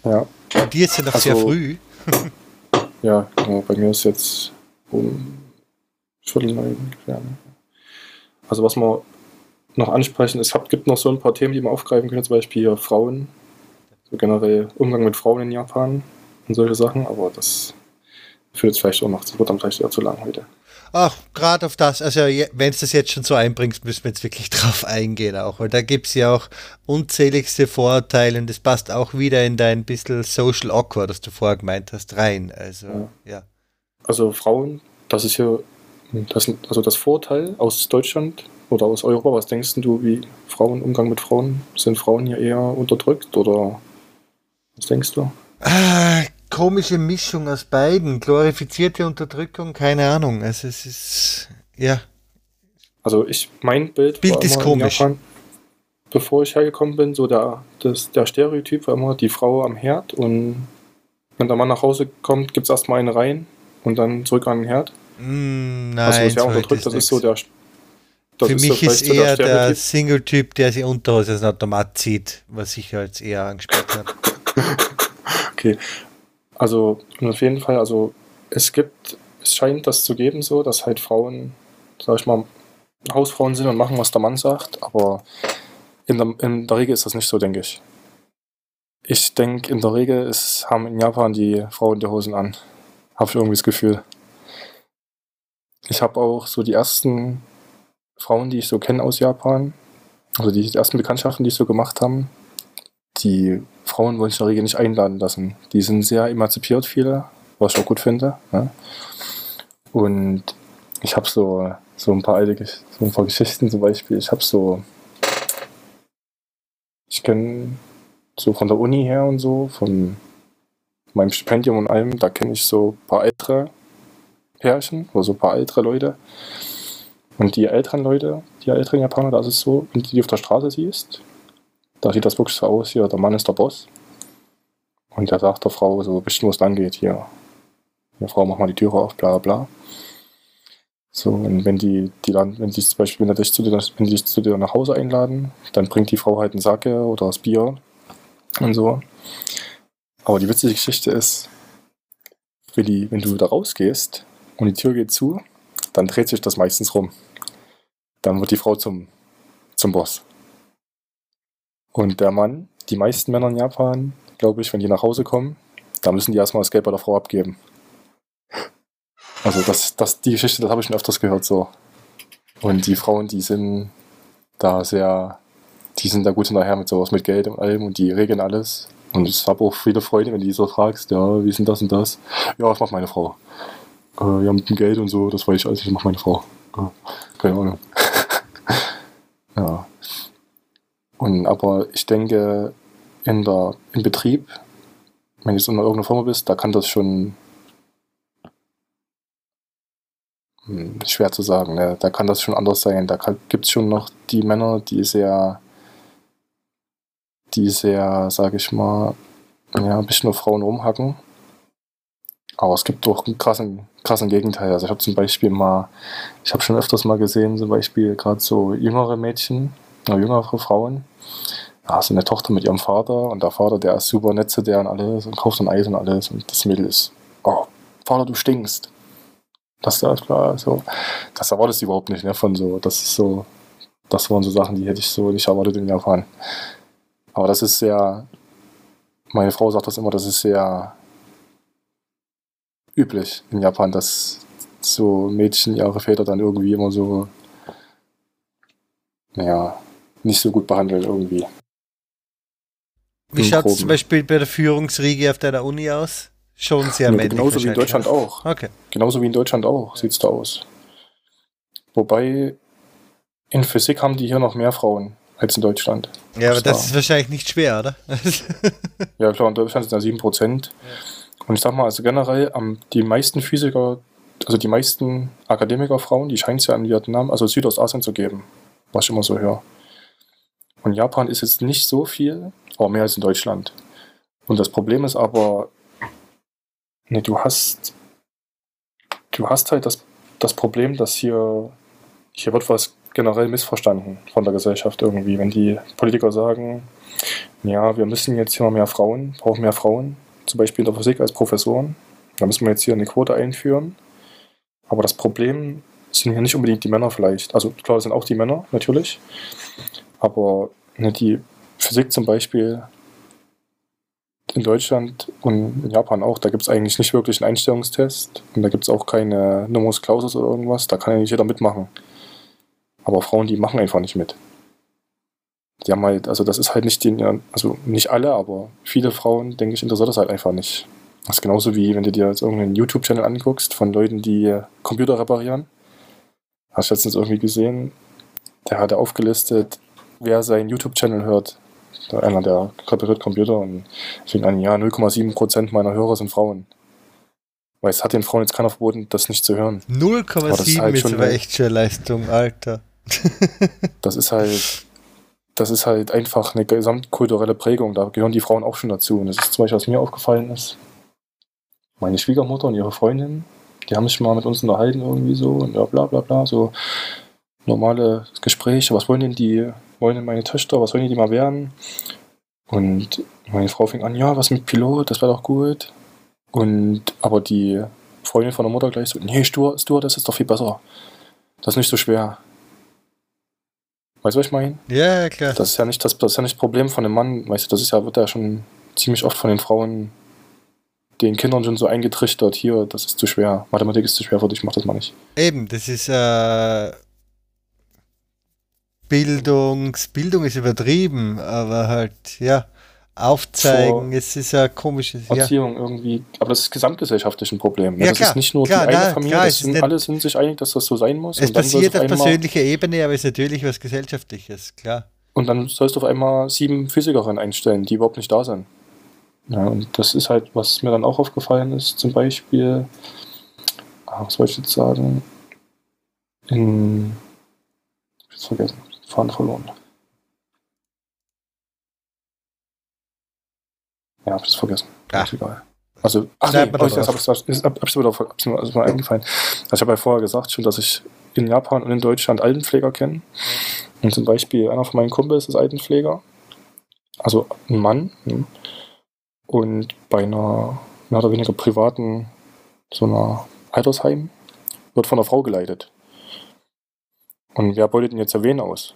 Ja, Bei dir ist ja noch sehr Also- früh. ja, genau. Bei mir ist jetzt um Viertel neun ungefähr. ne? Also was wir noch ansprechen, es gibt noch so ein paar Themen, die wir aufgreifen können, zum Beispiel hier Frauen, so generell Umgang mit Frauen in Japan und solche Sachen, aber das führt jetzt vielleicht auch noch, das wird dann vielleicht eher zu lang heute. Ach, gerade auf das, also wenn es das jetzt schon so einbringst, müssen wir jetzt wirklich drauf eingehen auch, weil da gibt es ja auch unzähligste Vorurteile und das passt auch wieder in dein bisschen Social Awkward, das du vorher gemeint hast, rein. Also, Ja. ja. Also Frauen, das ist hier, das, also das Vorteil aus Deutschland oder aus Europa, was denkst du, wie Frauen, Umgang mit Frauen, sind Frauen hier eher unterdrückt oder was denkst du? Ah, komische Mischung aus beiden. Glorifizierte Unterdrückung, keine Ahnung. Also es ist, ja, Also ich, mein Bild, Bild war ist komisch. Japan, bevor ich hergekommen bin, so der, das, der Stereotyp war immer die Frau am Herd und wenn der Mann nach Hause kommt, gibt es erstmal eine rein und dann zurück an den Herd. mm, nein, also ist ja so unterdrückt, das ist so der das Für so mich ist so eher der Stereotyp. Single-Typ, der sich aus dem Automat zieht, was ich als eher angespielt habe. Okay. Also auf jeden Fall, also es gibt es scheint das zu geben so, dass halt Frauen, sag ich mal, Hausfrauen sind und machen, was der Mann sagt, aber in der, in der Regel ist das nicht so, denke ich. Ich denke, in der Regel ist, haben in Japan die Frauen die Hosen an. Habe ich irgendwie das Gefühl. Ich habe auch so die ersten Frauen, die ich so kenne aus Japan, also die ersten Bekanntschaften, die ich so gemacht haben, die Frauen wollen sich in der Regel nicht einladen lassen. Die sind sehr emanzipiert, viele, was ich auch gut finde. Ja. Und ich habe so, so ein paar so ein paar Geschichten zum Beispiel. Ich habe so, ich kenne so von der Uni her und so, von meinem Stipendium und allem, da kenne ich so ein paar ältere Pärchen oder so ein paar ältere Leute. Und die älteren Leute, die älteren Japaner, da ist so, wenn du die auf der Straße siehst, da sieht das wirklich so aus, hier, der Mann ist der Boss. Und der sagt der Frau so, bestimmt, wo es lang geht, hier. Ja, Frau, mach mal die Türe auf, bla bla. So, und wenn die, die dann, wenn die zum Beispiel, wenn dich zu dir, wenn die dich zu dir nach Hause einladen, dann bringt die Frau halt einen Sacke oder das Bier und so. Aber die witzige Geschichte ist, wenn, die, wenn du da rausgehst und die Tür geht zu, dann dreht sich das meistens rum. Dann wird die Frau zum, zum Boss. Und der Mann, die meisten Männer in Japan, glaube ich, wenn die nach Hause kommen, da müssen die erstmal das Geld bei der Frau abgeben. Also das, das, die Geschichte, das habe ich schon öfters gehört so. Und die Frauen, die sind da sehr, die sind da gut hinterher mit sowas, mit Geld und allem und die regeln alles. Und ich habe auch viele Freunde, wenn du die so fragst, ja, wie ist denn das und das? Ja, ich mache meine Frau. Äh, ja, mit dem Geld und so, das weiß ich alles, ich mache meine Frau. Äh, keine Ahnung. ja. Und aber ich denke, in der, im Betrieb, wenn du in irgendeiner Firma bist, da kann das schon hm, schwer zu sagen, ne? da kann das schon anders sein. Da gibt es schon noch die Männer, die sehr, die sehr, sage ich mal, ja, ein bisschen auf Frauen rumhacken. Aber es gibt auch einen krassen, krassen Gegenteil. Also ich habe zum Beispiel mal, ich habe schon öfters mal gesehen, zum Beispiel gerade so jüngere Mädchen, jüngere Frauen, ja, so eine Tochter mit ihrem Vater und der Vater, der ist super nett zu der und alles und kauft dann Eis und alles und das Mädel ist, oh, Vater, du stinkst. Das ist klar, so. Das erwartest du überhaupt nicht, ne, von so, das ist so, das waren so Sachen, die hätte ich so nicht erwartet in Japan. Aber das ist sehr, meine Frau sagt das immer, das ist sehr üblich in Japan, dass so Mädchen ihre Väter dann irgendwie immer so, naja, nicht so gut behandeln irgendwie. Wie schaut es zum Beispiel bei der Führungsriege auf deiner Uni aus? Schon sehr ja, männlich. Genauso wie in Deutschland auch. Okay. Genauso wie in Deutschland auch sieht es da aus. Wobei in Physik haben die hier noch mehr Frauen als in Deutschland. Ja, aber das da. ist wahrscheinlich nicht schwer, oder? ja, klar, in Deutschland sind da 7%. Ja. Und ich sag mal, also generell, um, die meisten Physiker, also die meisten Akademikerfrauen, die scheint es ja in Vietnam, also Südostasien zu geben, was ich immer so höre. Und Japan ist jetzt nicht so viel, aber mehr als in Deutschland. Und das Problem ist aber, ne, du hast, du hast halt das, das Problem, dass hier, hier wird was generell missverstanden von der Gesellschaft irgendwie. Wenn die Politiker sagen, ja, wir müssen jetzt hier mehr Frauen, brauchen mehr Frauen, zum Beispiel in der Physik als Professoren, dann müssen wir jetzt hier eine Quote einführen. Aber das Problem sind hier nicht unbedingt die Männer vielleicht. Also klar, das sind auch die Männer, natürlich. Aber ne, die Physik zum Beispiel in Deutschland und in Japan auch, da gibt es eigentlich nicht wirklich einen Einstellungstest und da gibt es auch keine Numerus Clausus oder irgendwas, da kann ja nicht jeder mitmachen. Aber Frauen, die machen einfach nicht mit. Die haben halt, also das ist halt nicht die, also nicht alle, aber viele Frauen, denke ich, interessiert das halt einfach nicht. Das ist genauso wie, wenn du dir jetzt irgendeinen YouTube-Channel anguckst von Leuten, die Computer reparieren. Hast du letztens irgendwie gesehen, der hatte aufgelistet, wer seinen YouTube-Channel hört. Einer, der repariert Computer und fing an, ja, 0,7% meiner Hörer sind Frauen. Weil es hat den Frauen jetzt keiner verboten, das nicht zu hören. 0,7 halt ist aber echt schon Leistung, Alter. das ist halt, das ist halt einfach eine gesamtkulturelle Prägung. Da gehören die Frauen auch schon dazu. Und das ist zum Beispiel, was mir aufgefallen ist. Meine Schwiegermutter und ihre Freundin, die haben sich mal mit uns unterhalten irgendwie so und ja, bla bla bla, so normale Gespräche. Was wollen denn die, denn meine Töchter, was wollen die mal werden? Und meine Frau fing an, ja, was mit Pilot, das wäre doch gut. Und aber die Freundin von der Mutter gleich so, nee, Stur, Stur, das ist doch viel besser. Das ist nicht so schwer. Weißt du, was ich meine? Ja, klar. Das ist ja nicht das, das ist ja nicht Problem von einem Mann, weißt du, das ist ja, wird ja schon ziemlich oft von den Frauen, den Kindern schon so eingetrichtert, hier, das ist zu schwer. Mathematik ist zu schwer für dich, mach das mal nicht. Eben, das ist äh, Bildungs, Bildung ist übertrieben, aber halt, ja, aufzeigen, Vor- es ist ein komisches, ja. Erziehung irgendwie, aber das ist gesamtgesellschaftlich ein Problem. Ja, das klar, ist nicht nur klar, die eine na, Familie, klar, das es sind, alle sind sich einig, dass das so sein muss. Es passiert auf persönlicher Ebene, aber ist natürlich was Gesellschaftliches, klar. Und dann sollst du auf einmal sieben Physikerinnen einstellen, die überhaupt nicht da sind. Ja, und das ist halt, was mir dann auch aufgefallen ist, zum Beispiel, ah, was wollte ich jetzt sagen? In, ich hab's vergessen, Fahren verloren. Ja, hab ich es vergessen. Ah. Ist egal. Also, ach nee, mal das jetzt hab hab's mir, ist mir eingefallen. Also ich habe ja vorher gesagt schon, dass ich in Japan und in Deutschland Altenpfleger kenne. Und zum Beispiel einer von meinen Kumpels ist Altenpfleger. Also ein Mann. hm. Und bei einer mehr oder weniger privaten, so einer Altersheim, wird von einer Frau geleitet. Und wer beutet denn jetzt wen aus?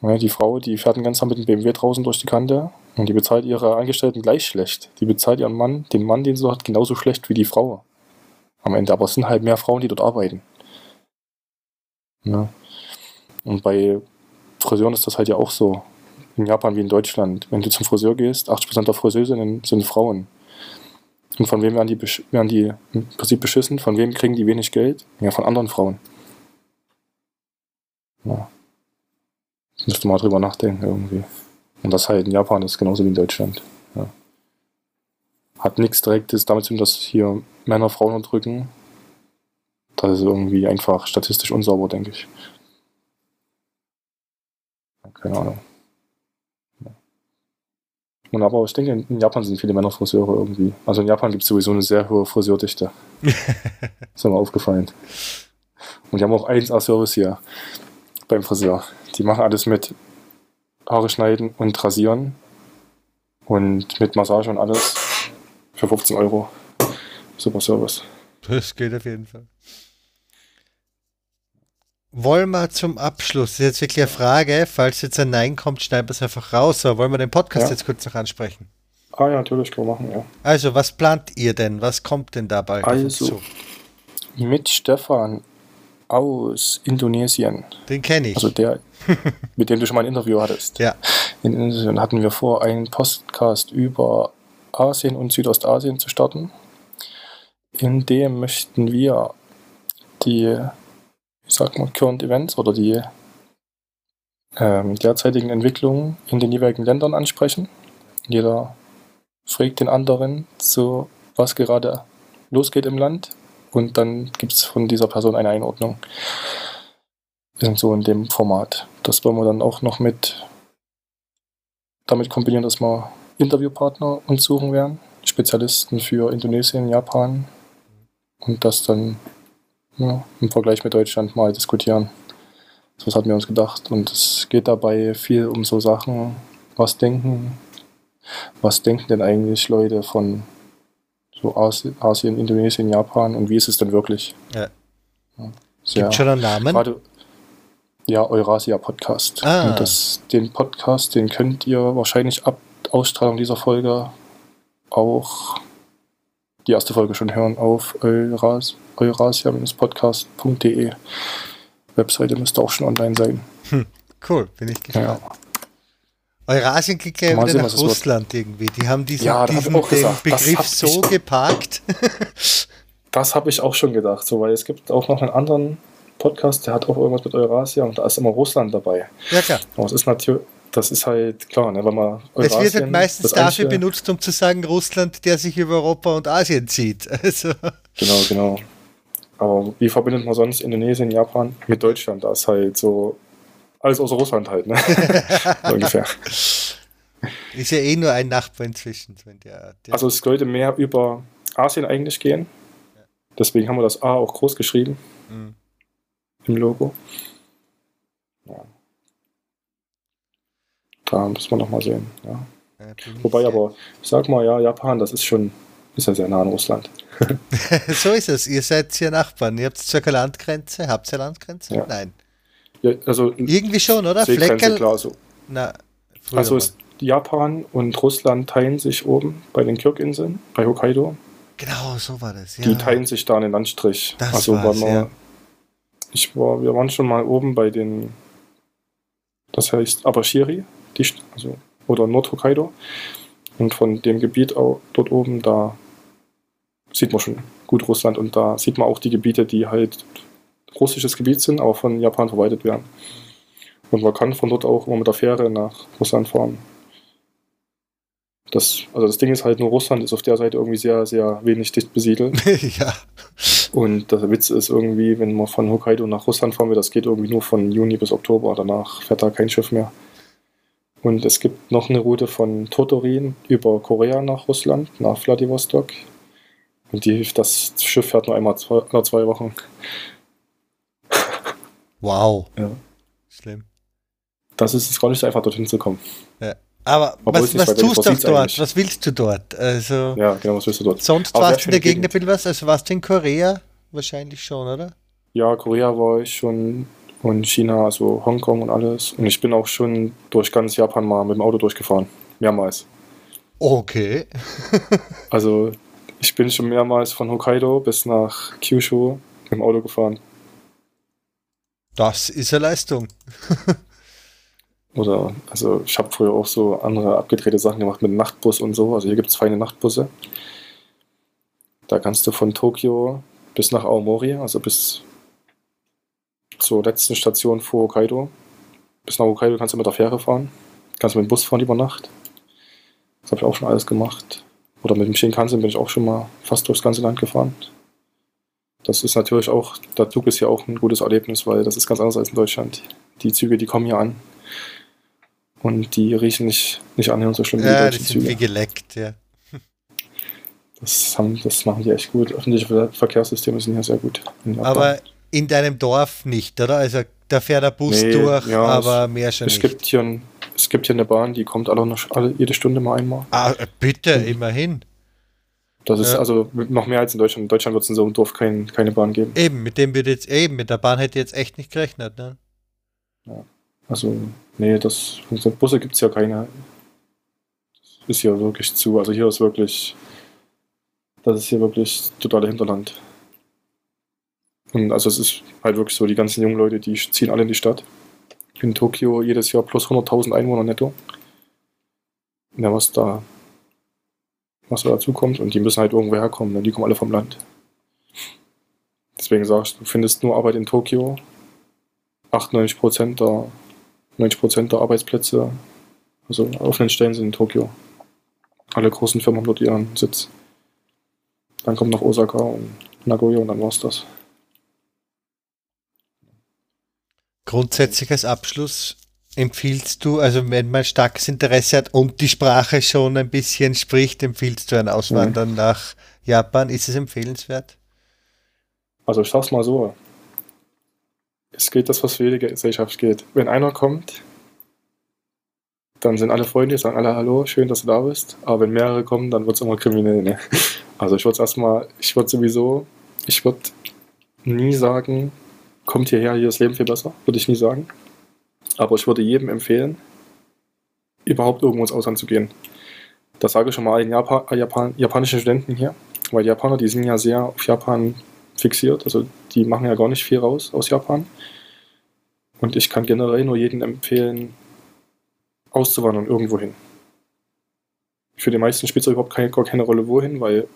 Die Frau, die fährt den ganzen Tag mit dem BMW draußen durch die Kante und die bezahlt ihre Angestellten gleich schlecht. Die bezahlt ihren Mann, den Mann, den sie hat, genauso schlecht wie die Frau. Am Ende. Aber es sind halt mehr Frauen, die dort arbeiten. Ja. Und bei Friseuren ist das halt ja auch so. In Japan wie in Deutschland. Wenn du zum Friseur gehst, 80% der Friseurinnen sind Frauen. Und von wem werden die, werden die im Prinzip beschissen? Von wem kriegen die wenig Geld? Ja, von anderen Frauen. Ja. Müsste mal drüber nachdenken irgendwie. Und das halt in Japan ist genauso wie in Deutschland. Ja. Hat nichts direktes damit zu tun, dass hier Männer Frauen unterdrücken. Das ist irgendwie einfach statistisch unsauber, denke ich. Keine Ahnung. Ja. Und aber ich denke, in Japan sind viele Männer Friseure irgendwie. Also in Japan gibt es sowieso eine sehr hohe Friseurdichte. ist mir aufgefallen. Und die haben auch 1A-Service hier beim Friseur. Die machen alles mit Haare schneiden und rasieren und mit Massage und alles für 15 Euro. Super Service. Das geht auf jeden Fall. Wollen wir zum Abschluss, das ist jetzt wirklich eine Frage, falls jetzt ein Nein kommt, schneiden wir es einfach raus, aber wollen wir den Podcast Ja. jetzt kurz noch ansprechen? Ah ja, natürlich können wir machen, ja. Also, was plant ihr denn? Was kommt denn dabei? Also, Mit Stefan aus Indonesien. Den kenne ich. Also der, mit dem du schon mal ein Interview hattest. ja. In Indonesien hatten wir vor, einen Podcast über Asien und Südostasien zu starten. In dem möchten wir die, ich sag mal, Current Events oder die ähm, derzeitigen Entwicklungen in den jeweiligen Ländern ansprechen. Jeder fragt den anderen, so was gerade losgeht im Land und dann gibt es von dieser Person eine Einordnung. In so in dem Format. Das wollen wir dann auch noch mit damit kombinieren, dass wir Interviewpartner uns suchen werden, Spezialisten für Indonesien, Japan und das dann ja, im Vergleich mit Deutschland mal diskutieren. So hatten wir uns gedacht. Und es geht dabei viel um so Sachen, was denken, was denken denn eigentlich Leute von so Asi- Asien, Indonesien, Japan und wie ist es denn wirklich? Ja. Ja, Gibt schon einen Namen? Gerade, ja, Eurasia Podcast. Ah. Und das, den Podcast, den könnt ihr wahrscheinlich ab Ausstrahlung dieser Folge auch die erste Folge schon hören auf Euras, eurasia-podcast.de. Webseite müsste auch schon online sein. Cool, bin ich gespannt. Ja. Eurasien klingt ja wieder sehen, nach. Russland irgendwie. Die haben diesen, Ja, hab diesen den gesagt, Begriff hab so geparkt. Das habe ich auch schon gedacht, so, weil es gibt auch noch einen anderen Podcast, der hat auch irgendwas mit Eurasia und da ist immer Russland dabei. ja, klar. Aber es ist natürlich, das ist halt klar, ne, wenn man Es wird halt Eurasien, meistens das dafür eigentliche- benutzt, um zu sagen, Russland, der sich über Europa und Asien zieht. Also, Genau, genau. Aber wie verbindet man sonst Indonesien, Japan mit Deutschland? Da ist halt so alles außer Russland halt, ne? so ungefähr. ist ja eh nur ein Nachbar inzwischen. Der, der Also es sollte mehr über Asien eigentlich gehen. Deswegen haben wir das A auch groß geschrieben Mhm. Im Logo. Ja. Da müssen wir nochmal sehen. Ja. Wobei aber, ich sag mal, ja, Japan, das ist schon ist ja sehr nah an Russland. so ist es. Ihr seid hier Nachbarn. Ihr habt keine Landgrenze. Habt ihr Landgrenze? Ja. Nein. Ja, also Irgendwie schon, oder? Fleckerl. klar, so. Na, Also Japan und Russland teilen sich oben bei den Kirk-Inseln, bei Hokkaido. Genau, so war das. Ja. Die teilen sich da einen Landstrich. Das also war's, wir, ja. Ich war, wir waren schon mal oben bei den, das heißt Abashiri, die, also, oder Nord-Hokkaido. Und von dem Gebiet auch dort oben, da sieht man schon gut Russland und da sieht man auch die Gebiete, die halt russisches Gebiet sind, aber von Japan verwaltet werden. Und man kann von dort auch immer mit der Fähre nach Russland fahren. Das, also das Ding ist halt nur, Russland ist auf der Seite irgendwie sehr, sehr wenig dicht besiedelt. ja. Und der Witz ist irgendwie, wenn man von Hokkaido nach Russland fahren will, das geht irgendwie nur von Juni bis Oktober. Danach fährt da kein Schiff mehr. Und es gibt noch eine Route von Totorin über Korea nach Russland, nach Vladivostok. Und die, das Schiff fährt nur einmal zwei, alle zwei Wochen. Wow. Ja. Schlimm. Das ist es gar nicht so einfach, dorthin zu kommen. Aber Obwohl was, was tust du dort? eigentlich. Was willst du dort? Also, Ja, genau, was willst du dort? sonst Aber warst du in der Gegend ein bisschen was? Also warst du in Korea? Wahrscheinlich schon, oder? Ja, Korea war ich schon und China, also Hongkong und alles. Und ich bin auch schon durch ganz Japan mal mit dem Auto durchgefahren. Mehrmals. Okay. Also ich bin schon mehrmals von Hokkaido bis nach Kyushu mit dem Auto gefahren. Das ist eine Leistung. Oder, also ich habe früher auch so andere abgedrehte Sachen gemacht mit Nachtbus und so. Also hier gibt es feine Nachtbusse. Da kannst du von Tokio bis nach Aomori, also bis zur letzten Station vor Hokkaido. Bis nach Hokkaido kannst du mit der Fähre fahren. Kannst mit dem Bus fahren über Nacht. Das habe ich auch schon alles gemacht. Oder mit dem Shinkansen bin ich auch schon mal fast durchs ganze Land gefahren. Das ist natürlich auch, der Zug ist hier auch ein gutes Erlebnis, weil das ist ganz anders als in Deutschland. Die Züge, die kommen hier an. Und die riechen nicht, nicht annähernd so schlimm wie die Ja, die deutschen sind wie geleckt, ja. Das, haben, das machen die echt gut. Öffentliche Ver- Verkehrssysteme sind hier sehr gut. in. Aber in deinem Dorf nicht, oder? Also da fährt der Bus Nee, durch, ja, aber mehr schon es nicht. gibt, hier ein, es gibt hier eine Bahn, die kommt alle, noch, alle jede Stunde mal einmal. ah, äh, bitte, immerhin. Das ist Ja. also noch mehr als in Deutschland. In Deutschland wird es in so einem Dorf kein, keine Bahn geben. Eben, mit dem würde jetzt eben, mit der Bahn hätte ich jetzt echt nicht gerechnet, ne? Also, nee, das, so Busse gibt es ja keine. Das ist hier wirklich zu. Also hier ist wirklich, das ist hier wirklich totale Hinterland. Und also es ist halt wirklich so, die ganzen jungen Leute, die ziehen alle in die Stadt. In Tokio jedes Jahr plus 100.000 Einwohner netto. Ja, was da, was da dazu kommt. Und die müssen halt irgendwo herkommen, ne? die kommen alle vom Land. Deswegen sagst du, findest nur Arbeit in Tokio. 98 Prozent der 90% der Arbeitsplätze, also offenen Stellen sind in Tokio. Alle großen Firmen haben dort ihren Sitz. Dann kommt noch Osaka und Nagoya und dann war's das. Grundsätzlich als Abschluss empfiehlst du, also wenn man starkes Interesse hat und die Sprache schon ein bisschen spricht, empfiehlst du ein Auswandern nach Japan? Ist es empfehlenswert? Also ich sag's mal so. Es geht das, was für jede Gesellschaft geht. Wenn einer kommt, dann sind alle Freunde, sagen alle Hallo, schön, dass du da bist. Aber wenn mehrere kommen, dann wird's immer kriminell. Ne? Also ich würde erstmal, ich würde sowieso, ich würde nie sagen, kommt hierher, hier ist Leben viel besser. Würde ich nie sagen. Aber ich würde jedem empfehlen, überhaupt irgendwo ins Ausland zu gehen. Das sage ich schon mal allen Japan, Japan, japanischen Studenten hier. Weil die Japaner, die sind ja sehr auf Japan fixiert. Also die machen ja gar nicht viel raus aus Japan. Und ich kann generell nur jedem empfehlen, auszuwandern irgendwo hin. Für die meisten spielt es überhaupt keine, gar keine Rolle wohin, weil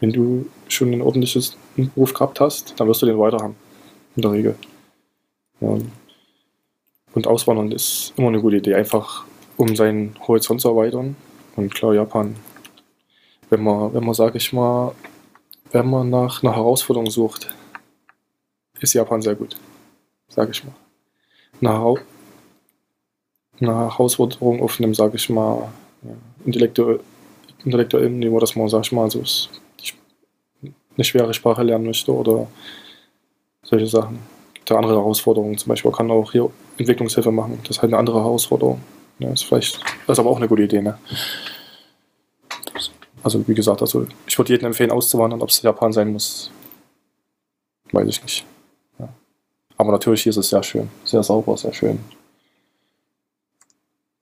wenn du schon ein ordentliches Beruf gehabt hast, dann wirst du den weiter haben. In der Regel. Ja. Und Auswandern ist immer eine gute Idee, einfach um seinen Horizont zu erweitern. Und klar, Japan, wenn man, wenn man, sag ich mal, wenn man nach einer Herausforderung sucht, ist Japan sehr gut. Sag ich mal. Hau eine Herausforderung auf einem, sag ich mal, ja, intellektuell, intellektuellen Niveau, dass man, sag ich mal, so eine schwere Sprache lernen möchte oder solche Sachen. Gibt andere Herausforderungen. Zum Beispiel man kann auch hier Entwicklungshilfe machen. Das ist halt eine andere Herausforderung. Ja, ist vielleicht, das ist aber auch eine gute Idee, ne? Also wie gesagt, also ich würde jedem empfehlen auszuwandern, ob es Japan sein muss, weiß ich nicht. Aber natürlich ist es sehr schön, sehr sauber, sehr schön.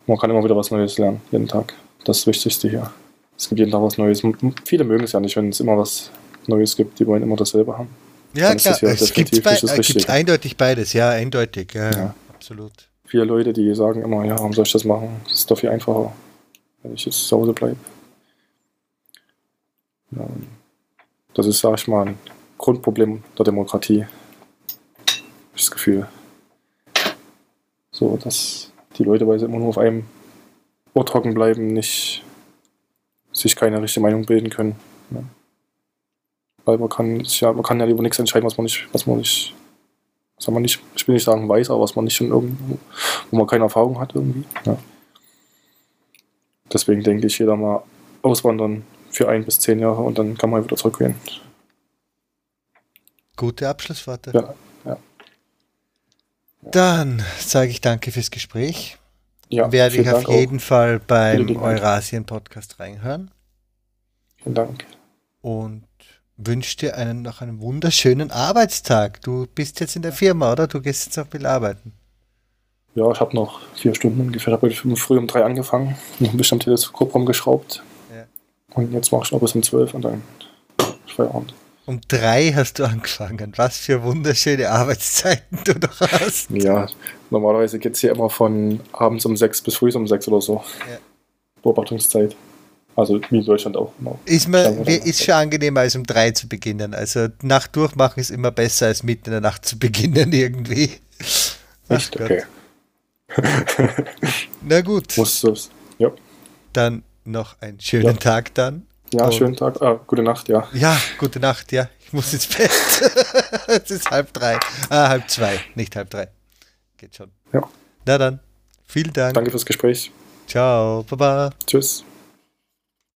Man kann immer wieder was Neues lernen, jeden Tag. Das ist das Wichtigste hier. Es gibt jeden Tag was Neues. Viele mögen es ja nicht, wenn es immer was Neues gibt. Die wollen immer dasselbe haben. Ja, Dann klar, es gibt äh, eindeutig beides, ja, eindeutig, ja, Ja. absolut. Viele Leute, die sagen immer, ja, warum soll ich das machen? Das ist doch viel einfacher, wenn ich jetzt zu Hause bleibe. Ja, das ist, sag ich mal, ein Grundproblem der Demokratie. Das Gefühl. So, dass die Leute, sie immer nur auf einem Ort hocken bleiben, nicht sich keine richtige Meinung bilden können. Ja. Weil man kann, ja, man kann ja über nichts entscheiden, was man nicht, was man nicht, soll man nicht, ich will nicht sagen weiß, aber was man nicht schon irgendwo, wo man keine Erfahrung hat irgendwie. Ja. Deswegen denke ich, jeder mal auswandern für ein bis zehn Jahre und dann kann man wieder zurückgehen. Gute Abschlussworte. Ja. Dann sage ich danke fürs Gespräch. Ja, Werde ich auf Dank jeden Fall beim. Eurasien-Podcast reinhören Auch. Vielen Dank. und wünsche dir einen, noch einen wunderschönen Arbeitstag. Du bist jetzt in der Firma, oder? Du gehst jetzt noch viel arbeiten. Ja, ich habe noch vier Stunden ungefähr. Ich habe heute früh um drei angefangen, noch ein bisschen am Teleskop rumgeschraubt. Ja. Und jetzt mache ich noch bis um zwölf und dann Feierabend. Um drei hast du angefangen. Was für wunderschöne Arbeitszeiten du noch hast. Ja, normalerweise geht es hier immer von abends um sechs bis früh um sechs oder so. Ja. Beobachtungszeit. Also wie in Deutschland auch. Genau. Ist, dann. ist schon angenehmer, als um drei zu beginnen. Also Nacht durchmachen ist immer besser, als mitten in der Nacht zu beginnen irgendwie. Echt? Okay. Na gut, Muss. Ja, dann noch einen schönen Ja. Tag dann. Ja Und- schönen Tag. Ah, gute Nacht, ja. Ja, gute Nacht, ja. Ich muss ins Bett. es ist halb drei. Ah, halb zwei, nicht halb drei. Geht schon. Ja. Na dann, vielen Dank. Danke fürs Gespräch. Ciao, baba. Tschüss.